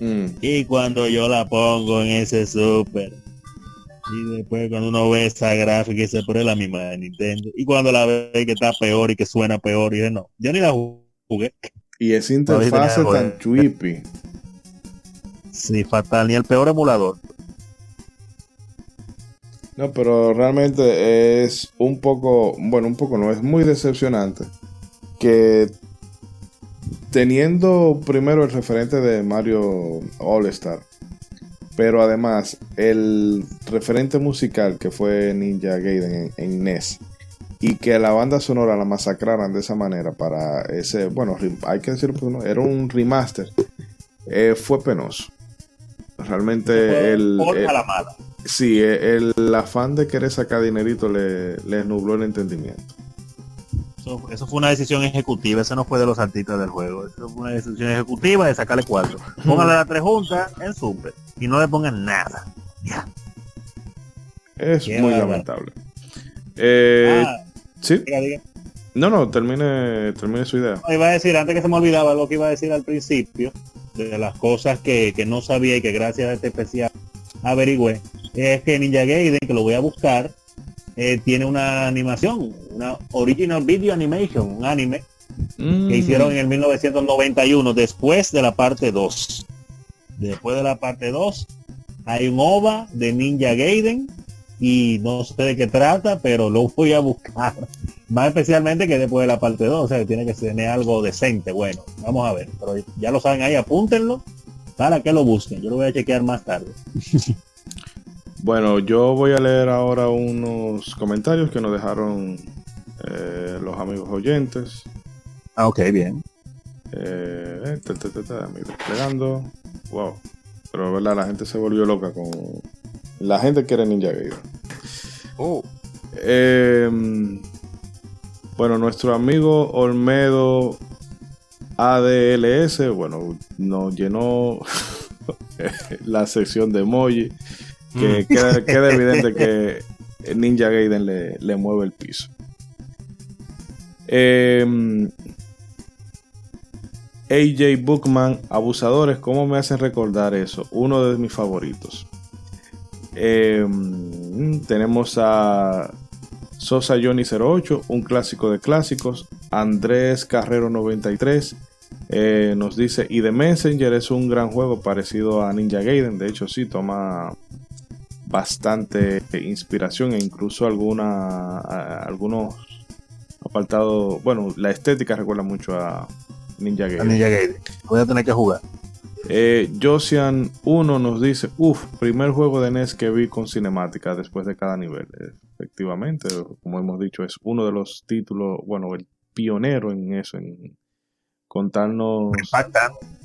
Mm. Y cuando yo la pongo en ese super. Y después cuando uno ve esa gráfica y pero es la misma de Nintendo. Y cuando la ve que está peor y que suena peor, y dije, no, yo ni la jugué. Y esa interfaz tan trippy. Sí, fatal, ni el peor emulador. No, pero realmente es un poco, bueno, un poco no, es muy decepcionante que teniendo primero el referente de Mario All Star, pero además el referente musical que fue Ninja Gaiden en, NES y que la banda sonora la masacraran de esa manera para ese, bueno, hay que decirlo, pues, ¿no? era un remaster, eh, fue penoso. Realmente el, Por el- a la mala. Sí, el afán de querer sacar dinerito le, le nubló el entendimiento. Eso, eso fue una decisión ejecutiva, eso no fue de los artistas del juego. Eso fue una decisión ejecutiva de sacarle cuatro. Póngale las tres juntas en super y no le pongan nada. Ya. Es Qué muy lamentable. Eh, Ah, sí, diga, diga. no, no, termine, termine su idea. No, iba a decir, antes que se me olvidaba lo que iba a decir al principio, de las cosas que, que no sabía y que gracias a este especial averigüé, es que Ninja Gaiden, que lo voy a buscar, eh, tiene una animación, una original video animation, un anime Mm, que hicieron en el 1991, después de la parte 2. Después de la parte 2, hay un OVA de Ninja Gaiden y no sé de qué trata, pero lo voy a buscar. Más especialmente que después de la parte 2, o sea, tiene que tener algo decente. Bueno, vamos a ver, pero ya lo saben ahí, apúntenlo para que lo busquen. Yo lo voy a chequear más tarde. (laughs) Bueno, yo voy a leer ahora unos comentarios que nos dejaron eh, los amigos oyentes. Ah, ok, bien. Eh, ta, ta, ta, ta, me desplegando. Wow. Pero verdad, la gente se volvió loca con. La gente quiere Ninja Gaiden. Oh, Eh, bueno, nuestro amigo Olmedo ADLS, bueno, nos llenó (laughs) la sección de emoji, que queda, queda (laughs) evidente que Ninja Gaiden le, le mueve el piso. Em, AJ Bookman, Abusadores, ¿cómo me hacen recordar eso? Uno de mis favoritos. Em, tenemos a Sosa Johnny 08, un clásico de clásicos. Andrés Carrero 93 eh, nos dice, y The Messenger es un gran juego parecido a Ninja Gaiden. De hecho, sí, toma bastante inspiración e incluso alguna, algunos apartados. Bueno, la estética recuerda mucho a Ninja Gaiden. A Ninja Gaiden. Voy a tener que jugar. Eh, Josian 1 nos dice, uff, primer juego de NES que vi con cinemática después de cada nivel. Efectivamente, como hemos dicho, es uno de los títulos, bueno, el pionero en eso, en contarnos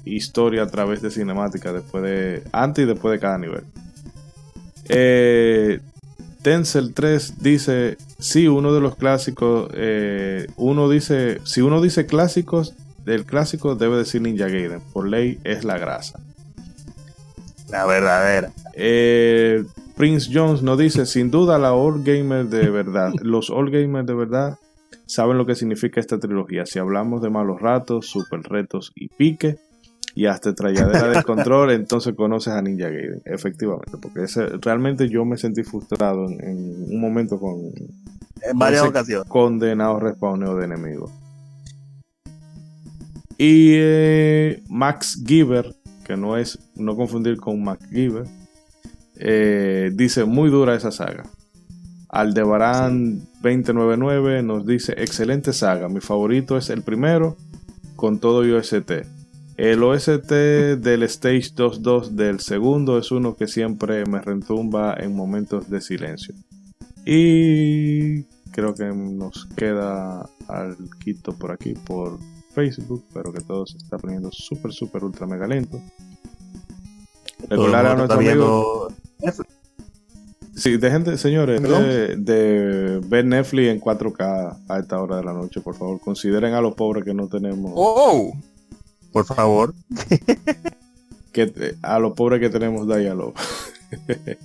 historia a través de cinemática después de, antes y después de cada nivel. Eh, Tencel 3 dice, sí, uno de los clásicos, eh, uno dice, si uno dice clásicos, del clásico debe decir Ninja Gaiden. Por ley es la grasa. La verdadera. Eh, Prince Jones nos dice, sin duda la All Gamer de verdad. (laughs) Los All Gamers de verdad saben lo que significa esta trilogía. Si hablamos de malos ratos, super retos y pique, y hasta trayadera del (laughs) control, entonces conoces a Ninja Gaiden. Efectivamente, porque ese, realmente yo me sentí frustrado en, un momento con... En varias ocasiones. Condenado respawneo de enemigos. Y eh, Max Giver, que no es, no confundir con Max Giver, eh, dice muy dura esa saga. Aldebarán 299 nos dice excelente saga, mi favorito es el primero con todo y OST. El OST del Stage 2.2 del segundo es uno que siempre me retumba en momentos de silencio. Y creo que nos queda al quito por aquí por Facebook, pero que todo se está poniendo súper, súper, ultra mega lento. Recordar a nuestro amigo. Sí, dejen de, señores, de, de, ver Netflix en 4K a esta hora de la noche, por favor. Consideren a los pobres que no tenemos. ¡Oh! Por favor. que, a los pobres que tenemos Dialog. (laughs)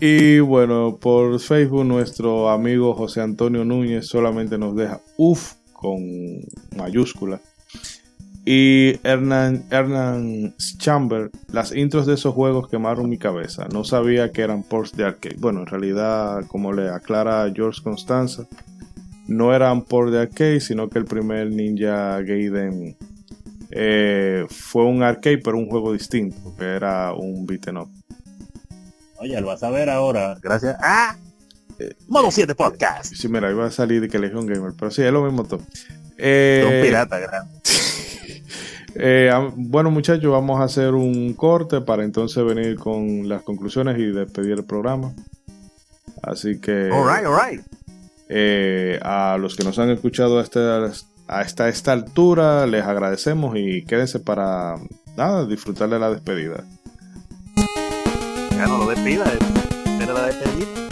y bueno, por Facebook, nuestro amigo José Antonio Núñez solamente nos deja uff con mayúscula. Y Hernán, Hernán Chamber, las intros de esos juegos quemaron mi cabeza. No sabía que eran ports de arcade. Bueno, en realidad, como le aclara George Constanza, no eran ports de arcade, sino que el primer Ninja Gaiden eh, fue un arcade, pero un juego distinto, que era un beaten up. Oye, lo vas a ver ahora, gracias. ¡Ah! Modo 7 Podcast. Sí, mira, iba a salir de que Legion Gamer, pero sí, es lo mismo todo. Eh, un pirata grande. (laughs) eh, bueno, muchachos, vamos a hacer un corte para entonces venir con las conclusiones y despedir el programa. Así que. Alright, alright. Eh, a los que nos han escuchado hasta, hasta esta altura, les agradecemos y quédense para nada, disfrutar de la despedida. Ya no lo despida, pero la despedida.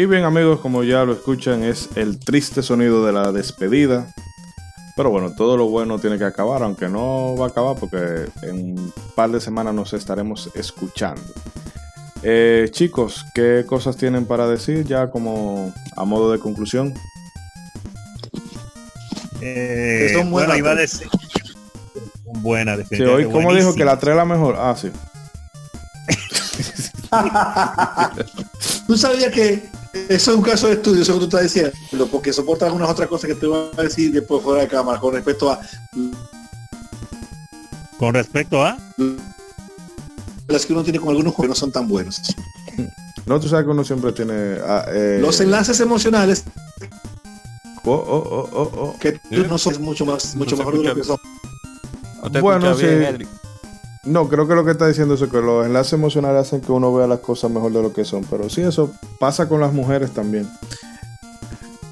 Y bien amigos, como ya lo escuchan, es el triste sonido de la despedida. Pero bueno, todo lo bueno tiene que acabar, aunque no va a acabar porque en un par de semanas nos estaremos escuchando. Eh, chicos, ¿qué cosas tienen para decir ya como a modo de conclusión? Eh, son buenas, iba a decir. Buena, sí, hoy, ¿Cómo dijo que la 3 es la mejor? Ah, sí. (laughs) Tú sabías que eso es un caso de estudio, eso que tú estás diciendo, porque soporta algunas otras cosas que te voy a decir después fuera de cámara con respecto a Con respecto a... las que uno tiene con algunos juegos que no son tan buenos. No, tú sabes que uno siempre tiene... ah, eh, Los enlaces emocionales oh, oh, oh, oh, oh. que tú no son mucho más, mucho se mejor de lo que son. ¿No te Bueno, bien, sí. Edric? No, creo que lo que está diciendo es que los enlaces emocionales hacen que uno vea las cosas mejor de lo que son. Pero sí, eso pasa con las mujeres también.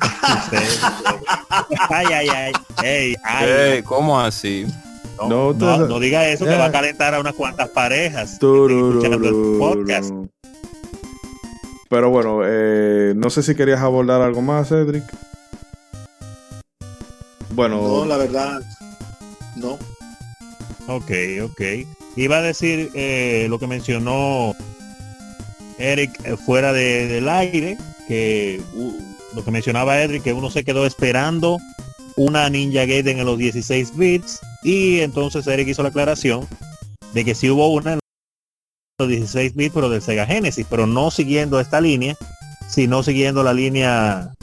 (laughs) ay, ay, ay. Ey, ay. Ey, ¿Cómo así? No, No, no, no diga eso que Ya. va a calentar a unas cuantas parejas. podcast. Pero bueno, eh, no sé si querías abordar algo más, Cedric. Bueno, No, la verdad, no. Ok, ok. Iba a decir eh, lo que mencionó Eric eh, fuera de- del aire, que lo que mencionaba Eric, que uno se quedó esperando una Ninja Gaiden en los 16 bits y entonces Eric hizo la aclaración de que sí hubo una en los 16 bits pero del Sega Genesis, pero no siguiendo esta línea, sino siguiendo la línea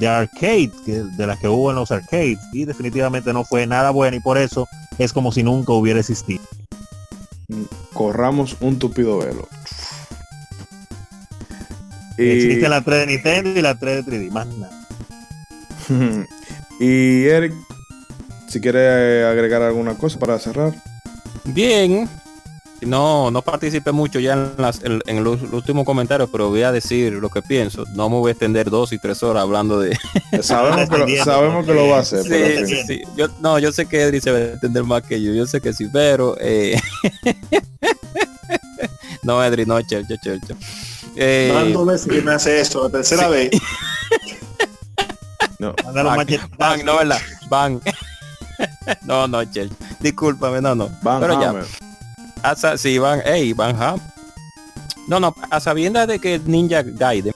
de arcade, que, de las que hubo en los arcades y definitivamente no fue nada bueno y por eso es como si nunca hubiera existido. Corramos un tupido velo. Existe la 3 de Nintendo y la 3 de 3D, más nada. (laughs) y Eric, si quiere agregar alguna cosa para cerrar. Bien. No, no participé mucho ya en, las, en, en los últimos comentarios, pero voy a decir lo que pienso. No me voy a extender dos y tres horas hablando de... (laughs) Sabemos que lo, sabemos que lo va a hacer. Sí, sí, sí. Yo, no, yo sé que Edri se va a entender más que yo. Yo sé que sí, pero... eh, (laughs) no, Edri, no, Chel, Chel, Chel, Chel. Eh, veces que me hace eso, la tercera vez. (laughs) No. Van, no, ¿verdad? Van. no, no, Chel. Discúlpame, no, no. Van Pero ya. A sí, Van, hey, Van Ham. No, no, a sabiendas de que Ninja Gaiden,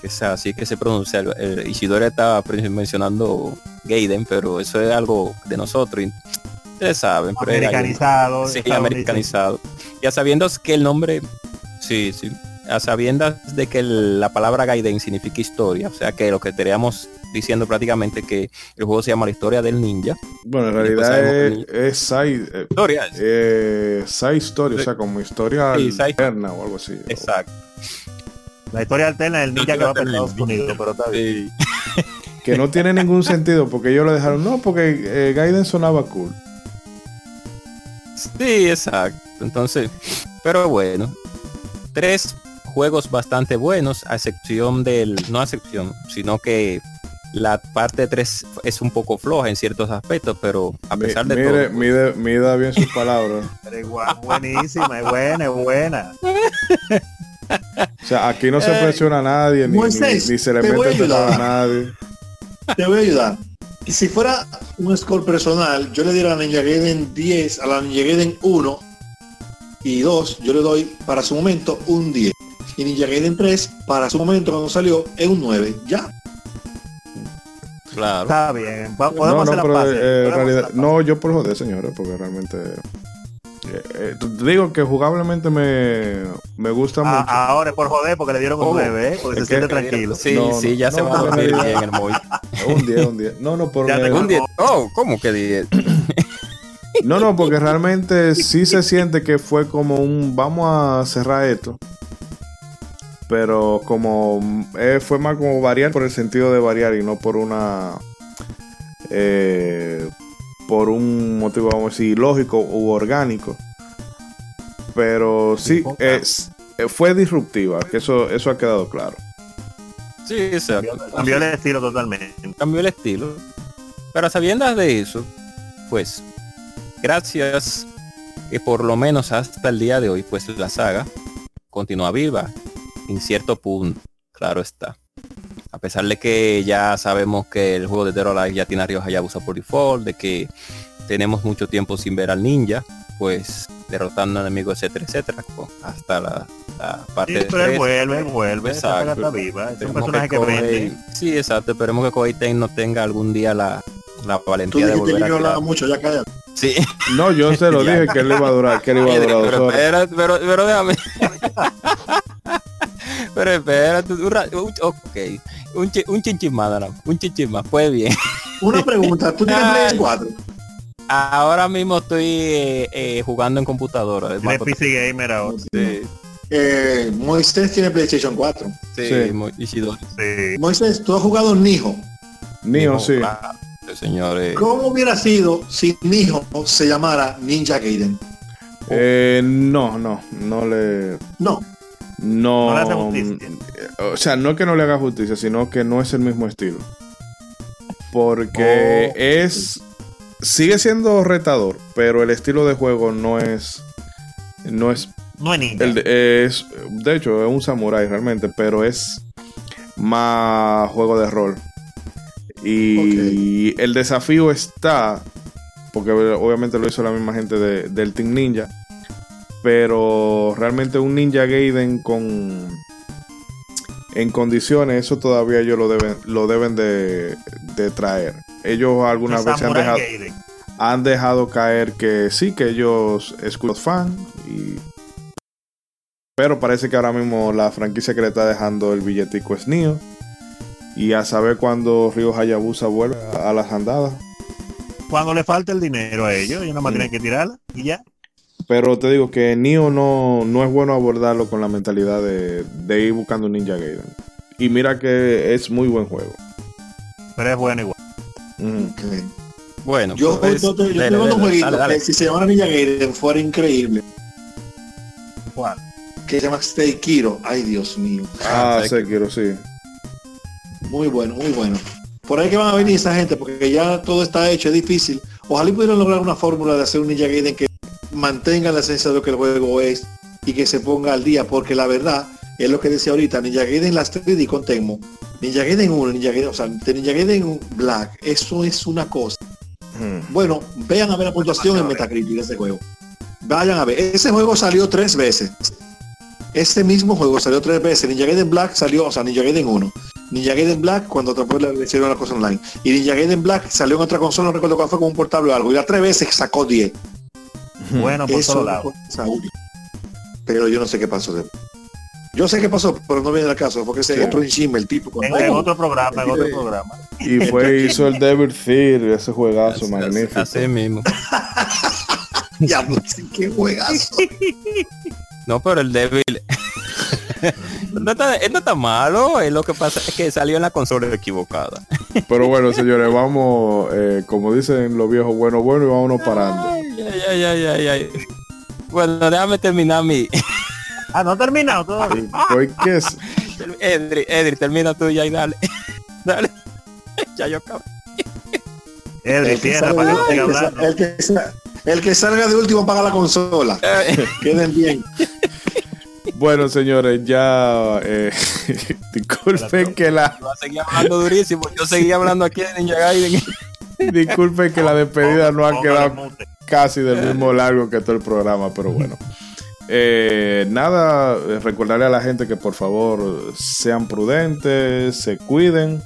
que es así que se pronuncia, el, el Isidore estaba mencionando Gaiden, pero eso es algo de nosotros. y Ustedes saben, pero. Americanizado. Sí, americanizado. Y a sabiendas que el nombre, sí, sí, a sabiendas de que el- la palabra Gaiden significa historia, o sea que lo que estaríamos diciendo prácticamente que el juego se llama la historia del ninja. Bueno, en realidad es, es side, eh, Historia. eh, side story, o sea, como historia Sí, alterna o algo así. Exacto. La historia alterna del ninja que va para Estados Unidos, pero está bien. Sí. Que no tiene ningún sentido porque ellos lo dejaron. No, porque eh, Gaiden sonaba cool. Sí, exacto. Entonces, pero bueno, tres juegos bastante buenos, a excepción del, no a excepción, sino que la parte 3 es un poco floja en ciertos aspectos, pero a pesar de mire, todo, mide, mida bien sus palabras. (laughs) Pero igual, buenísima, es buena, es buena. O sea, aquí no se Eh, presiona a nadie, ni, ni, Moisés, ni se le mete a nadie. Te voy a ayudar. Y si fuera un score personal, yo le diera a la Ninja Gaiden 10, a la Ninja Gaiden 1 y 2, yo le doy para su momento un 10. Y Ninja Gaiden 3, para su momento cuando salió, es un 9. Ya. Claro. Está bien. No, podemos no, hacer la pero paz. eh, en podemos realidad, no, yo por joder, señores, porque realmente eh, eh, te digo que jugablemente me, me gusta paz. mucho. Ah, ahora es por joder porque le dieron un 9, porque es se siente que- tranquilo. Sí, No, sí, no, ya se no, va a no, dormir no, no. bien el móvil. (laughs) Un 10, un 10. No, no, por eh, Un día- Oh, ¿cómo que 10? (laughs) No, no, porque realmente sí se siente que fue como un vamos a cerrar esto. Pero como eh, fue más como variar por el sentido de variar y no por una eh, por un motivo vamos a decir lógico u orgánico. Pero sí es, eh, fue disruptiva, que eso eso ha quedado claro. Sí, exacto. Cambió el estilo totalmente. cambió el estilo. Pero a sabiendas de eso, pues, gracias que por lo menos hasta el día de hoy, pues la saga continúa viva en cierto punto, claro está. A pesar de que ya sabemos que el juego de Dead or Alive ya tiene a Ryo Hayabusa por default, de que tenemos mucho tiempo sin ver al ninja, pues derrotando enemigos, etcétera, etcétera, hasta la, la parte Sí, pero él tres. vuelve, él vuelve. Exacto. está viva. Es un Esperemos personaje que vende. Sí, exacto. Esperemos que Koei Ten no tenga algún día la, la Tú valentía de volver que a yo hablaba mucho, ya cállate. Sí, No, yo se lo (laughs) dije que él iba a durar, que él iba a (laughs) durar dos pero, horas. espera, pero, pero déjame. (laughs) pero espérate, un, ra- un- ok, un, chi- un chinchín más, más, un chinchín más, pues bien. Una pregunta, ¿tú tienes Ay. Play 4? Ahora mismo estoy eh, eh, jugando en computadora. es PC Gamer ahora. Sí, Eh, Moisés tiene PlayStation 4. sí, Sí. mo-. Sí. Moisés, tú has jugado Nijo. Nio, sí. Claro, señores. ¿Cómo hubiera sido si Nijo se llamara Ninja Gaiden? Eh, no, no, no le... No. No, No le hace justicia. o sea, no que no le haga justicia, sino que no es el mismo estilo. Porque Oh. es sigue siendo retador, pero el estilo de juego no es no es No es ninja. el de, es de hecho es un samurai realmente, pero es más juego de rol. Y el desafío está porque obviamente lo hizo la misma gente de- del Team Ninja, pero realmente un Ninja Gaiden con en condiciones eso todavía ellos lo deben lo deben de, de traer. Ellos algunas veces han dejado, Gaiden. han dejado caer que sí, que ellos es los fan y pero parece que ahora mismo la franquicia que le está dejando el billetico es Nio y a saber cuándo Ryo Hayabusa vuelve a, a las andadas. Cuando le falta el dinero a ellos, ellos nada más Mm. tienen que tirarla y ya. Pero te digo que Nio no, no es bueno abordarlo con la mentalidad de, de ir buscando un Ninja Gaiden. Y mira que es muy buen juego. Pero es bueno igual. Bueno, Yo, pues, yo, yo, dale, tengo dale, un jueguito dale, dale. que si se llamara Ninja Gaiden fuera increíble. ¿Cuál? Que se llama Stay Kiro. Ay, Dios mío. Ah, Ah, Sekiro, sí. Muy bueno, muy bueno. Por ahí que van a venir esa gente, porque ya todo está hecho, es difícil. Ojalá y pudieran lograr una fórmula de hacer un Ninja Gaiden que mantenga la esencia de lo que el juego es y que se ponga al día, porque la verdad es lo que decía ahorita, Ninja Gaiden las 3D con Tecmo, Ninja Gaiden 1, Ninja Gaiden, o sea, Ninja Gaiden Black, eso es una cosa. Ujú. Bueno, vean a ver la puntuación en Metacritic de ese juego. Vayan a ver, ese juego salió tres veces. Este mismo juego salió tres veces. Ninja Gaiden Black salió, o sea, Ninja Gaiden 1. Ninja Gaiden Black cuando otra vez le hicieron la cosa online. Y Ninja Gaiden Black salió en otra consola, no recuerdo cuál fue, como un portable o algo. Y las tres veces sacó 10. Bueno, por Eso todos lados. Pero yo no sé qué pasó. de- Yo sé qué pasó, pero no viene al caso, porque ese entró en chisme el tipo. Con... En, en otro programa, en otro programa. Y fue (laughs) hizo el Devil Theater, ese juegazo Así- magnífico. Así mismo. (laughs) Ya, pues, qué juegazo. No, pero el débil. (laughs) no, está, no está malo, es lo que pasa es que salió en la consola equivocada. Pero bueno, señores, vamos, eh, como dicen los viejos, bueno, bueno, y vámonos parando. Ay, ay, ay, ay, ay, ay. Bueno, déjame terminar mi. (laughs) Ah, no ha terminado todavía. ¿Por qué es? (laughs) Edri, Edri, termina tú ya y dale. Dale. ya yo acabo. Edri, El salga, para que no el que el que salga de último paga la consola. Eh, Queden bien. Bueno, señores, ya eh, (laughs) disculpen que la Va a seguir hablando durísimo. Yo seguía hablando aquí de Ninja Gaiden. (laughs) disculpen que la despedida no ha quedado casi del mismo largo que todo el programa, pero bueno. Eh, nada, eh, recordarle a la gente que por favor sean prudentes, se cuiden.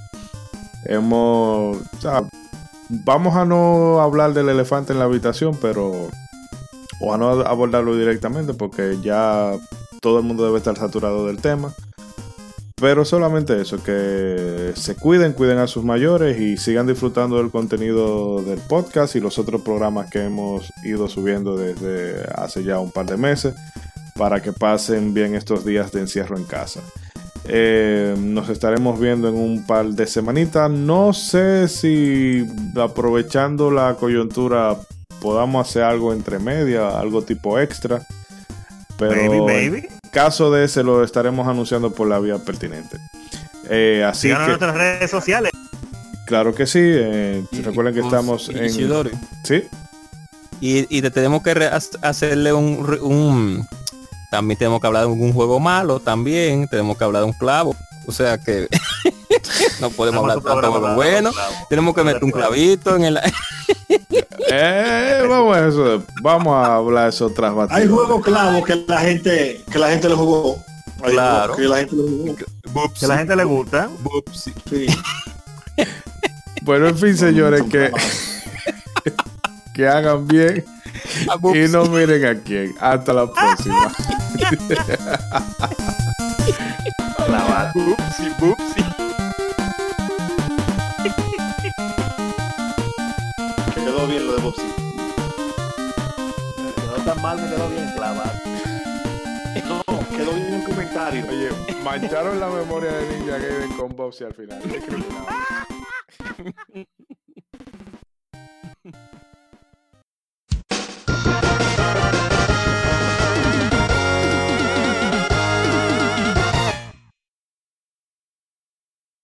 Hemos, o sea, vamos a no hablar del elefante en la habitación, pero o a no abordarlo directamente porque ya todo el mundo debe estar saturado del tema. Pero solamente eso, que se cuiden, cuiden a sus mayores y sigan disfrutando del contenido del podcast y los otros programas que hemos ido subiendo desde hace ya un par de meses para que pasen bien estos días de encierro en casa. Eh, nos estaremos viendo en un par de semanitas. No sé si aprovechando la coyuntura podamos hacer algo entre media, algo tipo extra. Pero Baby, caso de ese lo estaremos anunciando por la vía pertinente. Eh, así Síganos en que, nuestras redes sociales. claro que sí. eh, recuerden que estamos y- en. Sí, Y, y te tenemos que hacerle un, un- También tenemos que hablar de un juego malo, también. Tenemos que hablar de un clavo. O sea que... (laughs) no podemos hablar tanto de programa lo bueno. Tenemos que meter un clavito en el... (laughs) Eh, vamos a eso. Vamos a hablar de eso tras Hay bastidores. juegos clavos que la gente que la gente lo jugó. Hay Claro. que la gente lo jugó. Que a la gente le gusta. Sí. (laughs) Bueno, en fin, señores, que, que hagan bien y no miren a quién. Hasta la próxima. (laughs) La mal. Bupsi, bupsi. quedó bien lo de Bobsy. No tan mal, me quedó bien clavado. No, quedó bien el comentario. Oye, mancharon la memoria de Ninja Gaiden con Bobsy al final. (laughs)